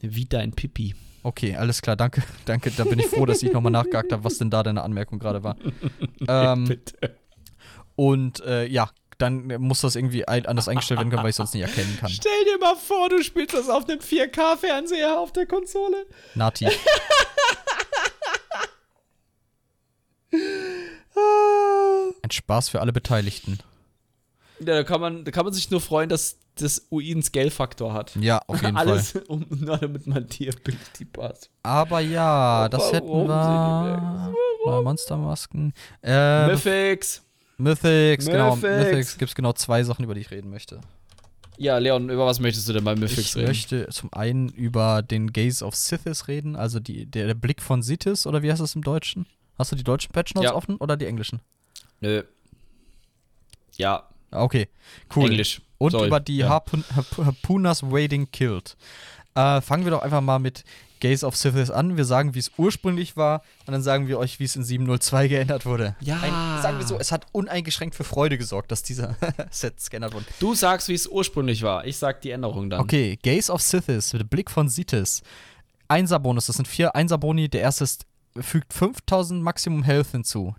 Wie dein Pipi. Okay, alles klar, danke, danke. Da bin ich froh, dass ich nochmal nachgehakt habe, was denn da deine Anmerkung gerade war. ähm, Bitte. Und äh, ja, dann muss das irgendwie anders eingestellt werden können, weil ich sonst nicht erkennen kann. Stell dir mal vor, du spielst das auf einem 4K-Fernseher auf der Konsole. Nati. Ein Spaß für alle Beteiligten. Da kann man, da kann man sich nur freuen, dass das UI einen Scale-Faktor hat. Ja, auf jeden Fall. Alles, um, nur damit man die Ability passt. Aber ja, das hätten wir. Neue Monstermasken. Äh, Mythics. Mythics, genau. Mythics. Mythics gibt es genau zwei Sachen, über die ich reden möchte. Ja, Leon, über was möchtest du denn bei Mythics Ich reden? möchte zum einen über den Gaze of Sithis reden, also die, der, der Blick von Sithis, oder wie heißt das im Deutschen? Hast du die deutschen Patch Notes Ja. offen oder die englischen? Nö. Ja, Okay, cool. Englisch. Und Soll. über die Ja. Harpun Harp Harpunas Wading Killed. Äh, fangen wir doch einfach mal mit Gaze of Sithis an. Wir sagen, wie es ursprünglich war und dann sagen wir euch, wie es in 702 geändert wurde. Ja. Ein, sagen wir so, es hat uneingeschränkt für Freude gesorgt, dass dieser Sets geändert wurden. Du sagst, wie es ursprünglich war. Ich sag die Änderung dann. Okay, Gaze of Sithis mit Blick von Sithis. Einser-Bonus, das sind vier Einser-Boni. Der erste ist, fügt 5000 Maximum Health hinzu.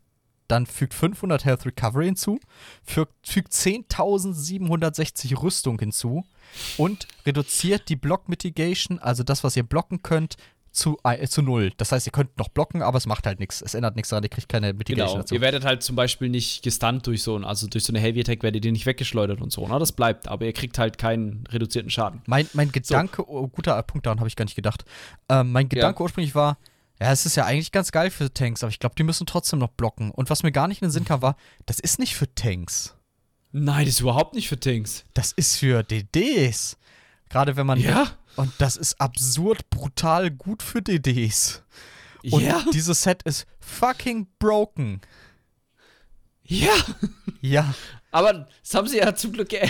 Dann fügt 500 Health Recovery hinzu, fügt, fügt 10.760 Rüstung hinzu und reduziert die Block Mitigation, also das, was ihr blocken könnt, zu, äh, zu null. Das heißt, ihr könnt noch blocken, aber es macht halt nichts. Es ändert nichts daran, ihr kriegt keine Mitigation Genau. dazu. Ihr werdet halt zum Beispiel nicht gestunt durch so ein, also durch so eine Heavy Attack werdet ihr nicht weggeschleudert und so, ne? Das bleibt, aber ihr kriegt halt keinen reduzierten Schaden. Mein, mein Gedanke, oh, guter Punkt, daran habe ich gar nicht gedacht. Ähm, mein Gedanke ursprünglich war, ja, es ist ja eigentlich ganz geil für Tanks, aber ich glaube, die müssen trotzdem noch blocken. Und was mir gar nicht in den Sinn kam, war, das ist nicht für Tanks. Nein, das ist überhaupt nicht für Tanks. Das ist für DDs. Gerade wenn man. Ja? Und das ist absurd brutal gut für DDs. Und ja. dieses Set ist fucking broken. Ja. Ja. Aber das haben sie ja zum Glück ge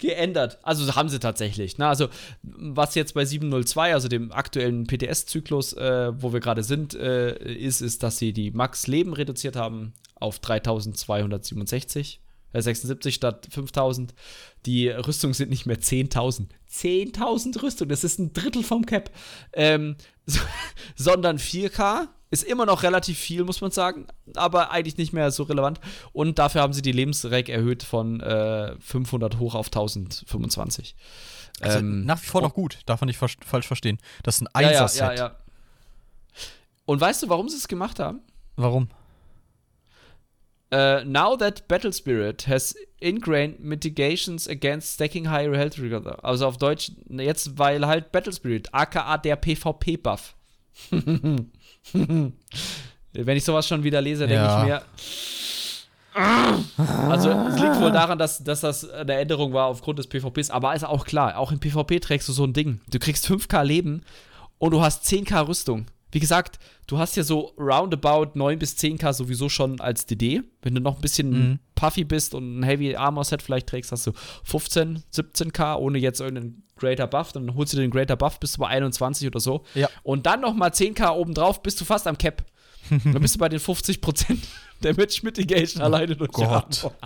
geändert. Also haben sie tatsächlich. Ne? Also, was jetzt bei 702, also dem aktuellen PTS-Zyklus, äh, wo wir gerade sind, äh, ist, ist, dass sie die Max-Leben reduziert haben auf 3267. Äh, 76 statt 5000. Die Rüstungen sind nicht mehr 10.000. 10.000 Rüstung, das ist ein Drittel vom Cap. Ähm, sondern 4K ist immer noch relativ viel, muss man sagen, aber eigentlich nicht mehr so relevant. Und dafür haben sie die Lebensrec erhöht von äh, 500 hoch auf 1025. Also Ähm, nach wie vor noch gut. Darf man nicht ver falsch verstehen. Das ist ein ja, ja, Einser-Set. ja, ja. Und weißt du, warum sie es gemacht haben? Warum? Uh, now that Battle Spirit has ingrained mitigations against stacking higher health together. Also auf Deutsch, jetzt, weil halt Battle Spirit, aka der PvP-Buff. Wenn ich sowas schon wieder lese, denke Ja. ich mir. Also, es liegt wohl daran, dass, dass das eine Änderung war aufgrund des PvPs, aber ist auch klar, auch im PvP trägst du so ein Ding. Du kriegst 5k Leben und du hast 10k Rüstung. Wie gesagt, du hast ja so roundabout 9 bis 10k sowieso schon als DD. Wenn du noch ein bisschen Mhm. puffy bist und ein Heavy Armor Set vielleicht trägst, hast du 15, 17k ohne jetzt irgendeinen Greater Buff. Dann holst du den Greater Buff, bist du bei 21 oder so. Ja. Und dann noch mal 10k obendrauf, bist du fast am Cap. dann bist du bei den 50% Damage Mitigation alleine durch die Gott.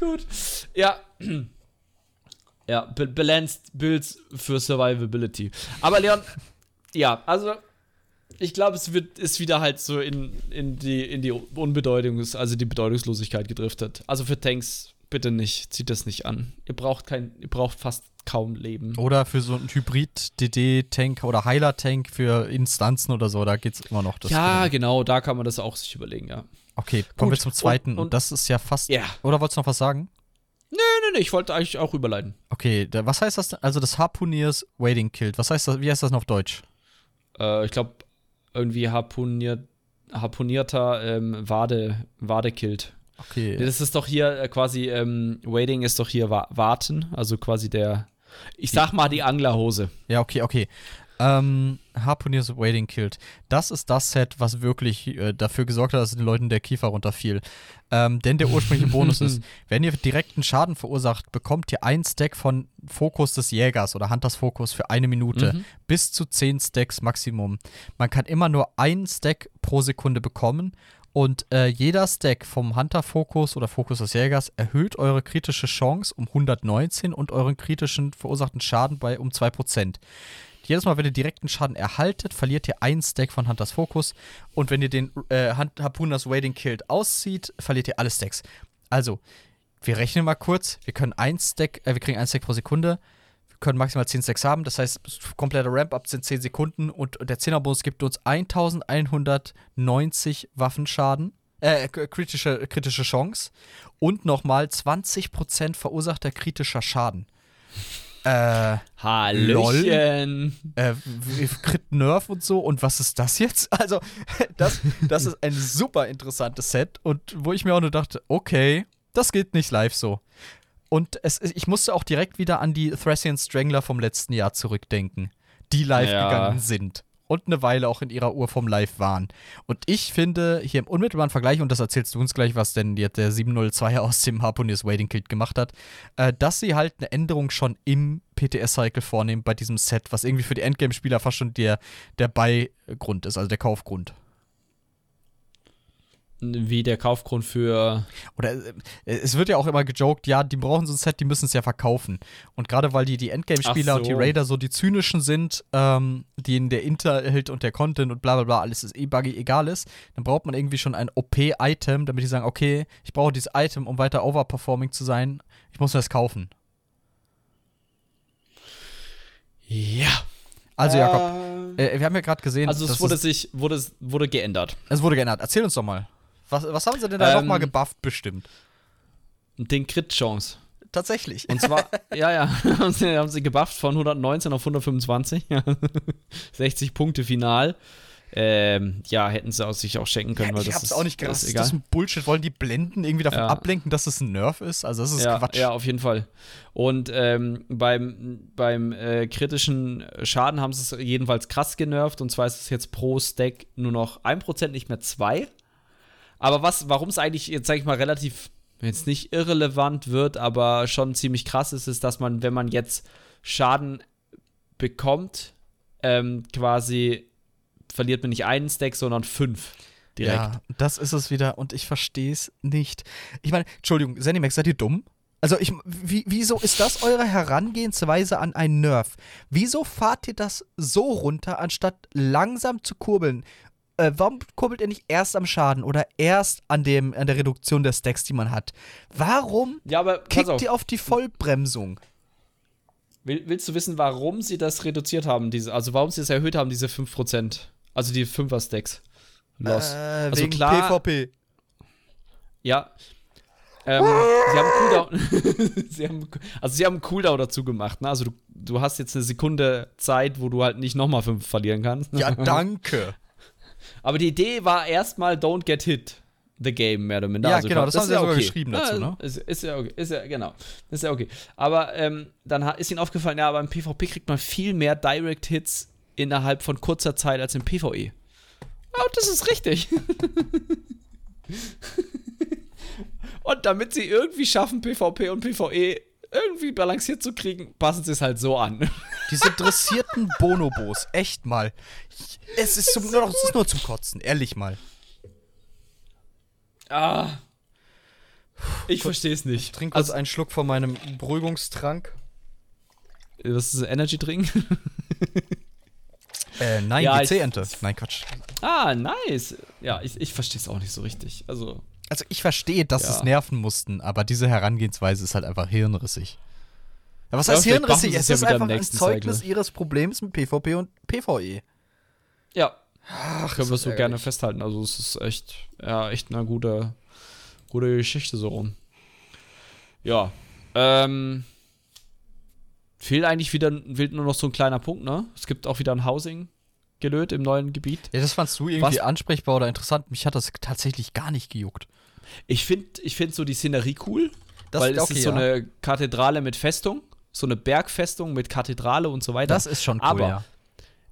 Gut. Ja. Ja, ba- balanced Builds für Survivability. Aber Leon, ja, also ich glaube, es wird ist wieder halt so in, in die in die Unbedeutung, also die Bedeutungslosigkeit gedriftet. Also für Tanks bitte nicht, zieht das nicht an. Ihr braucht kein, ihr braucht fast kaum Leben. Oder für so einen Hybrid-DD-Tank oder Heiler-Tank für Instanzen oder so, da geht's immer noch. Das ja, drin. genau, da kann man das auch sich überlegen, ja. Okay, kommen wir Gut. zum zweiten. Und, Und- und- das ist ja fast. Ja. Oder wolltest du noch was sagen? Nee, nee, ich wollte eigentlich auch überleiten. Okay, da, was heißt das? Also das Harpuniers Waiting Killed. Was heißt das? Wie heißt das denn auf Deutsch? Äh, ich glaube, irgendwie harponiert, harponierter ähm, Wade, Wadekilt. Okay. Nee, das ist doch hier äh, quasi, ähm, Waiting ist doch hier wa Warten, also quasi der, ich sag mal die Anglerhose. Ja, okay, okay. Ähm, Harpuniers Waiting Killed. Das ist das Set, was wirklich äh, dafür gesorgt hat, dass den Leuten der Kiefer runterfiel. Ähm, denn der ursprüngliche Bonus ist, wenn ihr direkten Schaden verursacht, bekommt ihr ein Stack von Fokus des Jägers oder Hunters Fokus für eine Minute. Mhm. Bis zu 10 Stacks Maximum. Man kann immer nur einen Stack pro Sekunde bekommen. Und äh, jeder Stack vom Hunter-Fokus oder Fokus des Jägers erhöht eure kritische Chance um 119 und euren kritischen verursachten Schaden bei um 2%. Jedes Mal, wenn ihr direkten Schaden erhaltet, verliert ihr einen Stack von Hunters Fokus. Und wenn ihr den äh, Harpuners Waiting Killed auszieht, verliert ihr alle Stacks. Also, wir rechnen mal kurz. Wir können ein Stack, äh, wir kriegen ein Stack pro Sekunde. Wir können maximal 10 Stacks haben. Das heißt, kompletter Ramp-Up sind 10 Sekunden. Und der 10er-Bonus gibt uns 1190 Waffenschaden. Äh, kritische, kritische Chance. Und nochmal 20% verursachter kritischer Schaden. Äh, Hallöchen. äh, w- Crit Nerf und so. Und was ist das jetzt? Also, das, das ist ein super interessantes Set. Und wo ich mir auch nur dachte, okay, das geht nicht live so. Und es, ich musste auch direkt wieder an die Thracian Strangler vom letzten Jahr zurückdenken, die live Ja. gegangen sind. Und eine Weile auch in ihrer Urform live waren. Und ich finde, hier im unmittelbaren Vergleich, und das erzählst du uns gleich, was denn jetzt der 702 aus dem Harponiers Waiting Kit gemacht hat, äh, dass sie halt eine Änderung schon im PTS-Cycle vornehmen bei diesem Set, was irgendwie für die Endgame-Spieler fast schon der, der Beigrund ist, also der Kaufgrund. Wie der Kaufgrund für. Oder äh, es wird ja auch immer gejoked, ja, die brauchen so ein Set, die müssen es ja verkaufen. Und gerade weil die, die Endgame-Spieler Ach und die so. Raider so die zynischen sind, ähm, denen der Inhalt und der Content und bla bla bla, alles ist eh buggy egal ist, dann braucht man irgendwie schon ein OP-Item, damit die sagen, okay, ich brauche dieses Item, um weiter overperforming zu sein, ich muss mir das kaufen. Ja. Also, Jakob, Ähm, äh, wir haben ja gerade gesehen, also es dass wurde es, sich, wurde, wurde geändert. es wurde geändert. Erzähl uns doch mal. Was, was haben sie denn da Ähm, nochmal gebufft bestimmt? Den Crit-Chance. Tatsächlich. Und zwar, ja, ja, haben sie, haben sie gebufft von 119 auf 125. 60 Punkte final. Ähm, ja, hätten sie aus sich auch schenken können, weil ich das hab's ist, auch nicht das gerafft. ist Ist das ein Bullshit? Wollen die blenden, irgendwie davon Ja. ablenken, dass es ein Nerf ist? Also, das ist ja, Quatsch. Ja, auf jeden Fall. Und ähm, beim, beim äh, kritischen Schaden haben sie es jedenfalls krass genervt. Und zwar ist es jetzt pro Stack nur noch 1%, nicht mehr 2. Aber was, warum es eigentlich, jetzt sage ich mal, relativ, jetzt nicht irrelevant wird, aber schon ziemlich krass ist, ist, dass man, wenn man jetzt Schaden bekommt, ähm, quasi verliert man nicht einen Stack, sondern fünf direkt. Ja, das ist es wieder und ich verstehe es nicht. Ich meine, Entschuldigung, Zenimax, seid ihr dumm? Also, ich, wie, wieso ist das eure Herangehensweise an einen Nerf? Wieso fahrt ihr das so runter, anstatt langsam zu kurbeln? Äh, warum kurbelt ihr nicht erst am Schaden oder erst an, dem, an der Reduktion der Stacks, die man hat? Warum Ja, aber kickt auf. ihr auf die Vollbremsung? Will, willst du wissen, warum sie das reduziert haben? Diese, also warum sie es erhöht haben, diese 5%? Also die 5er-Stacks. Loss. Äh, also klar, PvP. ja. Ähm, sie haben Cooldown. sie haben, also sie haben einen Cooldown dazu gemacht, ne? Also du, du hast jetzt eine Sekunde Zeit, wo du halt nicht nochmal 5 verlieren kannst. Ja, danke. Aber die Idee war erstmal don't get hit. The game, mehr oder minder. Ja, Also, genau, das haben ist sie ja sogar okay. geschrieben dazu, Ja, ne? Ist, ist ja okay, ist ja, genau. Ist ja okay. Aber ähm, dann ist ihnen aufgefallen, ja, aber im PvP kriegt man viel mehr Direct Hits innerhalb von kurzer Zeit als im PvE. Und das ist richtig. und damit sie irgendwie schaffen, PvP und PvE irgendwie balanciert zu kriegen, passen sie es halt so an. Diese dressierten Bonobos, echt mal. Es ist, zum, nur noch, es ist nur zum Kotzen, ehrlich mal. ah. Ich verstehe es nicht. Trink kurz einen Schluck von meinem Beruhigungstrank. Was ist Energy Drink? Äh, nein, Ja, die ich- C-Ente. Nein, Quatsch. Ah, nice. Ja, ich, ich verstehe es auch nicht so richtig. Also, Also ich verstehe, dass Ja. es nerven mussten, aber diese Herangehensweise ist halt einfach hirnrissig. Ja, was Ja, heißt hirnrissig? es Es ist einfach ein Zeugnis Cycle. ihres Problems mit PvP und PvE. ja, Ach, können wir so ärgerlich. gerne festhalten. Also, es ist echt, ja, echt eine gute, gute Geschichte so rum. Ja, ähm, fehlt eigentlich wieder, fehlt nur noch so ein kleiner Punkt, ne? Es gibt auch wieder ein Housing gelöt im neuen Gebiet. Ja, das fandst du irgendwie Was? ansprechbar oder interessant. Mich hat das tatsächlich gar nicht gejuckt. Ich finde ich find so die Szenerie cool, Das weil es okay, ist so ja. eine Kathedrale mit Festung, so eine Bergfestung mit Kathedrale und so weiter. Das ist schon cool, Aber ja.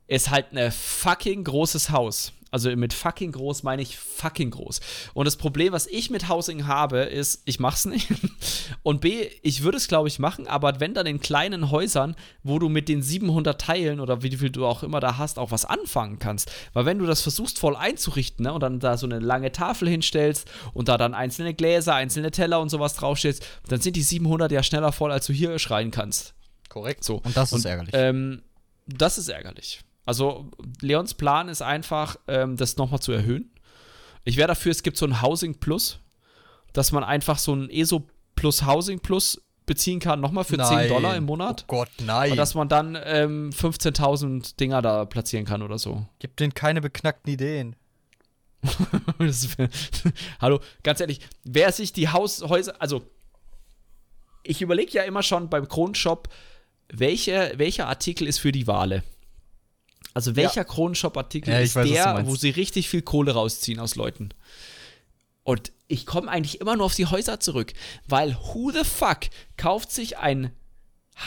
ist halt ein fucking großes Haus. Also mit fucking groß meine ich fucking groß. Und das Problem, was ich mit Housing habe, ist, ich mach's nicht. Und B, ich würde es glaube ich machen, aber wenn dann in kleinen Häusern, wo du mit den 700 Teilen oder wie viel du auch immer da hast, auch was anfangen kannst. Weil wenn du das versuchst voll einzurichten ne, und dann da so eine lange Tafel hinstellst und da dann einzelne Gläser, einzelne Teller und sowas draufstellst, dann sind die 700 ja schneller voll, als du hier schreien kannst. Korrekt. So. Und das ist ärgerlich. Ähm, das ist ärgerlich. Also, Leons Plan ist einfach, ähm, das nochmal zu erhöhen. Ich wäre dafür, es gibt so ein Housing Plus, dass man einfach so ein ESO Plus Housing Plus beziehen kann, nochmal für 10 Dollar im Monat. Oh Gott, nein. Und dass man dann ähm, 15.000 Dinger da platzieren kann oder so. Gibt denen keine beknackten Ideen. Wär- Hallo, ganz ehrlich, wer sich die Haus Häuser, also ich überlege ja immer schon beim Kronshop, welche, welcher Artikel ist für die Wale? Also welcher Ja, ich ist weiß, der, wo sie richtig viel Kohle rausziehen aus Leuten? Und ich komme eigentlich immer nur auf die Häuser zurück, weil who the fuck kauft sich ein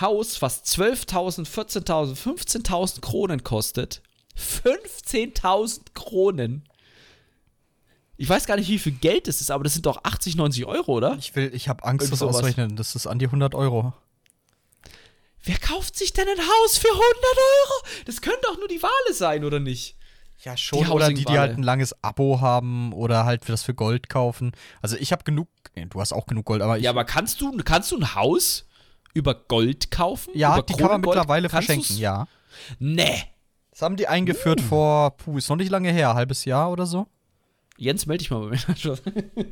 Haus, was 12.000, 14.000, 15.000 Kronen kostet? 15.000 Kronen? Ich weiß gar nicht, wie viel Geld das ist, aber das sind doch 80, 90 Euro, oder? Ich will, ich habe Angst, das auszurechnen. Das ist an die 100 Euro. Wer kauft sich denn ein Haus für 100 Euro? Das können doch nur die Wale sein, oder nicht? Ja, schon. Die oder die, die halt ein langes Abo haben oder halt für das für Gold kaufen. Also ich habe genug, du hast auch genug Gold, aber ich, Ja, aber kannst du, kannst du ein Haus über Gold kaufen? ja über die kann man Kronengold? mittlerweile Kannst verschenken, du's? ja. Nee. Das haben die eingeführt vor, puh, ist noch nicht lange her, halbes Jahr oder so. Jens, melde dich mal bei mir.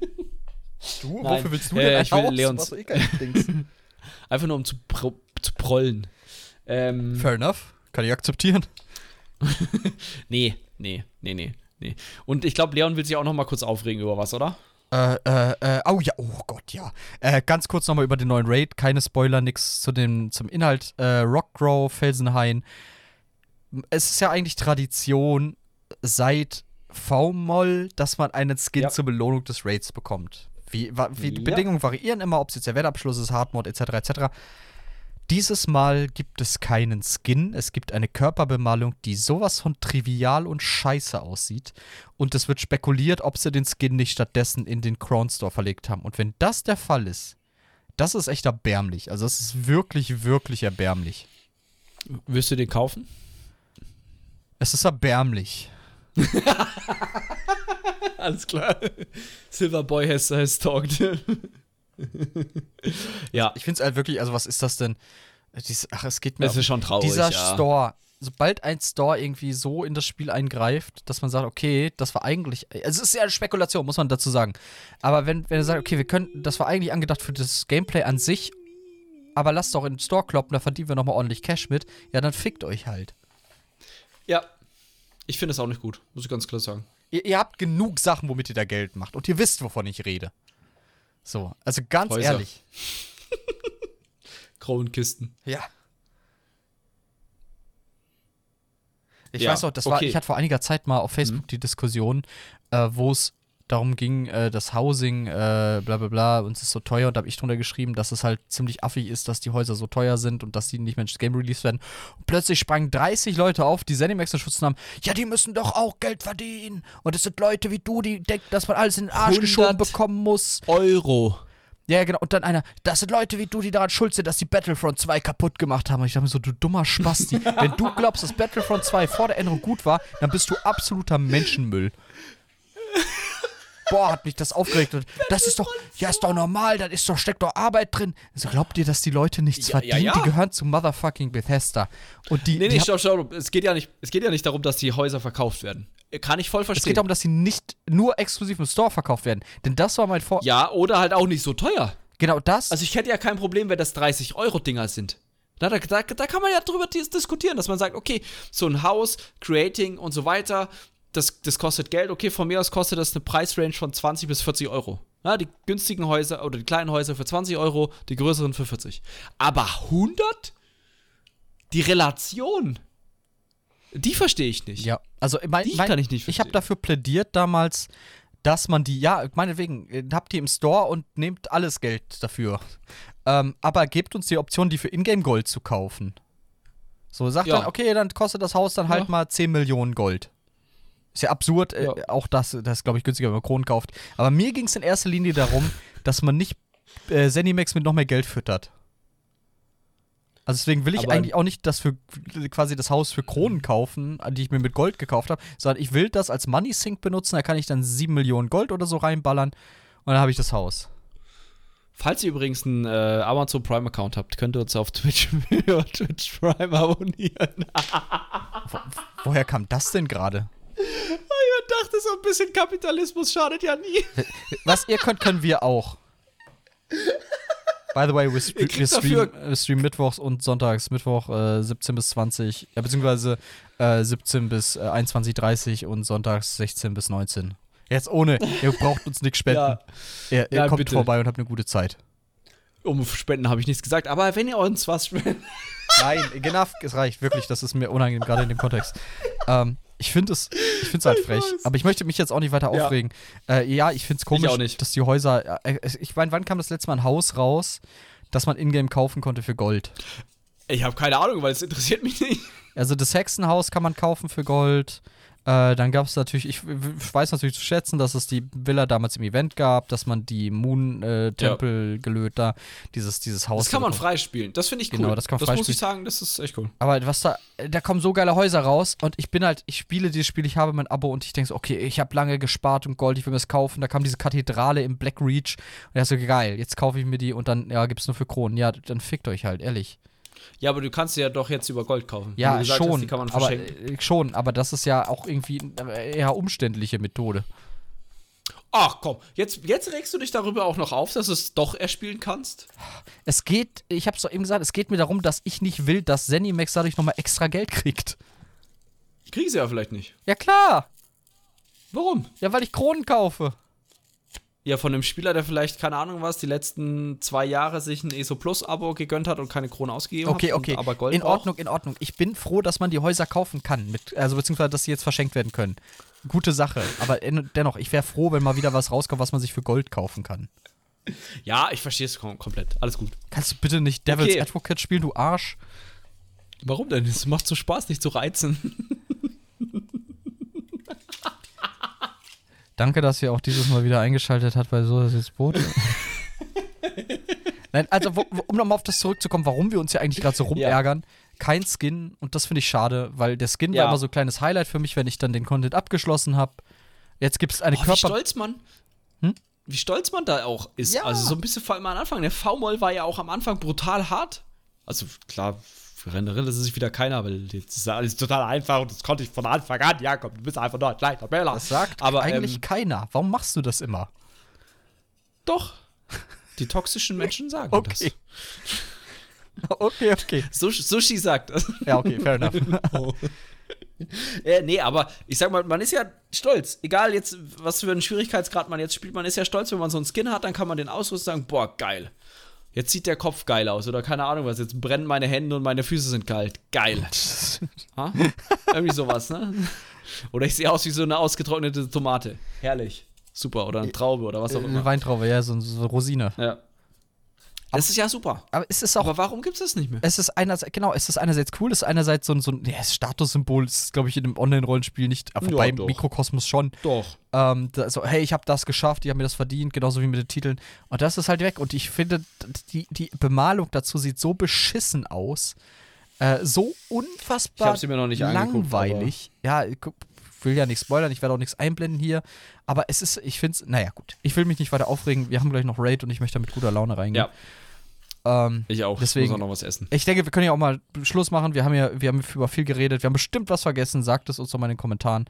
Du, Nein. wofür willst du Äh, denn ein ich will? Leons-. Einfach nur um zu, pro, zu prollen. Ähm, Fair enough, kann ich akzeptieren. nee, nee, nee, nee, nee. Und ich glaube, Leon will sich auch noch mal kurz aufregen über was, oder? Äh, äh, äh, oh ja, oh Gott, ja. Äh, ganz kurz nochmal über den neuen Raid. Keine Spoiler, nix zu dem, zum Inhalt. Äh, Rockgrow, Felsenhain. Es ist ja eigentlich Tradition seit V-Moll, dass man einen Skin Ja. zur Belohnung des Raids bekommt. Wie, wie die Ja. Bedingungen variieren immer, ob es jetzt der Wettabschluss ist, Hardmod etc. etc. Dieses Mal gibt es keinen Skin. Es gibt eine Körperbemalung, die sowas von trivial und scheiße aussieht. Und es wird spekuliert, ob sie den Skin nicht stattdessen in den Crown Store verlegt haben. Und wenn das der Fall ist, das ist echt erbärmlich. Also, das ist wirklich, wirklich erbärmlich. Wirst du den kaufen? Es ist erbärmlich. Alles klar. Silverboy has, has talked. Ja, Ich finde es halt wirklich, also, was ist das denn? Dies, ach, es geht mir. das ist schon traurig. dieser ja. Store, sobald ein Store irgendwie so in das Spiel eingreift, dass man sagt, okay, das war eigentlich, also es ist ja eine Spekulation, muss man dazu sagen. Aber wenn, wenn er sagt, okay, wir können, das war eigentlich angedacht für das Gameplay an sich, aber lasst doch in den Store kloppen, da verdienen wir nochmal ordentlich Cash mit, ja, dann fickt euch halt. Ja. Ich finde es auch nicht gut, muss ich ganz klar sagen. Ihr, ihr habt genug Sachen, womit ihr da Geld macht und ihr wisst, wovon ich rede. So, also ganz Häuser. ehrlich. Kronenkisten. Ja. Ich Ja, weiß auch, das war, okay. Mhm. ich hatte vor einiger Zeit mal auf Facebook die Diskussion, äh, wo es darum ging, äh, das Housing, äh, bla bla bla, uns ist so teuer und da habe ich drunter geschrieben, dass es halt ziemlich affig ist, dass die Häuser so teuer sind und dass die nicht mehr ins Game released werden. Und plötzlich sprangen 30 Leute auf, die Zenimax Schutz nahmen. Ja, die müssen doch auch Geld verdienen. Und es sind Leute wie du, die denken, dass man alles in den Arsch 100 geschoben bekommen muss. Euro. Ja, genau. Und dann einer, das sind Leute wie du, die daran schuld sind, dass die Battlefront 2 kaputt gemacht haben. Und ich dachte mir so, du dummer Spasti. Wenn du glaubst, dass Battlefront 2 vor der Änderung gut war, dann bist du absoluter Menschenmüll. Boah, hat mich das aufgeregt. Und das ist doch, ja, ist doch normal, da ist doch, steckt doch Arbeit drin. Also glaubt ihr, dass die Leute nichts Ja, ja, verdienen? ja. Die gehören zu motherfucking Bethesda. Und die, Nee, nee, stopp, stopp. Es geht, ja nicht, es geht ja nicht darum, dass die Häuser verkauft werden. Kann ich voll es verstehen. geht darum, dass sie nicht nur exklusiv im Store verkauft werden. Denn das war mein Vor... ja, oder halt auch nicht so teuer. Genau das. Also ich hätte ja kein Problem, wenn das 30-Euro-Dinger sind. Da, da, da, da kann man ja drüber dis diskutieren, dass man sagt, okay, so ein Haus, Creating und so weiter, das, das kostet Geld. Okay, von mir aus kostet das eine Preisrange von 20 bis 40 Euro. Ja, die günstigen Häuser oder die kleinen Häuser für 20 Euro, die größeren für 40. Aber 100? Die Relation, die verstehe ich nicht. Ja, also mein, Die mein, kann ich nicht Ich habe verstehen. dafür plädiert damals, dass man die, ja, meinetwegen, äh, habt die im Store und nehmt alles Geld dafür. Ähm, aber gebt uns die Option, die für Ingame Gold zu kaufen. So, sagt Ja. dann, okay, dann kostet das Haus dann halt Ja. mal 10 Millionen Gold. Ist ja absurd, äh, Ja. auch das, das ist, glaube ich, günstiger, wenn man Kronen kauft. Aber mir ging es in erster Linie darum, dass man nicht äh, Zenimax mit noch mehr Geld füttert. Also deswegen will ich Aber- eigentlich auch nicht das für quasi das Haus für Kronen kaufen, die ich mir mit Gold gekauft habe, sondern ich will das als Money Sink benutzen, da kann ich dann 7 Millionen Gold oder so reinballern und dann habe ich das Haus. Falls ihr übrigens einen äh, Amazon Prime Account habt, könnt ihr uns auf Twitch, Twitch Prime abonnieren. Woher kam das denn gerade? Ich dachte, so ein bisschen Kapitalismus schadet ja nie. Was ihr könnt, können wir auch. By the way, wir, stre wir streamen, äh, streamen mittwochs und sonntags, Mittwoch äh, 17 bis 20, äh, beziehungsweise äh, 17 bis äh, 21.30 und sonntags 16 bis 19. Jetzt ohne, ihr braucht uns nichts spenden. Ja. Ihr, ihr Ja, kommt bitte. vorbei und habt eine gute Zeit. Um Spenden habe ich nichts gesagt, aber wenn ihr uns was spendet. Nein, enough, es reicht, wirklich, das ist mir unangenehm, gerade in dem Kontext. Ähm, ich finde es ich find's halt frech, weiß. aber ich möchte mich jetzt auch nicht weiter Ja. aufregen. Äh, ja, ich finde es komisch, dass die Häuser, äh, ich meine, wann kam das letzte Mal ein Haus raus, das man ingame kaufen konnte für Gold? Ich habe keine Ahnung, weil es interessiert mich nicht. Also das Hexenhaus kann man kaufen für Gold. Äh, dann gab es natürlich, ich, ich weiß natürlich zu schätzen, dass es die Villa damals im Event gab, dass man die Moon-Tempel äh, gelöt da, dieses, dieses Haus. Das kann man freispielen. Das finde ich cool. Genau, das kann man Das muss ich sagen, das ist echt cool. Aber was da, da kommen so geile Häuser raus und ich bin halt, ich spiele dieses Spiel, ich habe mein Abo und ich denke so, okay, ich habe lange gespart und Gold, ich will mir das kaufen. Da kam diese Kathedrale im Black Reach und er so, geil, jetzt kaufe ich mir die und dann, ja, gibt's nur für Kronen. Ja, dann fickt euch halt, ehrlich. Ja, aber du kannst sie ja doch jetzt über Gold kaufen. Ja, schon, Hast, die kann man aber äh, schon, aber das ist ja auch irgendwie eine eher umständliche Methode. Ach komm, jetzt, jetzt regst du dich darüber auch noch auf, dass du es doch erspielen kannst? Es geht, ich hab's doch eben gesagt, es geht mir darum, dass ich nicht will, dass Zenimax dadurch nochmal extra Geld kriegt. Kriegen sie ja vielleicht nicht. Ja klar, Warum? ja, weil ich Kronen kaufe. Ja, von einem Spieler, der vielleicht, keine Ahnung was, die letzten zwei Jahre sich ein ESO Plus-Abo gegönnt hat und keine Krone ausgegeben Okay, hat. okay. Und aber Gold in braucht. Ordnung, in Ordnung. Ich bin froh, dass man die Häuser kaufen kann, mit, also beziehungsweise, dass sie jetzt verschenkt werden können. Gute Sache. Aber in, dennoch, ich wäre froh, wenn mal wieder was rauskommt, was man sich für Gold kaufen kann. Ja, ich verstehe es kom komplett. Alles gut. Kannst du bitte nicht Devil's Okay. Advocate spielen, du Arsch? Warum denn? Es macht so Spaß, dich zu reizen. Danke, dass ihr auch dieses Mal wieder eingeschaltet habt bei So ist jetzt Boot. Nein, also wo, um nochmal auf das zurückzukommen, warum wir uns ja eigentlich gerade so rumärgern. Kein Skin und das finde ich schade, weil der Skin Ja. war immer so ein kleines Highlight für mich, wenn ich dann den Content abgeschlossen habe. Jetzt gibt es eine Oh, wie Körper... stolz man. Hm? Wie stolz man da auch ist. Ja. Also so ein bisschen vor allem am Anfang. Der V-Moll war ja auch am Anfang brutal hart. Also klar, für Renderille ist es sich wieder keiner, weil jetzt ist alles total einfach und das konnte ich von Anfang an. Ja, komm, du bist einfach nur ein kleiner Bella. Das sagt aber eigentlich ähm, keiner. Warum machst du das immer? doch. Die toxischen Menschen sagen Okay. Okay, okay. das. Sushi, Sushi sagt das. Ja, okay, fair enough. Äh, nee, aber ich sag mal, man ist ja stolz. Egal jetzt, was für einen Schwierigkeitsgrad man jetzt spielt, man ist ja stolz, wenn man so einen Skin hat, dann kann man den ausrüsten und sagen, boah, geil. Jetzt sieht der Kopf geil aus oder keine Ahnung was, jetzt brennen meine Hände und meine Füße sind kalt. Geil. ha? Irgendwie sowas, ne? Oder ich sehe aus wie so eine ausgetrocknete Tomate. Herrlich. Super. Oder eine Traube oder was auch Eine immer. Weintraube, ja, so eine Rosine. Ja. Das ist ja super. Aber es ist auch. Aber warum gibt es das nicht mehr? es ist einerseits, genau, es ist einerseits cool, es ist einerseits so ein, so ein ja, Statussymbol, es ist, glaube ich, in einem Online-Rollenspiel nicht, wobei Ja, im doch. Mikrokosmos schon. Doch. Ähm, da, so, hey, ich habe das geschafft, ich habe mir das verdient, genauso wie mit den Titeln. Und das ist halt weg. Und ich finde, die, die Bemalung dazu sieht so beschissen aus. Äh, so unfassbar Ich hab sie mir noch nicht langweilig. Ja, guck- will ja nicht spoilern, ich werde auch nichts einblenden hier. Aber es ist, ich finde es, naja, gut. Ich will mich nicht weiter aufregen. Wir haben gleich noch Raid und ich möchte mit guter Laune reingehen. Ja, Ähm, ich auch. Deswegen- Ich muss auch noch was essen. ich denke, wir können ja auch mal Schluss machen. Wir haben ja, wir haben über viel geredet. Wir haben bestimmt was vergessen. Sagt es uns doch mal in den Kommentaren.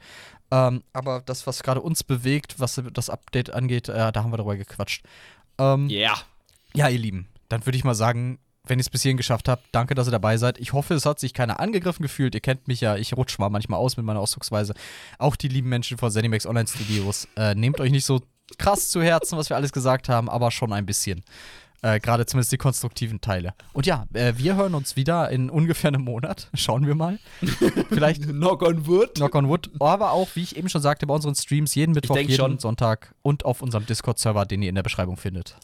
Ähm, aber das, was gerade uns bewegt, was das Update angeht, äh, da haben wir darüber gequatscht. Ähm, Ja. Ja, ihr Lieben, dann würde ich mal sagen, wenn ihr es bis hierhin geschafft habt, danke, dass ihr dabei seid. Ich hoffe, es hat sich keiner angegriffen gefühlt. Ihr kennt mich ja, ich rutsche mal manchmal aus mit meiner Ausdrucksweise. Auch die lieben Menschen von Zenimax Online Studios. Äh, nehmt euch nicht so krass zu Herzen, was wir alles gesagt haben, aber schon ein bisschen. Äh, Gerade zumindest die konstruktiven Teile. Und ja, äh, wir hören uns wieder in ungefähr einem Monat. Schauen wir mal. Vielleicht Knock on wood. Knock on Wood. Aber auch, wie ich eben schon sagte, bei unseren Streams jeden Mittwoch, jeden schon. Sonntag und auf unserem Discord-Server, den ihr in der Beschreibung findet.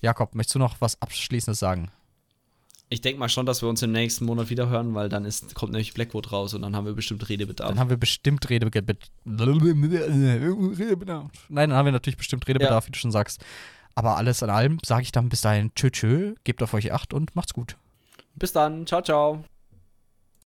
Jakob, möchtest du noch was Abschließendes sagen? Ich denke mal schon, dass wir uns im nächsten Monat wieder hören, weil dann ist, kommt nämlich Blackwood raus und dann haben wir bestimmt Redebedarf. Dann haben wir bestimmt Redebedarf. Nein, dann haben wir natürlich bestimmt Redebedarf, wie du schon sagst. Aber alles in allem sage ich dann bis dahin tschö tschö, gebt auf euch acht und macht's gut. Bis dann. Ciao, ciao.